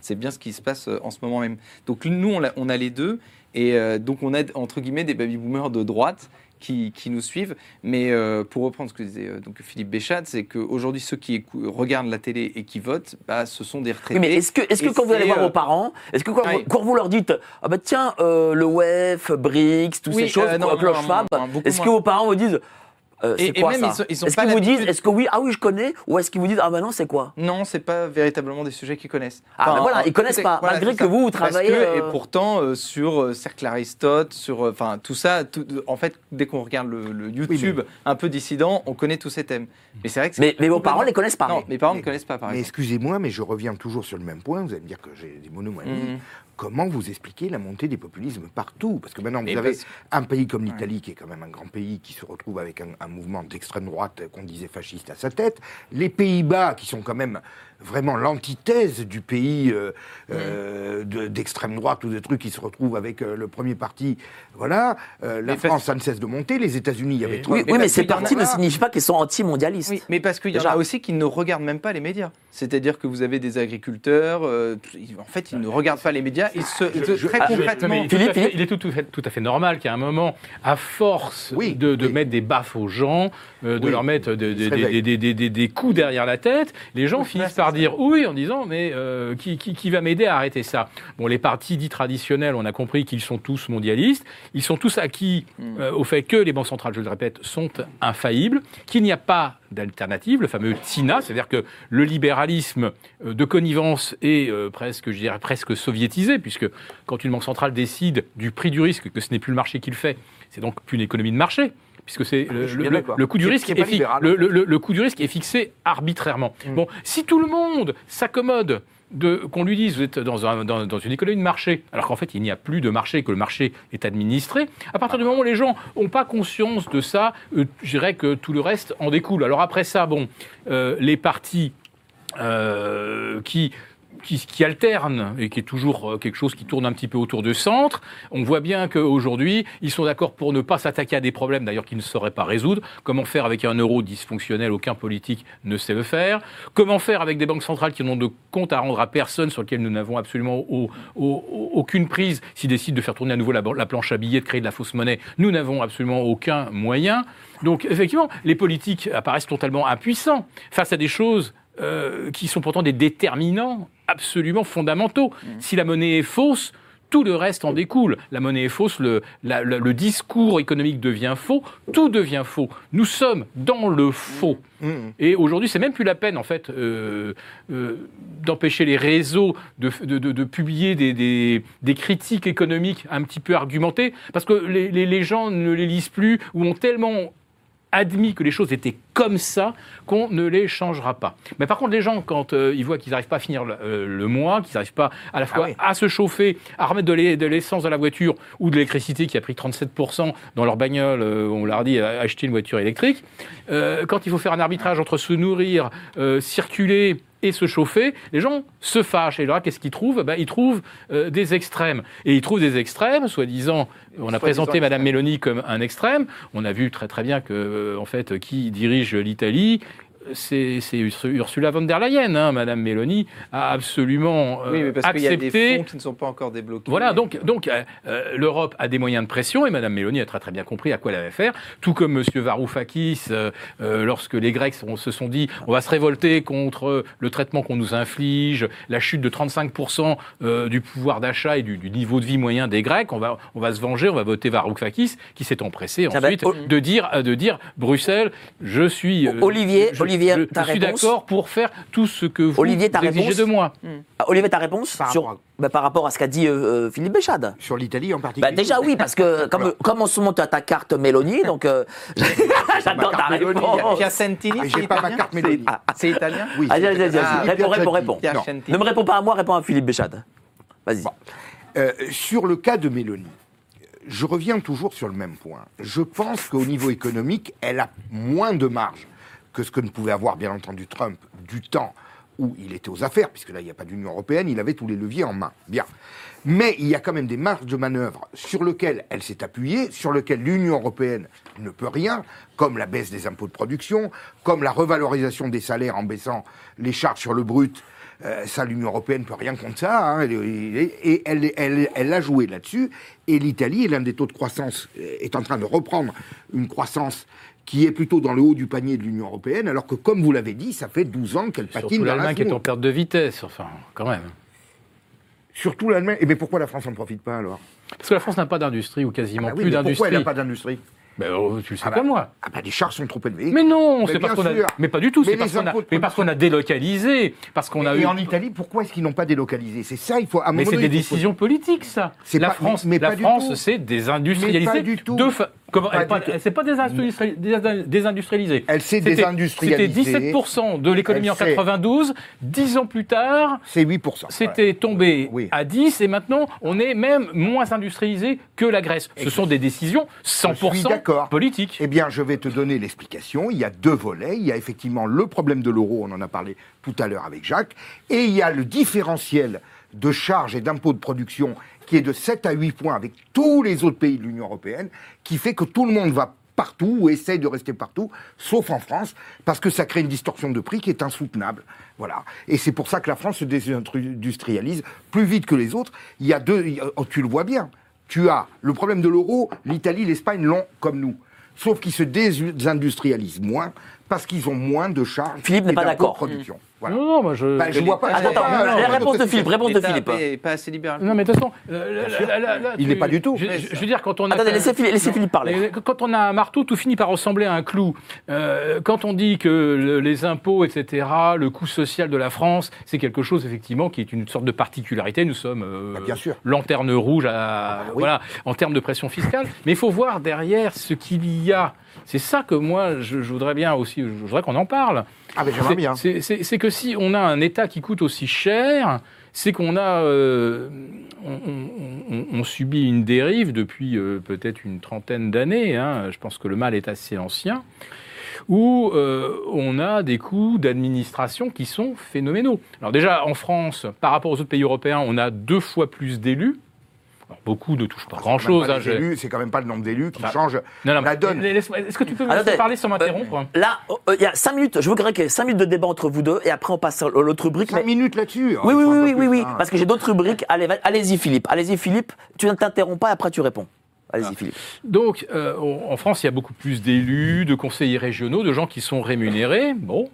c'est bien ce qui se passe euh, en ce moment même. Donc nous, on a, on a les deux, et euh, donc on a, entre guillemets, des baby-boomers de droite qui, qui nous suivent. Mais euh, pour reprendre ce que disait euh, donc Philippe Béchat, c'est qu'aujourd'hui, ceux qui écou- regardent la télé et qui votent, bah, ce sont des retraités. Oui, mais est-ce que, est-ce que quand vous allez voir euh, vos parents, est-ce que quand, oui. vous, quand vous leur dites, ah bah tiens, le WEF, BRICS, toutes Oui, ces choses, non, Schwab, moins, beaucoup est-ce que vos parents vous disent, euh, Et- c'est et quoi même, ça ils ont- ils Est-ce qu'ils vous disent, est-ce que oui, ah oui, je connais, ou est-ce qu'ils vous disent, ah bah non, c'est quoi Non, c'est pas véritablement des sujets qu'ils connaissent. Ah, ben voilà, en- ils connaissent pas, malgré que ça. vous, vous Parce travaillez, que, euh, Et pourtant, euh, sur euh, Cercle Aristote, sur, euh, enfin tout ça, tout- en fait, dès qu'on regarde le, le YouTube un peu dissident, on connaît tous ces thèmes. Mais c'est vrai que c'est Mais, mais vos parents les connaissent pas. Non, mes parents ne connaissent pas, par Mais exemple. excusez-moi, mais je reviens toujours sur le même point. Vous allez me dire que j'ai des monomanies. Mhm. Comment vous expliquez la montée des populismes partout? Parce que maintenant, vous Mais avez parce- un pays comme l'Italie, qui est quand même un grand pays, qui se retrouve avec un, un mouvement d'extrême droite euh, qu'on disait fasciste à sa tête. Les Pays-Bas, qui sont quand même vraiment l'antithèse du pays euh, euh, de- d'extrême droite ou de trucs qui se retrouvent avec euh, le premier parti. Voilà. Euh, la Mais parce- France, ça ne cesse de monter. Les États-Unis, il y avait Oui, Trump. Oui, Mais oui, mais ces partis ne signifient pas qu'ils sont anti-mondialistes. Oui, mais parce qu'il y en a aussi qui ne regardent même pas les médias. C'est-à-dire que vous avez des agriculteurs, euh, en fait, ils ne regardent pas les médias. Ils se, je- très ah, je- concrètement. fait- Philippe. il est tout, tout fait- tout à fait normal qu'à un moment, à force Oui, de, de oui. mettre des baffes aux gens, euh, de Oui, leur mettre des, des- des- des- des coups derrière la tête, les gens finissent c'est par dire oui en disant mais euh, qui, qui- qui va m'aider à arrêter ça? Bon, les partis dits traditionnels, on a compris qu'ils sont tous mondialistes, ils sont tous acquis Hmm. euh, au fait que les banques centrales, je le répète, sont infaillibles, qu'il n'y a pas d'alternative, le fameux TINA, c'est-à-dire que le libéralisme euh, de connivence est presque, je dirais, presque soviétisé, puisque quand une banque centrale décide du prix du risque, que ce n'est plus le marché qui le fait, c'est donc plus une économie de marché puisque c'est le, bien le- coût du risque est est, fi- le, coût du risque est fixé arbitrairement. Bon, si tout le monde s'accommode de qu'on lui dise vous êtes dans, un- dans- dans une économie de marché, alors qu'en fait il n'y a plus de marché, que le marché est administré, à partir du moment où les gens n'ont pas conscience de ça, euh, je dirais que tout le reste en découle. Alors après ça, bon, euh, les partis euh, qui, qui, qui alterne et qui est toujours euh, quelque chose qui tourne un petit peu autour du centre. On voit bien qu'aujourd'hui, ils sont d'accord pour ne pas s'attaquer à des problèmes d'ailleurs qu'ils ne sauraient pas résoudre. Comment faire avec un euro dysfonctionnel Aucun politique ne sait le faire. Comment faire avec des banques centrales qui n'ont de compte à rendre à personne, sur lesquelles nous n'avons absolument au- au- au- aucune prise S'ils décident de faire tourner à nouveau la, la planche à billets, de créer de la fausse monnaie, nous n'avons absolument aucun moyen. Donc effectivement, les politiques apparaissent totalement impuissants face à des choses euh, qui sont pourtant des déterminants absolument fondamentaux. Si la monnaie est fausse, tout le reste en découle. La monnaie est fausse, le, la- la- le discours économique devient faux, tout devient faux. Nous sommes dans le faux. Et aujourd'hui, c'est même plus la peine, en fait, euh, euh, d'empêcher les réseaux de, de- de- de publier des, des- des critiques économiques un petit peu argumentées, parce que les, les- les gens ne les lisent plus ou ont tellement admis que les choses étaient comme ça qu'on ne les changera pas. Mais par contre, les gens, quand euh, ils voient qu'ils n'arrivent pas à finir le, euh, le mois, qu'ils n'arrivent pas à la fois oui. à se chauffer, à remettre de l'e- de l'essence dans la voiture ou de l'électricité qui a pris 37% dans leur bagnole, euh, on leur dit acheter une voiture électrique, quand il faut faire un arbitrage entre se nourrir, circuler et se chauffer, les gens se fâchent. Et là, qu'est-ce qu'ils trouvent? Ben, Ils trouvent euh, des extrêmes. Et ils trouvent des extrêmes, soi-disant, on a présenté Madame Mélanie comme un extrême. On a vu très très bien que, euh, en fait, qui dirige l'Italie c'est c'est Ursula von der Leyen, hein. Madame Mélanie a absolument euh, Oui, mais parce qu'il y a des accepté fonds qui ne sont pas encore débloqués. voilà, donc, donc euh, euh, l'Europe a des moyens de pression et Madame Mélanie a très très bien compris à quoi elle avait faire. Tout comme Monsieur Varoufakis, euh, euh, lorsque les Grecs sont- se sont dit on va se révolter contre le traitement qu'on nous inflige, la chute de 35% euh, du pouvoir d'achat et du, du niveau de vie moyen des Grecs, on va, on va se venger, on va voter Varoufakis, qui s'est empressé ensuite de dire, de dire Bruxelles, je suis, euh, Olivier, je, Olivier, je- ta je suis d'accord pour faire tout ce que vous Olivier, ta exigez réponse de moi. Ah, Olivier, ta réponse Par sur, rapport bah, par rapport à ce qu'a dit euh, euh, Philippe Béchade Sur l'Italie en particulier bah, déjà oui, parce que comme, comme en ce moment tu as ta carte Mélanie, donc euh, j'adore ta Mélanie, réponse. Piacentini, j'ai pas ma italien carte Mélanie. C'est- C'est italien Oui, Ah, réponds, réponds, réponds. Ne me réponds pas à moi, réponds à Philippe Béchade. Vas-y. Bon. Euh, sur le cas de Mélanie, je reviens toujours sur le même point. Je pense qu'au niveau économique, elle a moins de marge que ce que ne pouvait avoir, bien entendu, Trump du temps où il était aux affaires, puisque là, il n'y a pas d'Union européenne, il avait tous les leviers en main. Bien. Mais il y a quand même des marges de manœuvre sur lesquelles elle s'est appuyée, sur lesquelles l'Union européenne ne peut rien, comme la baisse des impôts de production, comme la revalorisation des salaires en baissant les charges sur le brut. Euh, ça, l'Union européenne peut rien contre ça. hein, et et elle, elle, elle a joué là-dessus. Et l'Italie, l'un des taux de croissance, euh, est en train de reprendre une croissance qui est plutôt dans le haut du panier de l'Union européenne, alors que, comme vous l'avez dit, ça fait 12 ans qu'elle patine Surtout dans la l'Allemagne qui est en perte de vitesse, enfin, quand même. Surtout l'Allemagne. Et mais pourquoi la France n'en profite pas alors? Parce que la France n'a pas d'industrie ou quasiment Ah oui, plus mais Pourquoi elle d'industrie. n'a pas d'industrie? Ben, oh, tu le sais Ah pas bah, moi. Ah bah les charges sont trop élevées. Mais non, c'est parce qu'on a. sûr. Mais pas du tout. Mais C'est parce qu'on a. Mais parce qu'on a délocalisé, parce qu'on a et eu. en Italie, pourquoi est-ce qu'ils n'ont pas délocalisé? C'est ça, il faut. à Mais c'est des faut- décisions politiques, ça. C'est La pas- France, mais la pas France, c'est désindustrialisé. Mais pas du tout. De fa- Comment Pas elle pas- elle s'est pas désindustrialisée. Elle s'est désindustrialisée. C'était 17% de l'économie Elle en s'est- 92. Dix ans plus tard, C'est 8%. C'était tombé Oui. à 10 et maintenant on est même moins industrialisé que la Grèce. Ce sont des décisions Je suis 100% d'accord. politiques. Eh bien, je vais te donner l'explication. Il y a deux volets. Il y a effectivement le problème de l'euro, on en a parlé tout à l'heure avec Jacques, et il y a le différentiel de charges et d'impôts de production qui est de 7 à 8 points avec tous les autres pays de l'Union européenne, qui fait que tout le monde va partout ou essaye de rester partout, sauf en France, parce que ça crée une distorsion de prix qui est insoutenable. Voilà. Et c'est pour ça que la France se désindustrialise plus vite que les autres. Il y a deux, oh, tu le vois bien. Tu as le problème de l'euro, l'Italie, l'Espagne l'ont comme nous. Sauf qu'ils se désindustrialisent moins parce qu'ils ont moins de charges. Philippe n'est pas d'accord. Voilà. Non, non, moi je. Bah, je vois pas. je Attends, attends, euh, réponse de Philippe, réponse de Philippe. est pas assez libéral. Non, mais de toute façon, euh, Il n'est pas du tout. Je, veux dire, quand on a. Attendez, laissez Philippe, laissez Philippe parler. Quand on a un marteau, tout finit par ressembler à un clou. Euh, quand on dit que le- les impôts, etc., le coût social de la France, c'est quelque chose effectivement qui est une sorte de particularité. Nous sommes euh, Bah, bien sûr. lanterne rouge à, oui. voilà, en termes de pression fiscale. Mais il faut voir derrière ce qu'il y a. C'est ça que moi, je, je voudrais bien aussi, je voudrais qu'on en parle. Ah, mais j'aimerais bien. C'est c'est si on a un État qui coûte aussi cher, c'est qu'on a, euh, subit une dérive depuis euh, peut-être une trentaine d'années. hein. Je pense que le mal est assez ancien. Où euh, on a des coûts d'administration qui sont phénoménaux. Alors déjà en France, par rapport aux autres pays européens, on a deux fois plus d'élus. Beaucoup ne touchent pas C'est grand-chose. quand même pas hein, je- C'est quand même pas le nombre d'élus qui Enfin, change. Non, non, la donne. Est-ce que tu peux me laisser parler sans m'interrompre Là, euh, il y a 5 minutes, je voudrais qu'il y ait 5 minutes de débat entre vous deux et après on passe à l'autre rubrique. Cinq mais- minutes là-dessus. Oui, hein, oui, oui, oui, oui, plus, oui, hein. parce que j'ai d'autres rubriques. Allez, allez-y Philippe, allez-y Philippe, tu ne t'interromps pas et après tu réponds. Allez-y Ah. Philippe. Donc, euh, en en France, il y a beaucoup plus d'élus, de conseillers régionaux, de gens qui sont rémunérés. Bon,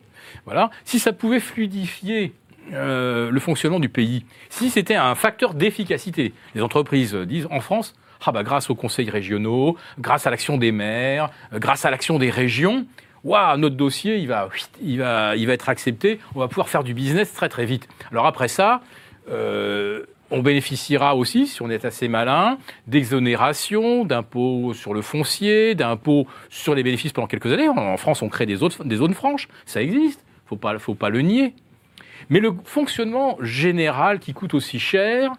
voilà. Si ça pouvait fluidifier euh, le fonctionnement du pays, si c'était un facteur d'efficacité, les entreprises disent en France, ah bah grâce aux conseils régionaux, grâce à l'action des maires, euh, grâce à l'action des régions, waouh, notre dossier, il va, il va, il va être accepté, on va pouvoir faire du business très très vite. Alors après ça, euh, on bénéficiera aussi, si on est assez malin, d'exonération, d'impôts sur le foncier, d'impôts sur les bénéfices pendant quelques années. En France, on crée des, des zones franches, ça existe, faut pas, faut pas le nier. Mais le fonctionnement général qui coûte aussi cher,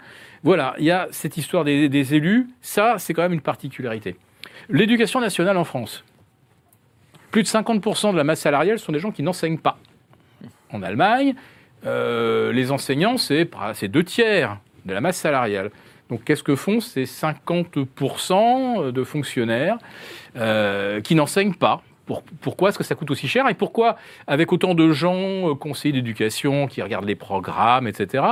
voilà, il y a cette histoire des, élus, ça, c'est quand même une particularité. L'éducation nationale en France, plus de 50% de la masse salariale sont des gens qui n'enseignent pas. En Allemagne, euh, les enseignants, c'est deux tiers de la masse salariale. Donc qu'est-ce que font ces 50% de fonctionnaires euh, qui n'enseignent pas? Pour- Pourquoi est-ce que ça coûte aussi cher Et pourquoi, avec autant de gens, euh, conseillers d'éducation, qui regardent les programmes, etc.,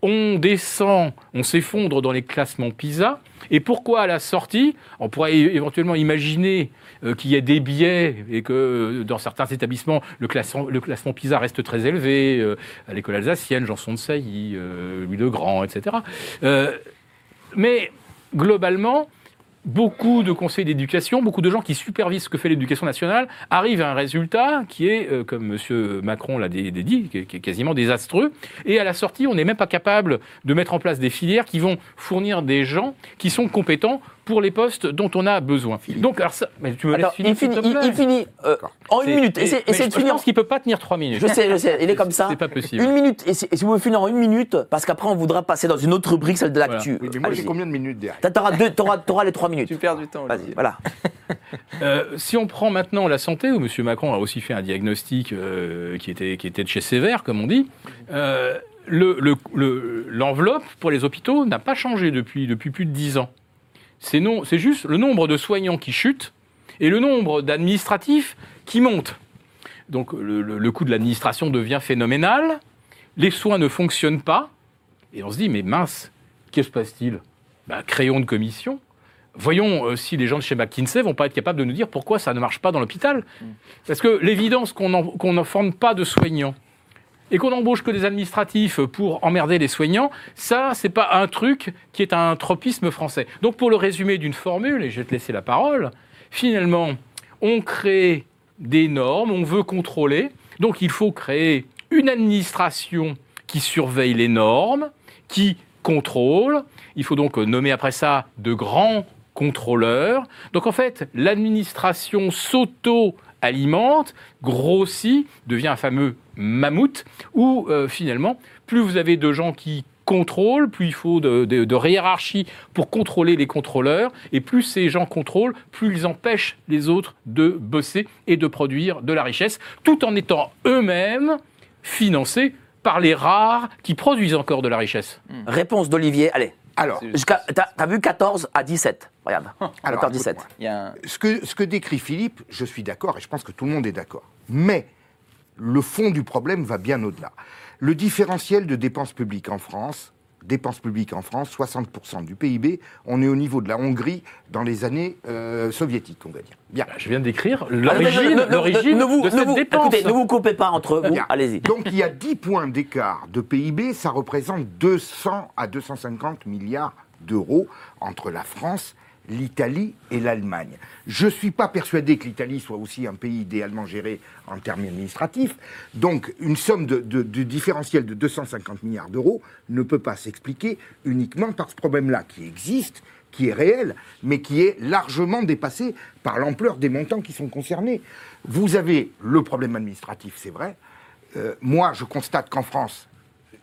on descend, on s'effondre dans les classements PISA. Et pourquoi à la sortie, on pourrait éventuellement imaginer euh, qu'il y ait des biais et que euh, dans certains établissements, le classement, PISA reste très élevé, à l'école alsacienne, Janson de Sailly, Louis le Grand, etc. Mais globalement, beaucoup de conseils d'éducation, beaucoup de gens qui supervisent ce que fait l'éducation nationale arrivent à un résultat qui est, euh, comme M. Macron l'a dit, quasiment désastreux. Et à la sortie, on n'est même pas capable de mettre en place des filières qui vont fournir des gens qui sont compétents pour les postes dont on a besoin. Donc, alors ça, mais tu me Attends, laisses finir, il finit, il, finit euh, en une minute. je- de finir. Je pense qu'il peut pas tenir trois minutes. Je sais, je sais, il est comme ça. C'est pas possible. Une minute. Et si, et si vous finir en une minute, parce qu'après on voudra passer dans une autre rubrique, celle de Voilà. l'actu. Oui, mais moi, j'ai combien de minutes derrière T'auras deux, t'auras, t'auras les trois minutes. Tu perds du temps. Vas-y, voilà. Euh, si on prend maintenant la santé, où M. Macron a aussi fait un diagnostic euh, qui, était, qui était de chez sévère, comme on dit, euh, le- le- le- l'enveloppe pour les hôpitaux n'a pas changé depuis, depuis plus de 10 ans. C'est non- c'est juste le nombre de soignants qui chute et le nombre d'administratifs qui monte. Donc le, le- le coût de l'administration devient phénoménal, les soins ne fonctionnent pas, et on se dit, mais mince, qu'est-ce qui se passe-t-il? Ben, Créons une commission, Voyons euh, si les gens de chez McKinsey vont pas être capables de nous dire pourquoi ça ne marche pas dans l'hôpital. Parce que l'évidence qu'on n'en qu'on n'en forme pas de soignants et qu'on embauche que des administratifs pour emmerder les soignants, ça, c'est pas un truc qui est un tropisme français. Donc, pour le résumé d'une formule, et je vais te laisser la parole, finalement, on crée des normes, on veut contrôler, donc il faut créer une administration qui surveille les normes, qui contrôle. Il faut donc nommer après ça de grands contrôleurs. Donc en fait, l'administration s'auto-alimente, grossit, devient un fameux mammouth, où euh, finalement, plus vous avez de gens qui contrôlent, plus il faut de, de- de hiérarchie pour contrôler les contrôleurs, et plus ces gens contrôlent, plus ils empêchent les autres de bosser et de produire de la richesse, tout en étant eux-mêmes financés par les rares qui produisent encore de la richesse. Réponse d'Olivier, allez. Alors, T'as t'as vu 14 à 17. Regarde. Alors, 14 17. écoute-moi. Il y a un- ce que, ce que décrit Philippe, je suis d'accord et je pense que tout le monde est d'accord. Mais le fond du problème va bien au-delà. Le différentiel de dépenses publiques en France dépenses publiques en France, 60% du PIB. On est au niveau de la Hongrie dans les années euh, soviétiques, on va dire. Bien. Bah, Je viens d'écrire l'origine ne- vous- de ne cette vous- dépense. Écoutez, ne vous coupez pas entre vous. Allez-y. Donc il y a 10 points d'écart de PIB, ça représente 200 à 250 milliards d'euros entre la France, l'Italie et l'Allemagne. Je ne suis pas persuadé que l'Italie soit aussi un pays idéalement géré en termes administratifs. Donc une somme de, de- de différentiel de 250 milliards d'euros ne peut pas s'expliquer uniquement par ce problème-là qui existe qui est réel, mais qui est largement dépassé par l'ampleur des montants qui sont concernés. Vous avez le problème administratif, c'est vrai, euh, moi, je constate qu'en France,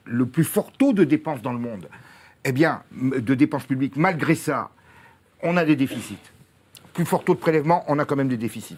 le plus fort taux de dépenses dans le monde, eh bien, de dépenses publiques, malgré ça, on a des déficits. Plus fort taux de prélèvement, on a quand même des déficits.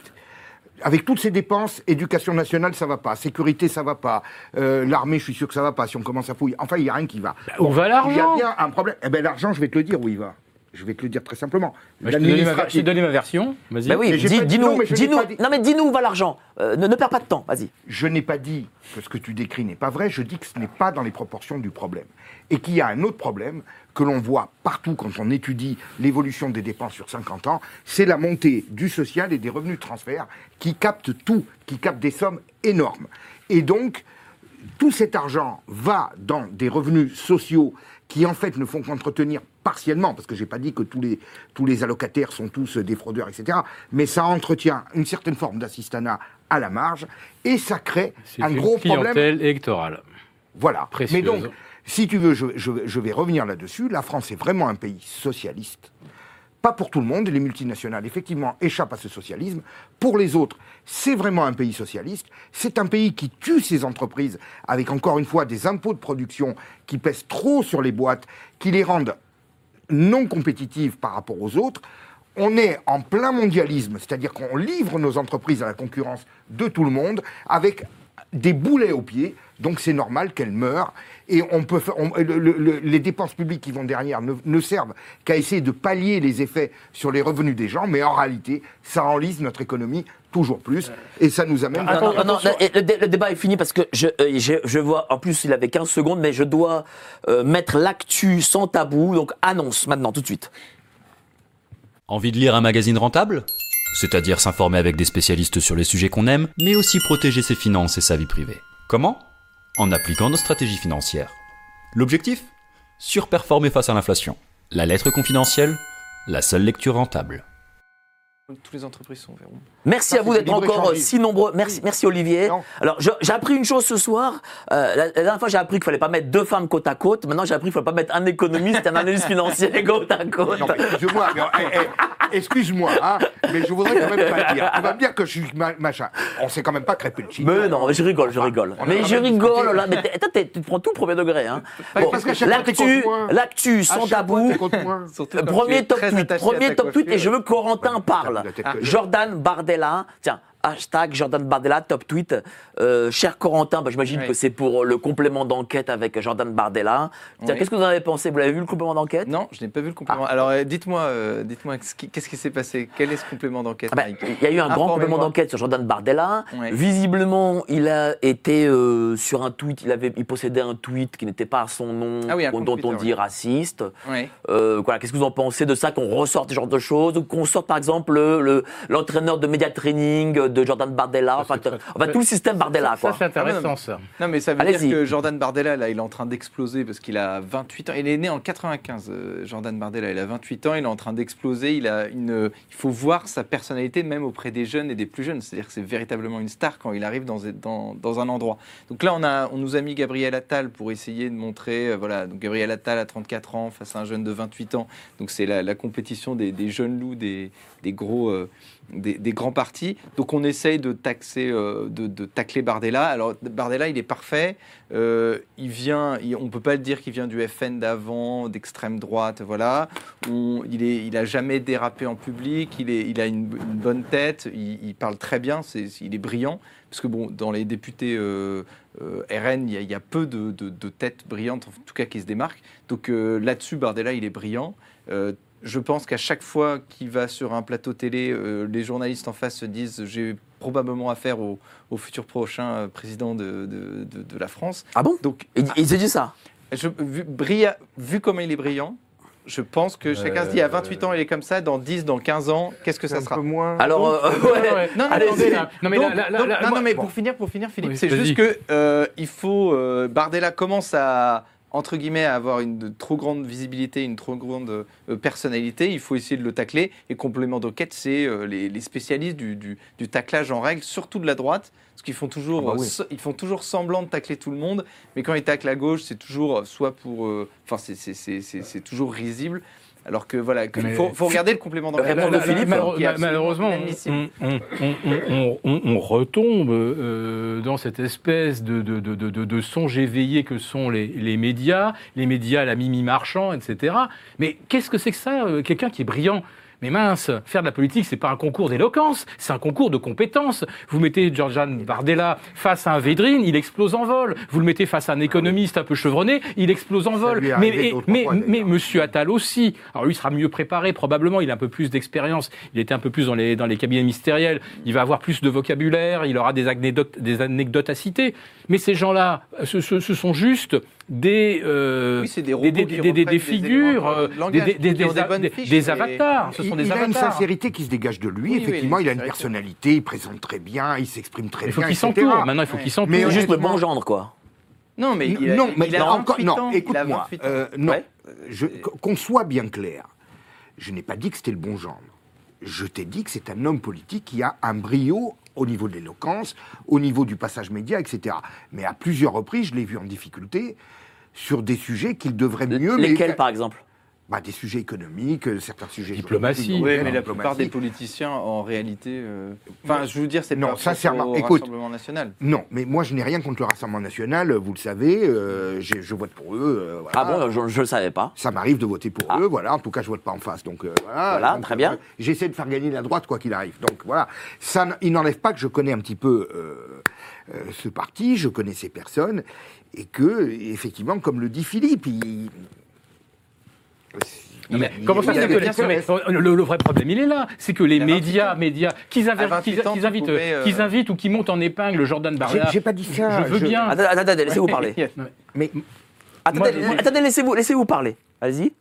Avec toutes ces dépenses, éducation nationale, ça va pas. Sécurité, ça va pas. Euh, L'armée, je suis sûr que ça va pas si on commence à fouiller. Enfin, il n'y a rien qui va. où va l'argent Il y a bien un problème. Eh bien, l'argent, je vais te le dire où il va. Je vais te le dire très simplement. Bah, je t'ai donné ma- je t'ai L'administratif. donné ma version. Vas-y. Ben oui, Mais dis- dis-nous, non, mais dit- mais dis-nous où va l'argent. Euh, ne, ne perds pas de temps. Vas-y. Je n'ai pas dit que ce que tu décris n'est pas vrai, je dis que ce n'est pas dans les proportions du problème. Et qu'il y a un autre problème que l'on voit partout quand on étudie l'évolution des dépenses sur 50 ans, c'est la montée du social et des revenus de transfert qui captent tout, qui captent des sommes énormes. Et donc, tout cet argent va dans des revenus sociaux qui en fait ne font qu'entretenir partiellement, parce que j'ai pas dit que tous les, tous les allocataires sont tous des fraudeurs, etc. Mais ça entretient une certaine forme d'assistanat à la marge et ça crée un une gros problème. clientèle électorale. Voilà. précieuse. Mais donc, si tu veux, je, je- je vais revenir là-dessus. La France est vraiment un pays socialiste. Pas pour tout le monde, les multinationales, effectivement, échappent à ce socialisme. Pour les autres, c'est vraiment un pays socialiste. C'est un pays qui tue ses entreprises avec, encore une fois, des impôts de production qui pèsent trop sur les boîtes, qui les rendent non compétitives par rapport aux autres. On est en plein mondialisme, c'est-à-dire qu'on livre nos entreprises à la concurrence de tout le monde avec des boulets aux pieds, donc c'est normal qu'elles meurent. Et on peut faire- on- le- le- le- les dépenses publiques qui vont derrière ne, ne servent qu'à essayer de pallier les effets sur les revenus des gens, mais en réalité, ça enlise notre économie toujours plus et ça nous amène. Non, non, non, non, le, dé- le débat est fini parce que je, euh, je, je vois, en plus il avait 15 secondes, mais je dois euh, mettre l'actu sans tabou, donc annonce maintenant, tout de suite. Envie de lire un magazine rentable? C'est-à-dire s'informer avec des spécialistes sur les sujets qu'on aime, mais aussi protéger ses finances et sa vie privée. Comment? En appliquant nos stratégies financières. L'objectif? Surperformer face à l'inflation. La lettre confidentielle La seule lecture rentable. Toutes les entreprises sont verront. Merci Ça, à vous d'être encore euh, si nombreux. Merci, merci Olivier. Non. Alors, j'ai appris une chose ce soir. Euh, la, la dernière fois, j'ai appris qu'il fallait pas mettre deux femmes côte à côte. Maintenant, j'ai appris qu'il fallait pas mettre un économiste et un analyste financier côte à côte. Excuse-moi, mais, eh, eh, excuse-moi, hein, mais je voudrais quand même pas dire. Tu vas me dire que je suis ma- machin. On s'est quand même pas chignon. Mais non, je rigole, je rigole. on Mais je rigole là. Mais t'es- toi, t'es- tu te prends tout premier degré. Hein. T'es l'actu, l'actu sans tabou. Premier top tweet, premier top tweet, et je veux que Corentin parle. Que- Jordan Bardella, tiens, hashtag Jordan Bardella, top tweet. Euh, cher Corentin, bah, j'imagine Oui. que c'est pour le complément d'enquête avec Jordan Bardella. Oui. qu'est-ce que vous en avez pensé? Vous l'avez vu le complément d'enquête? Non, je n'ai pas vu le complément. Ah. Alors, euh, dites-moi, euh, dites-moi, qu'est-ce qui s'est passé? Quel est ce complément d'enquête Ah ben, Il y a eu un grand complément d'enquête sur Jordan Bardella. Visiblement, il a été euh, sur un tweet, il, avait, il possédait un tweet qui n'était pas à son nom, Ah dont on dit raciste. Voilà, Qu'est-ce que vous en pensez de ça, qu'on ressorte ce genre de choses, ou qu'on sorte par exemple le- le- l'entraîneur de média training de Jordan Bardella, enfin, enfin, tout le système Bardella. Ça, c'est intéressant, Ah, non, ça. Non, mais ça veut dire que Jordan Bardella, là, il est en train d'exploser parce qu'il a 28 ans. Il est né en 95, euh, Jordan Bardella. Il a 28 ans, il est en train d'exploser. Il a une. Il faut voir sa personnalité même auprès des jeunes et des plus jeunes. C'est-à-dire que c'est véritablement une star quand il arrive dans, dans, dans un endroit. Donc là, on, a, on nous a mis Gabriel Attal pour essayer de montrer. euh, voilà, donc Gabriel Attal à 34 ans face à un jeune de 28 ans. Donc c'est la, la compétition des, des jeunes loups, des, des gros. euh, des, grands partis. Donc on essaye de taxer, euh, de, tacler Bardella. Alors Bardella, il est parfait. Euh, il vient, on peut pas dire qu'il vient du FN d'avant, d'extrême droite, voilà. On- il est, il a jamais dérapé en public. Il est, il a une, bonne tête. Il, parle très bien. Il est brillant. Parce que bon, dans les députés euh, RN, il y, a, peu de, têtes brillantes, en tout cas qui se démarquent. Donc là-dessus, Bardella, il est brillant. Je pense qu'à chaque fois qu'il va sur un plateau télé, euh, les journalistes en face se disent j'ai probablement affaire au, au futur prochain euh, président de, de- de- de la France. Ah bon? Donc Il, il s'est dit ça? Je- vu, brilla- vu comment il est brillant, je pense que chacun se dit à 28 ans, il est comme ça, dans 10, dans 15 ans, qu'est-ce que ça un sera? peu moins. Alors, euh, ouais. Non, non, Allez, mais Donc, là, là, donc- là, non, moi- non, mais bon. pour finir, pour finir, Philippe, Oui, c'est juste que euh, il faut euh, Bardella commence à entre guillemets à avoir une de- trop grande visibilité, une trop grande euh, personnalité. Il faut essayer de le tacler. Et complément d'enquête, c'est euh, les, les spécialistes du, du- du taclage en règle, surtout de la droite, parce qu'ils font toujours, Ah bah oui. euh, so- ils font toujours semblant de tacler tout le monde, mais quand ils taclent à gauche, c'est toujours soit pour, enfin c'est toujours risible. Alors que voilà, il faut, faut regarder le complément d'enquête. Qui est absolument malheureusement, on, on- on- retombe euh, dans cette espèce de, de, de, de, songe éveillé que sont les, les médias, les médias à la Mimi Marchand, etc. Mais qu'est-ce que c'est que ça, euh, quelqu'un qui est brillant? Mais mince, faire de la politique, c'est pas un concours d'éloquence, c'est un concours de compétences. Vous mettez Georgian Bardella face à un Védrine, il explose en vol. Vous le mettez face à un économiste un peu chevronné, il explose en vol. Mais, arrivé et- d'autres mais, fois, d'ailleurs. mais Monsieur Attal aussi. Alors lui sera mieux préparé probablement. Il a un peu plus d'expérience. Il était un peu plus dans les dans les cabinets ministériels. Il va avoir plus de vocabulaire. Il aura des anecdotes des anecdotes à citer. Mais ces gens-là, ce, ce- ce sont juste des euh, Oui, des des, des, qui des- des- figures, euh, des, avatars. Ce Il, sont des il a une sincérité qui se dégage de lui. Oui, Effectivement, il a une personnalité, il présente très bien, il s'exprime très Il faut bien. qu'il s'entoure. Maintenant, il faut qu'il s'entoure. Mais juste le bon gendre, quoi. Non, mais il a, non, mais il a non, 28 encore, non, écoute-moi. 28 ans. euh, non, Ouais. qu'on soit bien clair. Je n'ai pas dit que c'était le bon genre. Je t'ai dit que c'est un homme politique qui a un brio au niveau de l'éloquence, au niveau du passage média, etc. Mais à plusieurs reprises, je l'ai vu en difficulté sur des sujets qu'il devrait mieux. mais- Lesquels, par exemple? Bah, Des sujets économiques, euh, certains sujets. Diplomatie. Oui, mais la diplomatie. plupart des politiciens, en réalité. euh, Enfin, je veux dire, c'est Non, pas sincèrement, au écoute. Rassemblement national. Non, mais moi je n'ai rien contre le Rassemblement national, vous le savez, euh, je vote pour eux. euh, voilà. Ah bon, je ne le savais pas. Ça m'arrive de voter pour Ah. eux, voilà. En tout cas, je vote pas en face, donc euh, voilà. Voilà, Donc, très bien. euh, J'essaie de faire gagner la droite quoi qu'il arrive. Donc voilà. Ça, il n'enlève pas que je connais un petit peu euh, euh, ce parti, je connais ces personnes, et que effectivement, comme le dit Philippe, il. Non, mais il- comment ça se fait que les- le, le vrai problème, il est là. C'est que les À 28 médias, médias, qu'ils invitent, 28 qu'ils- ans, qu'ils tu invitent, pouvais, euh, qu'ils invitent ou qu'ils montent en épingle Jordan J'ai Bardella. j'ai pas dit ça. je veux bien. Attendez, attendez, laissez-vous parler. Mais Attendez, laissez-vous parler.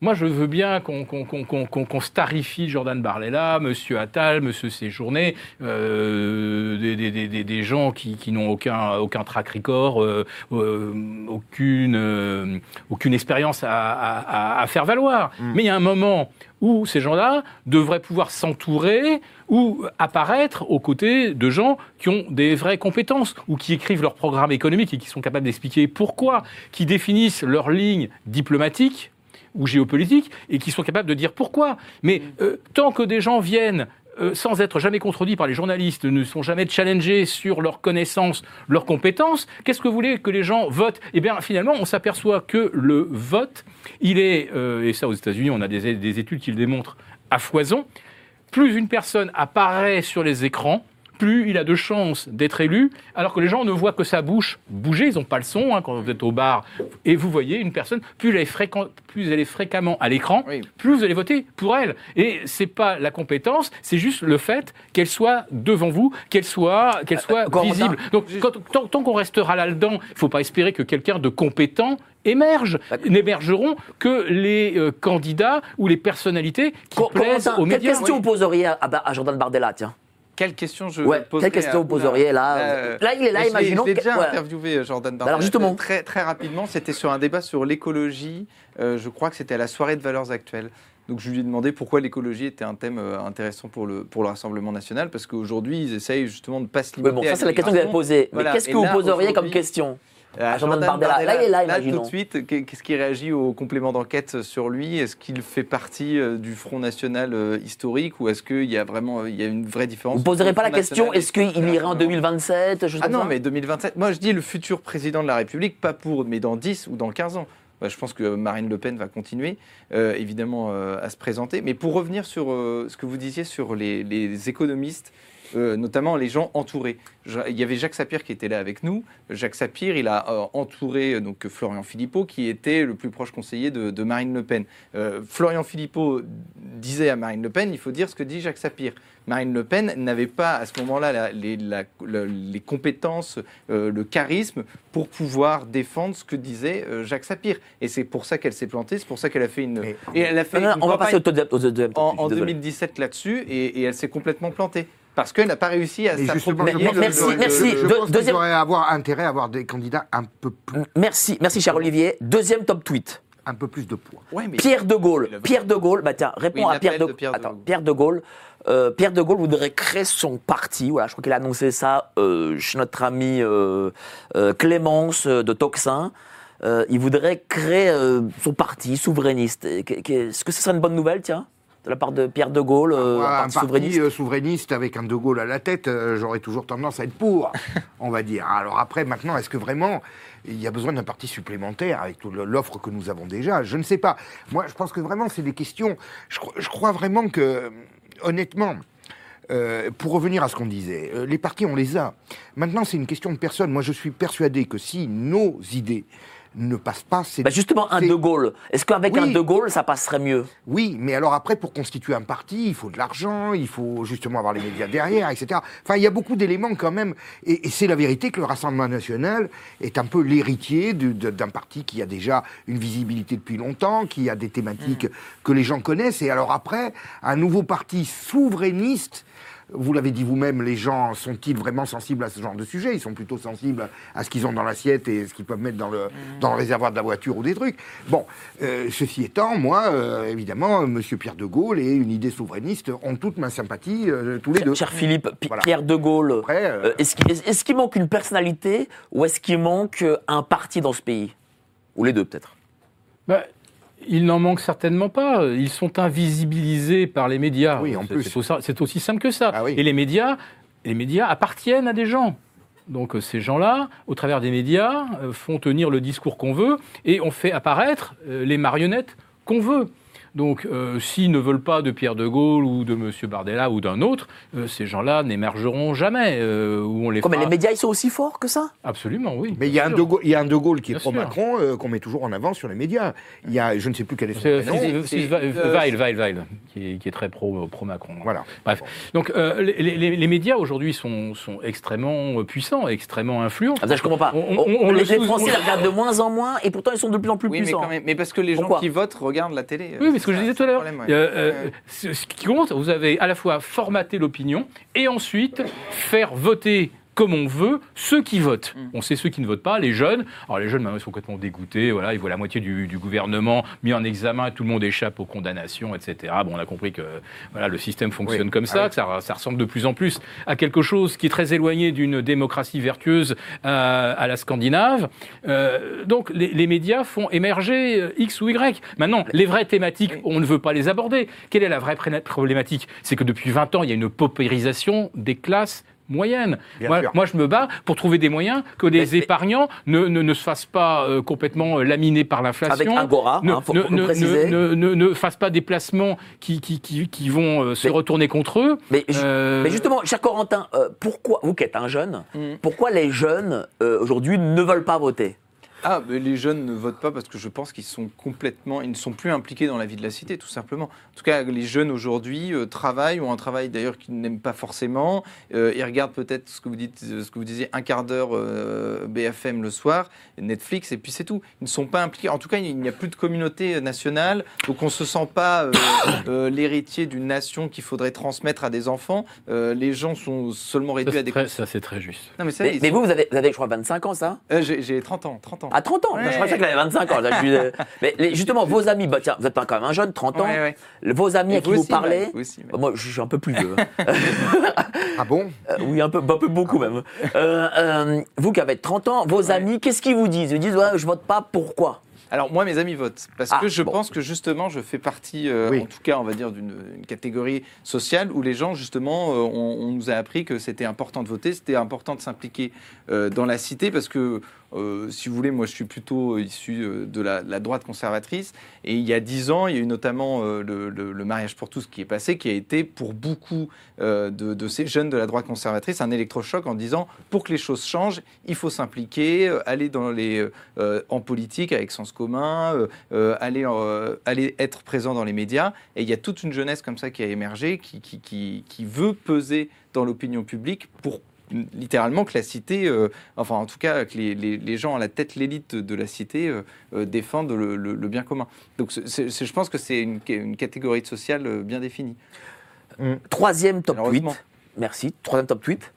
Moi, je veux bien qu'on qu'on qu'on- qu'on starifie Jordan Bardella, Monsieur Attal, Monsieur Séjourné, euh, des, des, des, des- des gens qui, qui n'ont aucun, aucun track record, euh, euh, aucune, aucune expérience à, à- à- à faire valoir. Mais il y a un moment où ces gens-là devraient pouvoir s'entourer ou apparaître aux côtés de gens qui ont des vraies compétences ou qui écrivent leur programme économique et qui sont capables d'expliquer pourquoi, qui définissent leur ligne diplomatique ou géopolitique et qui sont capables de dire pourquoi. Mais euh, tant que des gens viennent euh, sans être jamais contredits par les journalistes, ne sont jamais challengés sur leurs connaissances, leurs compétences, qu'est-ce que vous voulez que les gens votent? Eh bien, finalement, on s'aperçoit que le vote, il est, euh, et ça aux États-Unis, on a des, des études qui le démontrent à foison, plus une personne apparaît sur les écrans, plus il a de chances d'être élu, alors que les gens ne voient que sa bouche bouger, ils n'ont pas le son hein, quand vous êtes au bar, et vous voyez une personne, plus elle est, fréquent- plus elle est fréquemment à l'écran, Oui. plus vous allez voter pour elle. Et c'est pas la compétence, c'est juste le fait qu'elle soit devant vous, qu'elle soit, qu'elle soit Corentin, visible. Donc quand- tant, tant qu'on restera là-dedans, il ne faut pas espérer que quelqu'un de compétent émerge. D'accord. N'émergeront que les euh, candidats ou les personnalités qui plaisent aux quelle médias. question vous poseriez à, à Jordan Bardella, tiens? Quelle question je Ouais, poserais quelle question vous poseriez, là Euh, Là, il est là, je imaginons Je l'ai déjà ouais. interviewé, euh, Jordan Bardella. Alors, justement. Très, très rapidement, c'était sur un débat sur l'écologie. Euh, je crois que c'était à la soirée de valeurs actuelles. Donc, je lui ai demandé pourquoi l'écologie était un thème euh, intéressant pour le, pour le Rassemblement national. Parce qu'aujourd'hui, ils essayent justement de ne pas se Oui, limiter bon, à ça, c'est la question que vous avez posée. Voilà. Mais qu'est-ce que vous poseriez comme question à À Jordan Bardella. Là, il est là, imaginons. tout de suite, qu'est- qu'est-ce qui réagit au complément d'enquête sur lui? Est-ce qu'il fait partie euh, du Front National euh, historique ou est-ce qu'il y a vraiment euh, il y a une vraie différence Vous ne poserez pas la question est-ce qu'il irait en Rassemblement 2027 chose Ah non, mais 2027. Moi, je dis le futur président de la République, pas pour, mais dans 10 ou dans 15 ans. Bah, je pense que Marine Le Pen va continuer, euh, évidemment, euh, à se présenter. Mais pour revenir sur euh, ce que vous disiez sur les, les économistes, euh, notamment les gens entourés. Je- il y avait Jacques Sapir qui était là avec nous. Jacques Sapir, il a euh, entouré euh, donc Florian Philippot, qui était le plus proche conseiller de, de Marine Le Pen. Florian Philippot disait à Marine Le Pen, il faut dire ce que dit Jacques Sapir. Marine Le Pen n'avait pas à ce moment-là les, compétences, euh, le charisme pour pouvoir défendre ce que disait euh, Jacques Sapir. Et c'est pour ça qu'elle s'est plantée, c'est pour ça qu'elle a fait une. Mais- et elle a fait Non, non, une on va passer au en, en désolé. 2017 là-dessus et, et elle s'est complètement plantée. Parce qu'elle n'a pas réussi à s'approprier le- merci, le- merci. Je pense deuxième- avoir intérêt à avoir des candidats un peu plus, Merci, merci cher Olivier. Deuxième top tweet. un peu plus de poids. Ouais, mais- Pierre de Gaulle. Pierre de Gaulle, bah tiens, Oui, réponds à Pierre de, de Pierre de Attends, Gaulle. Pierre de Gaulle. Euh, Pierre de Gaulle voudrait créer son parti. Voilà, je crois qu'il a annoncé ça euh, chez notre ami euh, euh, Clémence de Toxin. Euh, il voudrait créer euh, son parti souverainiste. Est-ce que ce serait une bonne nouvelle, tiens, de la part de Pierre de Gaulle, euh, Moi, un parti euh, souverainiste avec un De Gaulle à la tête, euh, j'aurais toujours tendance à être pour, on va dire. Alors après, maintenant, est-ce que vraiment il y a besoin d'un parti supplémentaire avec toute l'offre que nous avons déjà? Je ne sais pas. Moi, je pense que vraiment, c'est des questions. Je, cro- je crois vraiment que, honnêtement, euh, pour revenir à ce qu'on disait, euh, les partis, on les a. Maintenant, c'est une question de personne. Moi, je suis persuadé que si nos idées ne passent pas, Bah, Justement, un De Gaulle. Est-ce qu'avec Oui. un De Gaulle, ça passerait mieux? Oui, mais alors après, pour constituer un parti, il faut de l'argent, il faut justement avoir les médias derrière, etc. Enfin, il y a beaucoup d'éléments quand même. Et, et c'est la vérité que le Rassemblement national est un peu l'héritier d'un parti qui a déjà une visibilité depuis longtemps, qui a des thématiques que les gens connaissent. Et alors après, un nouveau parti souverainiste. Vous l'avez dit vous-même, les gens sont-ils vraiment sensibles à ce genre de sujet? Ils sont plutôt sensibles à ce qu'ils ont dans l'assiette et ce qu'ils peuvent mettre dans le, dans le réservoir de la voiture ou des trucs. Bon, euh, ceci étant, moi, euh, évidemment, M. Pierre de Gaulle et une idée souverainiste ont toute ma sympathie, euh, tous les deux. Cher Philippe, Voilà. Pierre de Gaulle, euh, euh, est-ce qu'il manque une personnalité ou est-ce qu'il manque euh, un parti dans ce pays? Ou les deux, peut-être? Bah, il n'en manque certainement pas. Ils sont invisibilisés par les médias. Oui, en C'est- plus. C'est aussi, simple que ça. Ah oui. Et les médias, les médias appartiennent à des gens. Donc euh, ces gens-là, au travers des médias, euh, font tenir le discours qu'on veut et on fait apparaître euh, les marionnettes qu'on veut. Donc, euh, s'ils ne veulent pas de Pierre de Gaulle ou de M. Bardella ou d'un autre, euh, ces gens-là n'émergeront jamais. euh, ou on les mais les médias, ils sont aussi forts que ça? Absolument, oui. mais il y, a un de. Gaulle, il y a un De Gaulle qui est Bien pro-Macron, euh, qu'on met toujours en avant sur les médias. Il y a, je ne sais plus quel est son prénom. c'est- Weil, euh, Weil, Weil, qui, est, qui est très pro, pro Macron. Voilà. Bref. Donc euh, les, les- les médias aujourd'hui sont, sont extrêmement puissants, extrêmement influents. ah, ça, Je comprends pas. On- on- on- on les, le les Français les regardent de moins en moins et pourtant ils sont de plus en plus Oui, mais, puissants. quand même, mais parce que les gens Pourquoi? qui votent regardent la télé. euh, Oui, mais ce que je disais tout à l'heure, euh, euh, ce qui compte, vous avez à la fois formaté l'opinion et ensuite faire voter comme on veut ceux qui votent. Mm. On sait ceux qui ne votent pas, les jeunes. Alors les jeunes, maintenant, ils sont complètement dégoûtés. Voilà, ils voient la moitié du, du gouvernement mis en examen, tout le monde échappe aux condamnations, etc. Bon, on a compris que voilà, le système fonctionne Oui. comme Ah ça, oui. que ça, ça ressemble de plus en plus à quelque chose qui est très éloigné d'une démocratie vertueuse à, à la scandinave. Euh, donc les, les médias font émerger euh, X ou Y. Maintenant, les vraies thématiques, on ne veut pas les aborder. Quelle est la vraie problématique? C'est que depuis 20 ans, il y a une paupérisation des classes moyennes. Bien Moi, je me bats pour trouver des moyens que les mais- épargnants ne, ne, ne se fassent pas euh, complètement euh, laminés par l'inflation. Avec Agora, ne, hein, faut- ne- faut le ne- préciser. ne- ne- ne fassent pas des placements qui, qui, qui, qui vont euh, se Mais- retourner contre eux. Mais, ju- Euh, mais justement, cher Corentin, euh, pourquoi, vous qui êtes un jeune, Mm. pourquoi les jeunes euh, aujourd'hui ne veulent pas voter? Ah, mais les jeunes ne votent pas parce que je pense qu'ils sont complètement, ils ne sont plus impliqués dans la vie de la cité, tout simplement. En tout cas, les jeunes aujourd'hui euh, travaillent ou un travail d'ailleurs qu'ils n'aiment pas forcément. Euh, ils regardent peut-être ce que vous dites, euh, ce que vous disiez, un quart d'heure euh, BFM le soir, Netflix et puis c'est tout. Ils ne sont pas impliqués. En tout cas, il n'y a plus de communauté nationale, donc on se sent pas euh, euh, l'héritier d'une nation qu'il faudrait transmettre à des enfants. Euh, les gens sont seulement ça, réduits à des. très- ça, c'est très juste. Non, mais ça, Mais, ils mais sont- vous, vous avez, vous avez, je crois, 25 ans, ça? Euh, j'ai j'ai 30 ans, 30 ans. À 30 ans Ouais. Je pensais qu'il avait 25 ans. là, je suis- mais les- justement, vos amis, bah, tiens, vous êtes pas quand même un jeune, 30 ans. Ouais, ouais. Vos amis à qui vous, aussi, parlez, aussi, bah, moi je suis un peu plus vieux. Ah bon? Euh, oui, un peu, bah, un peu beaucoup même. Euh, euh, vous qui avez 30 ans, vos amis, qu'est-ce qu'ils vous disent? Ils disent, je vote pas, pourquoi? Alors moi, mes amis votent parce Ah, que je bon. pense que justement, je fais partie, euh, Oui. en tout cas, on va dire d'une une catégorie sociale où les gens justement, euh, on, on nous a appris que c'était important de voter, c'était important de s'impliquer euh, dans la cité parce que, euh, si vous voulez, moi, je suis plutôt issu euh, de la, droite conservatrice et il y a dix ans, il y a eu notamment euh, le, mariage pour tous qui est passé, qui a été pour beaucoup euh, de, ces jeunes de la droite conservatrice un électrochoc en disant pour que les choses changent, il faut s'impliquer, euh, aller euh, euh, en politique avec sens commun, euh, euh, aller, euh, être présent dans les médias. Et il y a toute une jeunesse comme ça qui a émergé, qui, qui veut peser dans l'opinion publique pour littéralement que la cité, euh, enfin en tout cas que les, les- les gens à la tête, l'élite de la cité euh, euh, défendent le, le- le bien commun. Donc je pense que c'est une, une catégorie sociale bien définie. Troisième top. 8. Merci. Troisième top 8.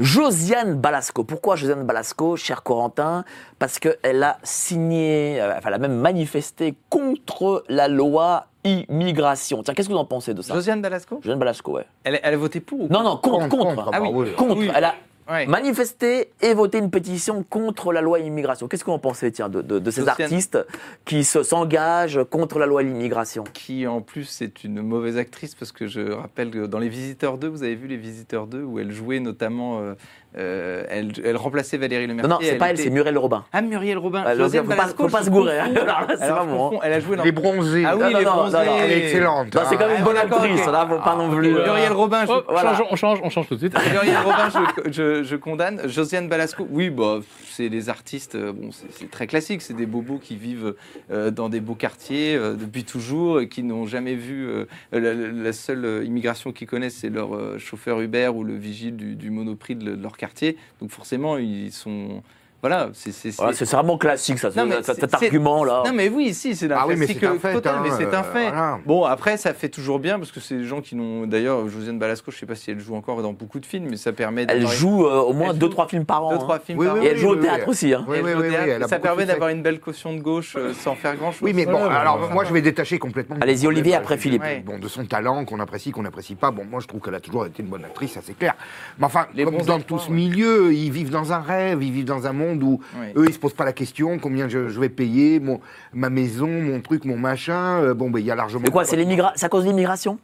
Josiane Balasco. Pourquoi Josiane Balasco, cher Corentin? Parce qu'elle a signé, euh, enfin, elle a même manifesté contre la loi immigration. Tiens, qu'est-ce que vous en pensez de ça? Josiane Dalasco Josiane Balasco, ouais. elle, elle a voté pour ou Non, non, contre, Contre, contre. contre, Ah oui. oui. Contre. Oui. Elle a Ouais. manifesté et voté une pétition contre la loi immigration. Qu'est-ce que vous en pensez, tiens, de, de- de ces artistes qui se- s'engagent contre la loi immigration? Qui en plus est une mauvaise actrice parce que je rappelle que dans Les Visiteurs 2, vous avez vu Les Visiteurs 2 où elle jouait notamment, euh, euh, elle, elle remplaçait Valérie Le Non, Mercier. non, c'est pas elle, était- c'est Muriel Robin. Ah, Muriel Robin. Alors, Josiane faut pas- Balasco, faut pas se gourer, hein. confonds. Alors là, c'est Alors, pas bon. Elle a joué dans... Les bronzés. Ah oui, Non, les non, non, bronzés. non, non, Elle est excellente. Non, c'est quand même une bonne Ah, d'accord, actrice, ok. là, faut pas non plus. euh, Muriel Robin, je, Voilà. changeons- on, change, on change tout de suite. Muriel Robin, je, je- je condamne. Josiane Balasco, oui, bah, c'est des artistes, euh, bon, c'est- très classique. C'est des bobos qui vivent euh, dans des beaux quartiers euh, depuis toujours et qui n'ont jamais vu. euh, la, la seule immigration qu'ils connaissent, c'est leur chauffeur Uber ou le vigile du, du Monoprix de, de leur quartier. Donc forcément, ils sont. Voilà, c'est. c'est- c'est- Ouais, c'est vraiment classique, ça, Non, mais ce- cet argument-là. Non, mais oui, si, c'est un Ah oui, mais classique c'est un fait, total, hein, mais c'est un euh, fait. voilà. Bon, après, ça fait toujours bien parce que c'est des gens qui n'ont. D'ailleurs, Josiane Balasco, je ne sais pas si elle joue encore dans beaucoup de films, mais ça permet Elle joue euh, au moins Elle 2-3 joue films par an. deux, hein. trois films Oui, par oui, an. Et elle joue au théâtre oui. aussi. Hein. Oui, Elle oui, joue au oui, oui, théâtre, ça permet fait. d'avoir une belle caution de gauche euh, sans faire grand-chose. Oui, mais bon, alors moi je vais détacher complètement. Allez-y, Olivier, après Philippe. Bon, de son talent, qu'on apprécie, qu'on n'apprécie pas. Bon, moi je trouve qu'elle a toujours été une bonne actrice, ça c'est clair. Mais enfin, dans tout ce milieu, ils vivent dans un rêve, ils vivent dans un monde où eux ils se posent pas la question combien je, je vais payer, mon, ma maison, mon truc, mon machin. Euh, bon, ben il y a largement. Mais quoi, c'est à cause de l'immigration?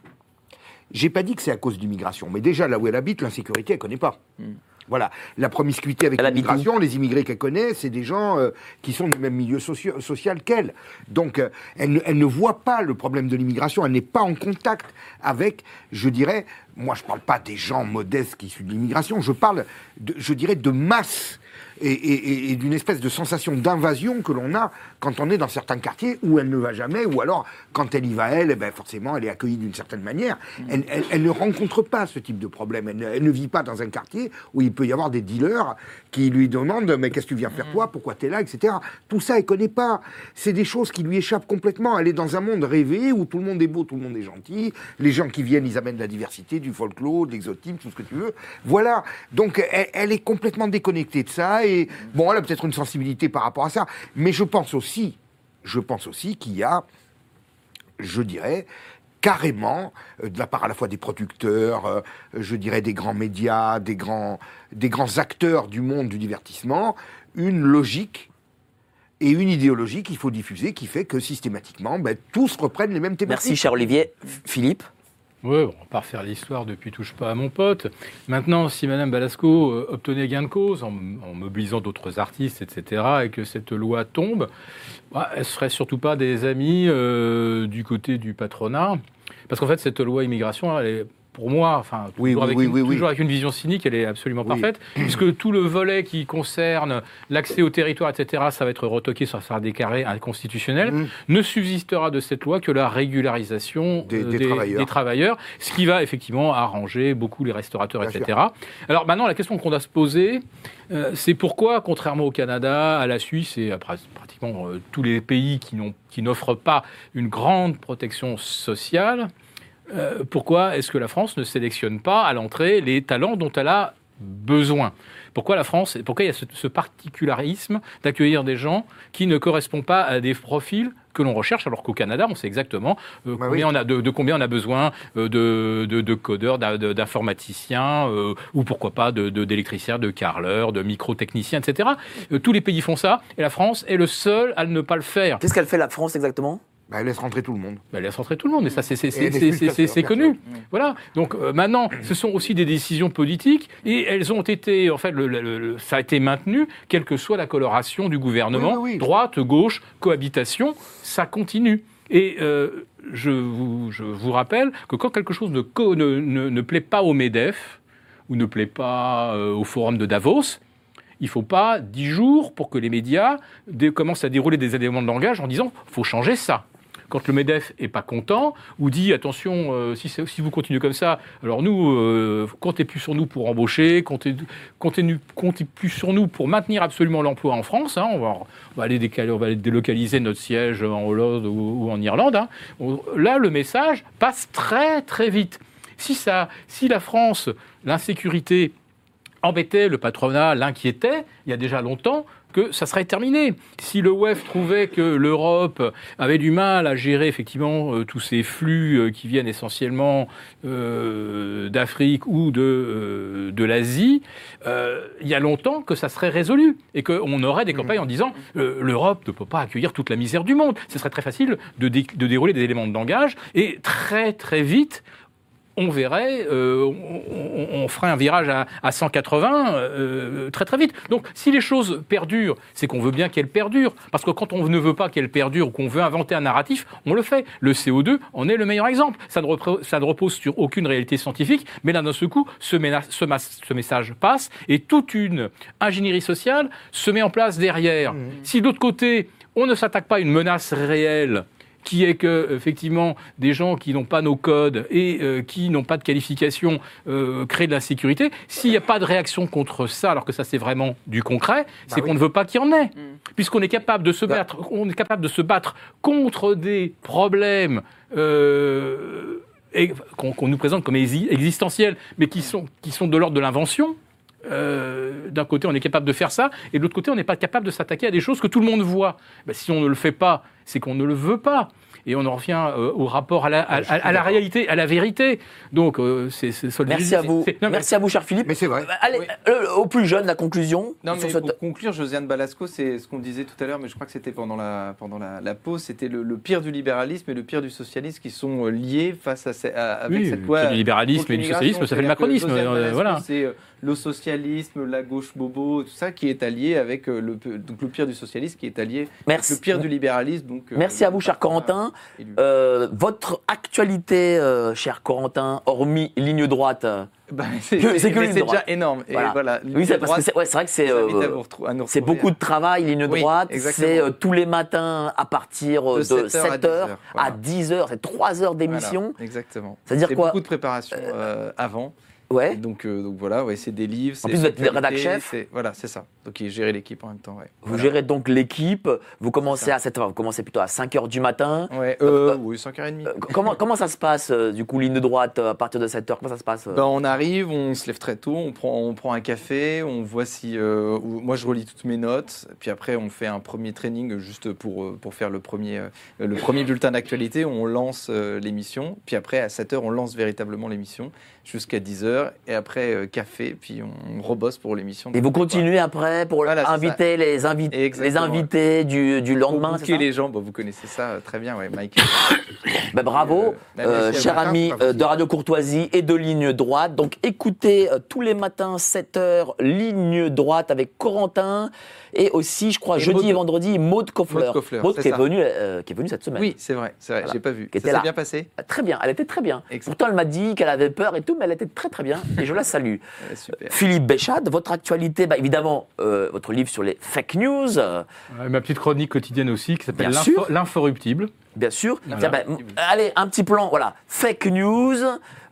J'ai pas dit que c'est à cause d'immigration, mais déjà là où elle habite, l'insécurité, elle connaît pas. Hmm. Voilà, la promiscuité avec l'immigration, les immigrés qu'elle connaît, c'est des gens euh, qui sont du même milieu socio- social qu'elle. Donc, euh, elle, ne, elle ne voit pas le problème de l'immigration, elle n'est pas en contact avec, je dirais, moi je parle pas des gens modestes qui issus de l'immigration, je parle, de, je dirais, de masse et, et- et- et d'une espèce de sensation d'invasion que l'on a quand on est dans certains quartiers où elle ne va jamais, ou alors quand elle y va, elle, eh ben, forcément, elle est accueillie d'une certaine manière. Elle, elle- elle ne rencontre pas ce type de problème. Elle, ne- elle ne vit pas dans un quartier où il peut y avoir des dealers qui lui demandent Mais qu'est-ce que tu viens faire toi? Pourquoi tu es là etc. Tout ça, elle connaît pas. C'est des choses qui lui échappent complètement. Elle est dans un monde rêvé où tout le monde est beau, tout le monde est gentil. Les gens qui viennent, ils amènent de la diversité, du folklore, de l'exotisme, tout ce que tu veux. Voilà. Donc, elle, elle est complètement déconnectée de ça. Bon, elle a peut-être une sensibilité par rapport à ça. Mais je pense aussi, je pense aussi qu'il y a, je dirais, carrément, euh, de la part à la fois des producteurs, euh, je dirais des grands médias, des grands, des grands acteurs du monde du divertissement, une logique et une idéologie qu'il faut diffuser qui fait que systématiquement, ben, tous reprennent les mêmes thématiques. Merci, cher Olivier. Philippe Oui, on va refaire l'histoire depuis Touche pas à mon pote. Maintenant, si Madame Balasco euh, obtenait gain de cause en, mobilisant d'autres artistes, etc., et que cette loi tombe, bah, elle serait surtout pas des amis euh, du côté du patronat. Parce qu'en fait, cette loi immigration, elle est, pour moi, enfin, Oui, toujours, oui, avec, oui, une, oui, oui. toujours avec une vision cynique, elle est absolument parfaite, puisque tout le volet qui concerne l'accès au territoire, etc., ça va être retoqué, ça sera déclaré inconstitutionnel, Mmh. ne subsistera de cette loi que la régularisation Des- euh, des travailleurs. travailleurs, ce qui va effectivement arranger beaucoup les restaurateurs, Bien etc. Alors maintenant, la question qu'on doit se poser, euh, c'est pourquoi, contrairement au Canada, à la Suisse et à pr- pratiquement euh, tous les pays qui n'offrent pas une grande protection sociale, euh, pourquoi est-ce que la France ne sélectionne pas à l'entrée les talents dont elle a besoin? Pourquoi la France Pourquoi il y a ce, ce particularisme d'accueillir des gens qui ne correspondent pas à des profils que l'on recherche, alors qu'au Canada, on sait exactement euh, Bah combien oui. on a de, de combien on a besoin euh, de, de, de codeurs, d'informaticiens, euh, ou pourquoi pas d'électriciens, de carreleurs, de microtechniciens, etc. Tous les pays font ça, et la France est le seul à ne pas le faire. Qu'est-ce qu'elle fait la France exactement? Bah, elle laisse rentrer tout le monde. Ben, elle laisse rentrer tout le monde, et ça, c'est, connu. Voilà. Donc euh, maintenant, ce sont aussi des décisions politiques, et elles ont été, en fait, le- le- le- ça a été maintenu, quelle que soit la coloration du gouvernement, Oui, oui, oui. droite, gauche, cohabitation, ça continue. Et euh, je, vous, je vous rappelle que quand quelque chose ne, co- ne, ne- ne plaît pas au MEDEF, ou ne plaît pas euh, au forum de Davos, il ne faut pas dix jours pour que les médias commencent à dérouler des éléments de langage en disant faut changer ça. Quand le MEDEF est pas content ou dit attention, euh, si, vous continuez comme ça, alors nous, euh, comptez plus sur nous pour embaucher, comptez, comptez, plus sur nous pour maintenir absolument l'emploi en France. hein. on, va, aller délocaliser notre siège en Hollande ou, en Irlande. hein. Là, le message passe très très vite. Si, ça, si la France, l'insécurité embêtait le patronat, l'inquiétait, il y a déjà longtemps, que ça serait terminé. Si le WEF trouvait que l'Europe avait du mal à gérer effectivement euh, tous ces flux euh, qui viennent essentiellement euh, d'Afrique ou de, de l'Asie, il y a longtemps que ça serait résolu et qu'on aurait des campagnes en disant l'Europe ne peut pas accueillir toute la misère du monde. Ce serait très facile de, dé- de dérouler des éléments de langage et très très vite on verrait, euh, on, on- ferait un virage à, à 180 euh, très très vite. Donc si les choses perdurent, c'est qu'on veut bien qu'elles perdurent. Parce que quand on ne veut pas qu'elles perdurent ou qu'on veut inventer un narratif, on le fait. Le CO2 en est le meilleur exemple. Ça ne, repre- ça ne repose sur aucune réalité scientifique, mais là d'un seul coup, ce, ce mas- ce message passe et toute une ingénierie sociale se met en place derrière. Si de l'autre côté, on ne s'attaque pas à une menace réelle, qui est que effectivement des gens qui n'ont pas nos codes et euh, qui n'ont pas de qualification euh, créent de l'insécurité. S'il n'y a pas de réaction contre ça, alors que ça c'est vraiment du concret, c'est qu'on ne veut pas qu'il y en ait, puisqu'on est capable de se battre, on est capable de se battre contre des problèmes. euh, qu'on nous présente comme exi- existentiels, mais qui sont, qui sont de l'ordre de l'invention, euh, d'un côté, on est capable de faire ça, et de l'autre côté, on n'est pas capable de s'attaquer à des choses que tout le monde voit. Ben, si on ne le fait pas, c'est qu'on ne le veut pas. Et on en revient euh, au rapport à la, à- à- à la réalité, à la vérité. Donc, euh, c'est. Merci à vous. C'est- non, mais- Merci à vous, cher Philippe. Mais c'est vrai. Allez, Oui. euh, au plus jeune, la conclusion Non, mais cette- pour conclure, Josiane Balasco, c'est ce qu'on disait tout à l'heure, mais je crois que c'était pendant la, pendant la, la pause, c'était le, le pire du libéralisme et le pire du socialisme qui sont euh, liés face à, avec Oui, cette le loi. pire du libéralisme et du socialisme, ça fait le macronisme, euh, voilà. C'est euh, le socialisme, la gauche bobo, tout ça qui est allié avec euh, le, donc le pire du socialisme qui est allié avec Merci. le pire du libéralisme. Donc, euh, Merci à vous, cher Corentin. Euh, votre actualité, euh, cher Corentin, hormis ligne droite. Bah, c'est déjà énorme. Et Voilà. voilà, Oui, c'est ouais, vrai que c'est euh, beaucoup de travail, ligne droite. C'est euh, tous les matins à partir De de 7 heures à 7 heures 10 heures, à voilà. 10 heures. C'est 3 heures d'émission. Exactement. C'est-à-dire quoi Beaucoup de préparation euh, avant. Ouais. Et donc, euh, donc voilà, ouais, c'est des livres. c'est plus, vous êtes l'actualité, rédac chef. Voilà, c'est ça. Donc il gérer l'équipe en même temps. Ouais. Vous Voilà. gérez donc l'équipe. Vous commencez à 7 heures. Vous commencez plutôt à 5 heures du matin. Ouais, euh, Euh, oui, 5h30. Euh, comment, comment ça se passe, du coup, ligne droite, à partir de 7 heures Comment ça se passe Ben, on arrive, on se lève très tôt, on prend, on prend un café, on voit si. moi, je relis toutes mes notes, puis après, on fait un premier training juste pour, pour faire le premier, le premier bulletin d'actualité. On lance l'émission, puis après, à 7h, on lance véritablement l'émission jusqu'à 10h, et après, euh, café, puis on, rebosse pour l'émission. Et vous continuez après pour Voilà, inviter les, invi- les invités du, lendemain, ça les gens, bon, vous connaissez ça euh, très bien, ouais, Mike. Ben, Bravo, Euh, bah, euh, cher vous. ami de Radio Courtoisie et de Ligne Droite. Donc écoutez tous les matins 7h Ligne Droite avec Corentin et aussi je crois Et jeudi Maud- et vendredi Maud Koffler. Maud Koffler, Maud c'est qui est ça. venue euh, qui est venue cette semaine. Oui, c'est vrai, c'est vrai, Voilà. j'ai pas vu. Qui Ça s'est bien passé? Très bien, elle était très bien. Excellent. Pourtant elle m'a dit qu'elle avait peur et tout, mais elle était très très bien et je la salue. Super. Philippe Béchat, votre actualité, bah, évidemment euh, votre livre sur les fake news, euh, Ouais, ma petite chronique quotidienne aussi, qui s'appelle. L'inforruptible. bien sûr. Voilà. Tiens, bah, allez, un petit plan, voilà, fake news,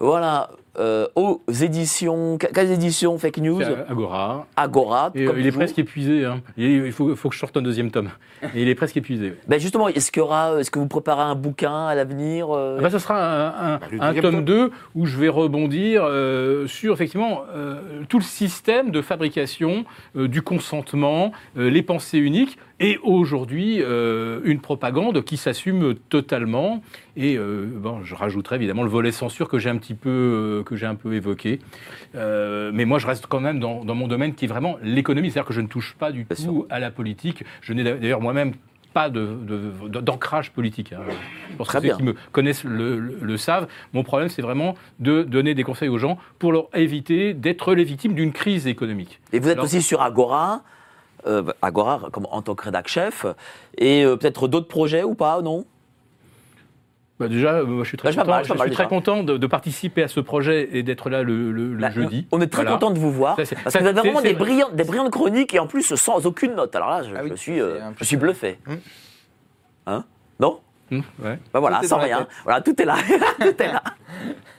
voilà. Euh, aux éditions, que- quelles éditions Fake News Agora. Agora. Et, euh, comme il est presque épuisé. hein. Il il faut, faut que je sorte un deuxième tome. Et il est presque épuisé. Ben justement, est-ce qu'il y aura, est-ce que vous préparez un bouquin à l'avenir euh, Ah bah, ce sera un, un- le un deuxième tome tome. 2 où je vais rebondir euh, sur effectivement euh, tout le système de fabrication euh, du consentement, euh, les pensées uniques et aujourd'hui euh, une propagande qui s'assume totalement. Et euh, bon, je rajouterai évidemment le volet censure que j'ai un petit peu euh, que j'ai un peu évoqué. Mais moi, je reste quand même dans, dans mon domaine qui est vraiment l'économie, c'est-à-dire que je ne touche pas du Bien tout à la politique. Je n'ai d'ailleurs moi-même pas de- de- d'ancrage politique. hein. Je pense Très que ceux bien. qui me connaissent le, le- le savent. Mon problème, c'est vraiment de donner des conseils aux gens pour leur éviter d'être les victimes d'une crise économique. Et vous êtes Alors- aussi sur Agora, Agora comme en tant que rédac chef, et euh, peut-être d'autres projets ou pas, non? Bah déjà, euh, moi, je suis très Bah, content, mal, je pas mal suis très content de, de participer à ce projet et d'être là le, le- le Bah, jeudi. On est très Voilà. content de vous voir, Ça, parce ça, que vous avez vraiment des, vrai. brillantes, des brillantes chroniques, et en plus sans aucune note. Alors là, je, Ah oui, je suis, euh, je suis bluffé. Hein? Non? Hum, ouais. Ben voilà, sans rien. Voilà, tout est là. tout est là.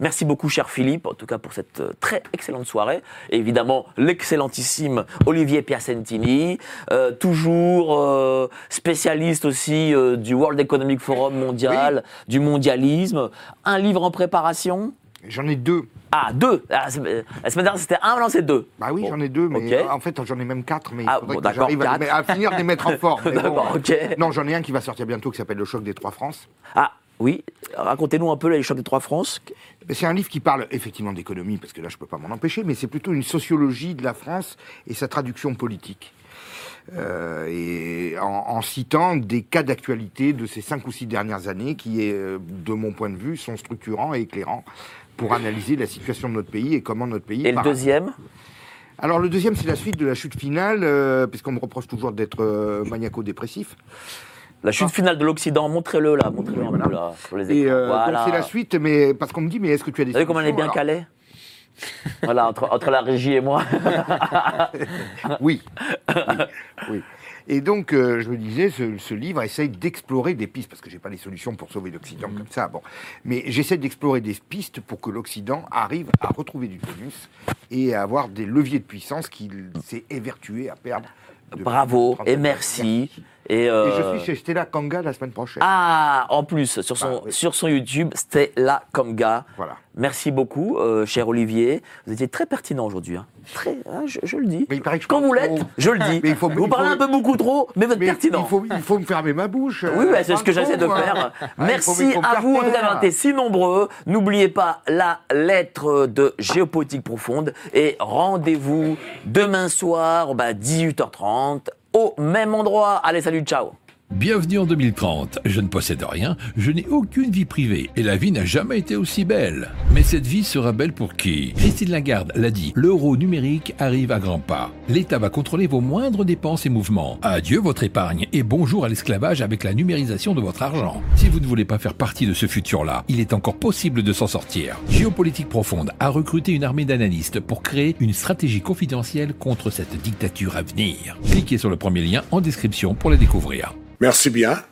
Merci beaucoup, cher Philippe, en tout cas pour cette euh, très excellente soirée. Et évidemment, l'excellentissime Olivier Piacentini, euh, toujours euh, spécialiste aussi euh, du World Economic Forum mondial, du mondialisme. Un livre en préparation? J'en ai deux. Ah, deux. Ah, la semaine dernière, c'était un, maintenant c'est deux. Bah oui, Bon, j'en ai deux, mais en fait, j'en ai même quatre, mais Ah, bon, j'arrive à, à finir de les mettre en forme. bon. D'accord, ok. Non, j'en ai un qui va sortir bientôt qui s'appelle Le choc des trois France. Ah, oui. Racontez-nous un peu les chocs des trois France. C'est un livre qui parle effectivement d'économie, parce que là, je ne peux pas m'en empêcher, mais c'est plutôt une sociologie de la France et sa traduction politique. Euh, et en, en citant des cas d'actualité de ces cinq ou six dernières années qui, est, euh, de mon point de vue, sont structurants et éclairants pour analyser la situation de notre pays et comment notre pays... Et le deuxième? Alors le deuxième, c'est la suite de la chute finale, euh, puisqu'on me reproche toujours d'être euh, maniaco-dépressif. La chute finale de l'Occident, montrez-le là, montrez-le un peu là, sur les Et écrans. euh, voilà. c'est la suite, mais parce qu'on me dit, mais est-ce que tu as des Vous savez comment on est bien Alors, calé Voilà, entre, entre la régie et moi. Oui. oui. oui. Et donc, euh, je me disais, ce, ce livre essaye d'explorer des pistes, parce que j'ai pas les solutions pour sauver l'Occident comme ça, bon. Mais j'essaie d'explorer des pistes pour que l'Occident arrive à retrouver du tonus et à avoir des leviers de puissance qu'il s'est évertué à perdre. Bravo 30 et merci. Et, Et euh, je suis chez Stella Kanga la semaine prochaine. Ah, en plus, sur son, Bah, oui. sur son YouTube, comme gars. Voilà. Merci beaucoup, euh, cher Olivier. Vous étiez très pertinent aujourd'hui. hein. Très, hein, je, je le dis. Mais il paraît que je Quand vous l'êtes, je le dis. Mais il faut- vous il parlez faut- un peu beaucoup trop, mais vous êtes Mais pertinent. il faut, il faut me fermer ma bouche. Oui, euh, bah, c'est ce que j'essaie de hein. faire. Ah, Merci à vous d'avoir été si nombreux. N'oubliez pas la lettre de géopolitique profonde et rendez-vous demain soir, bah, 18h30, au même endroit. Allez, salut, ciao. Bienvenue en 2030. Je ne possède rien, je n'ai aucune vie privée et la vie n'a jamais été aussi belle. Mais cette vie sera belle pour qui? Christine Lagarde l'a dit, l'euro numérique arrive à grands pas. L'État va contrôler vos moindres dépenses et mouvements. Adieu votre épargne et bonjour à l'esclavage avec la numérisation de votre argent. Si vous ne voulez pas faire partie de ce futur-là, il est encore possible de s'en sortir. Géopolitique Profonde a recruté une armée d'analystes pour créer une stratégie confidentielle contre cette dictature à venir. Cliquez sur le premier lien en description pour la découvrir. Merci bien.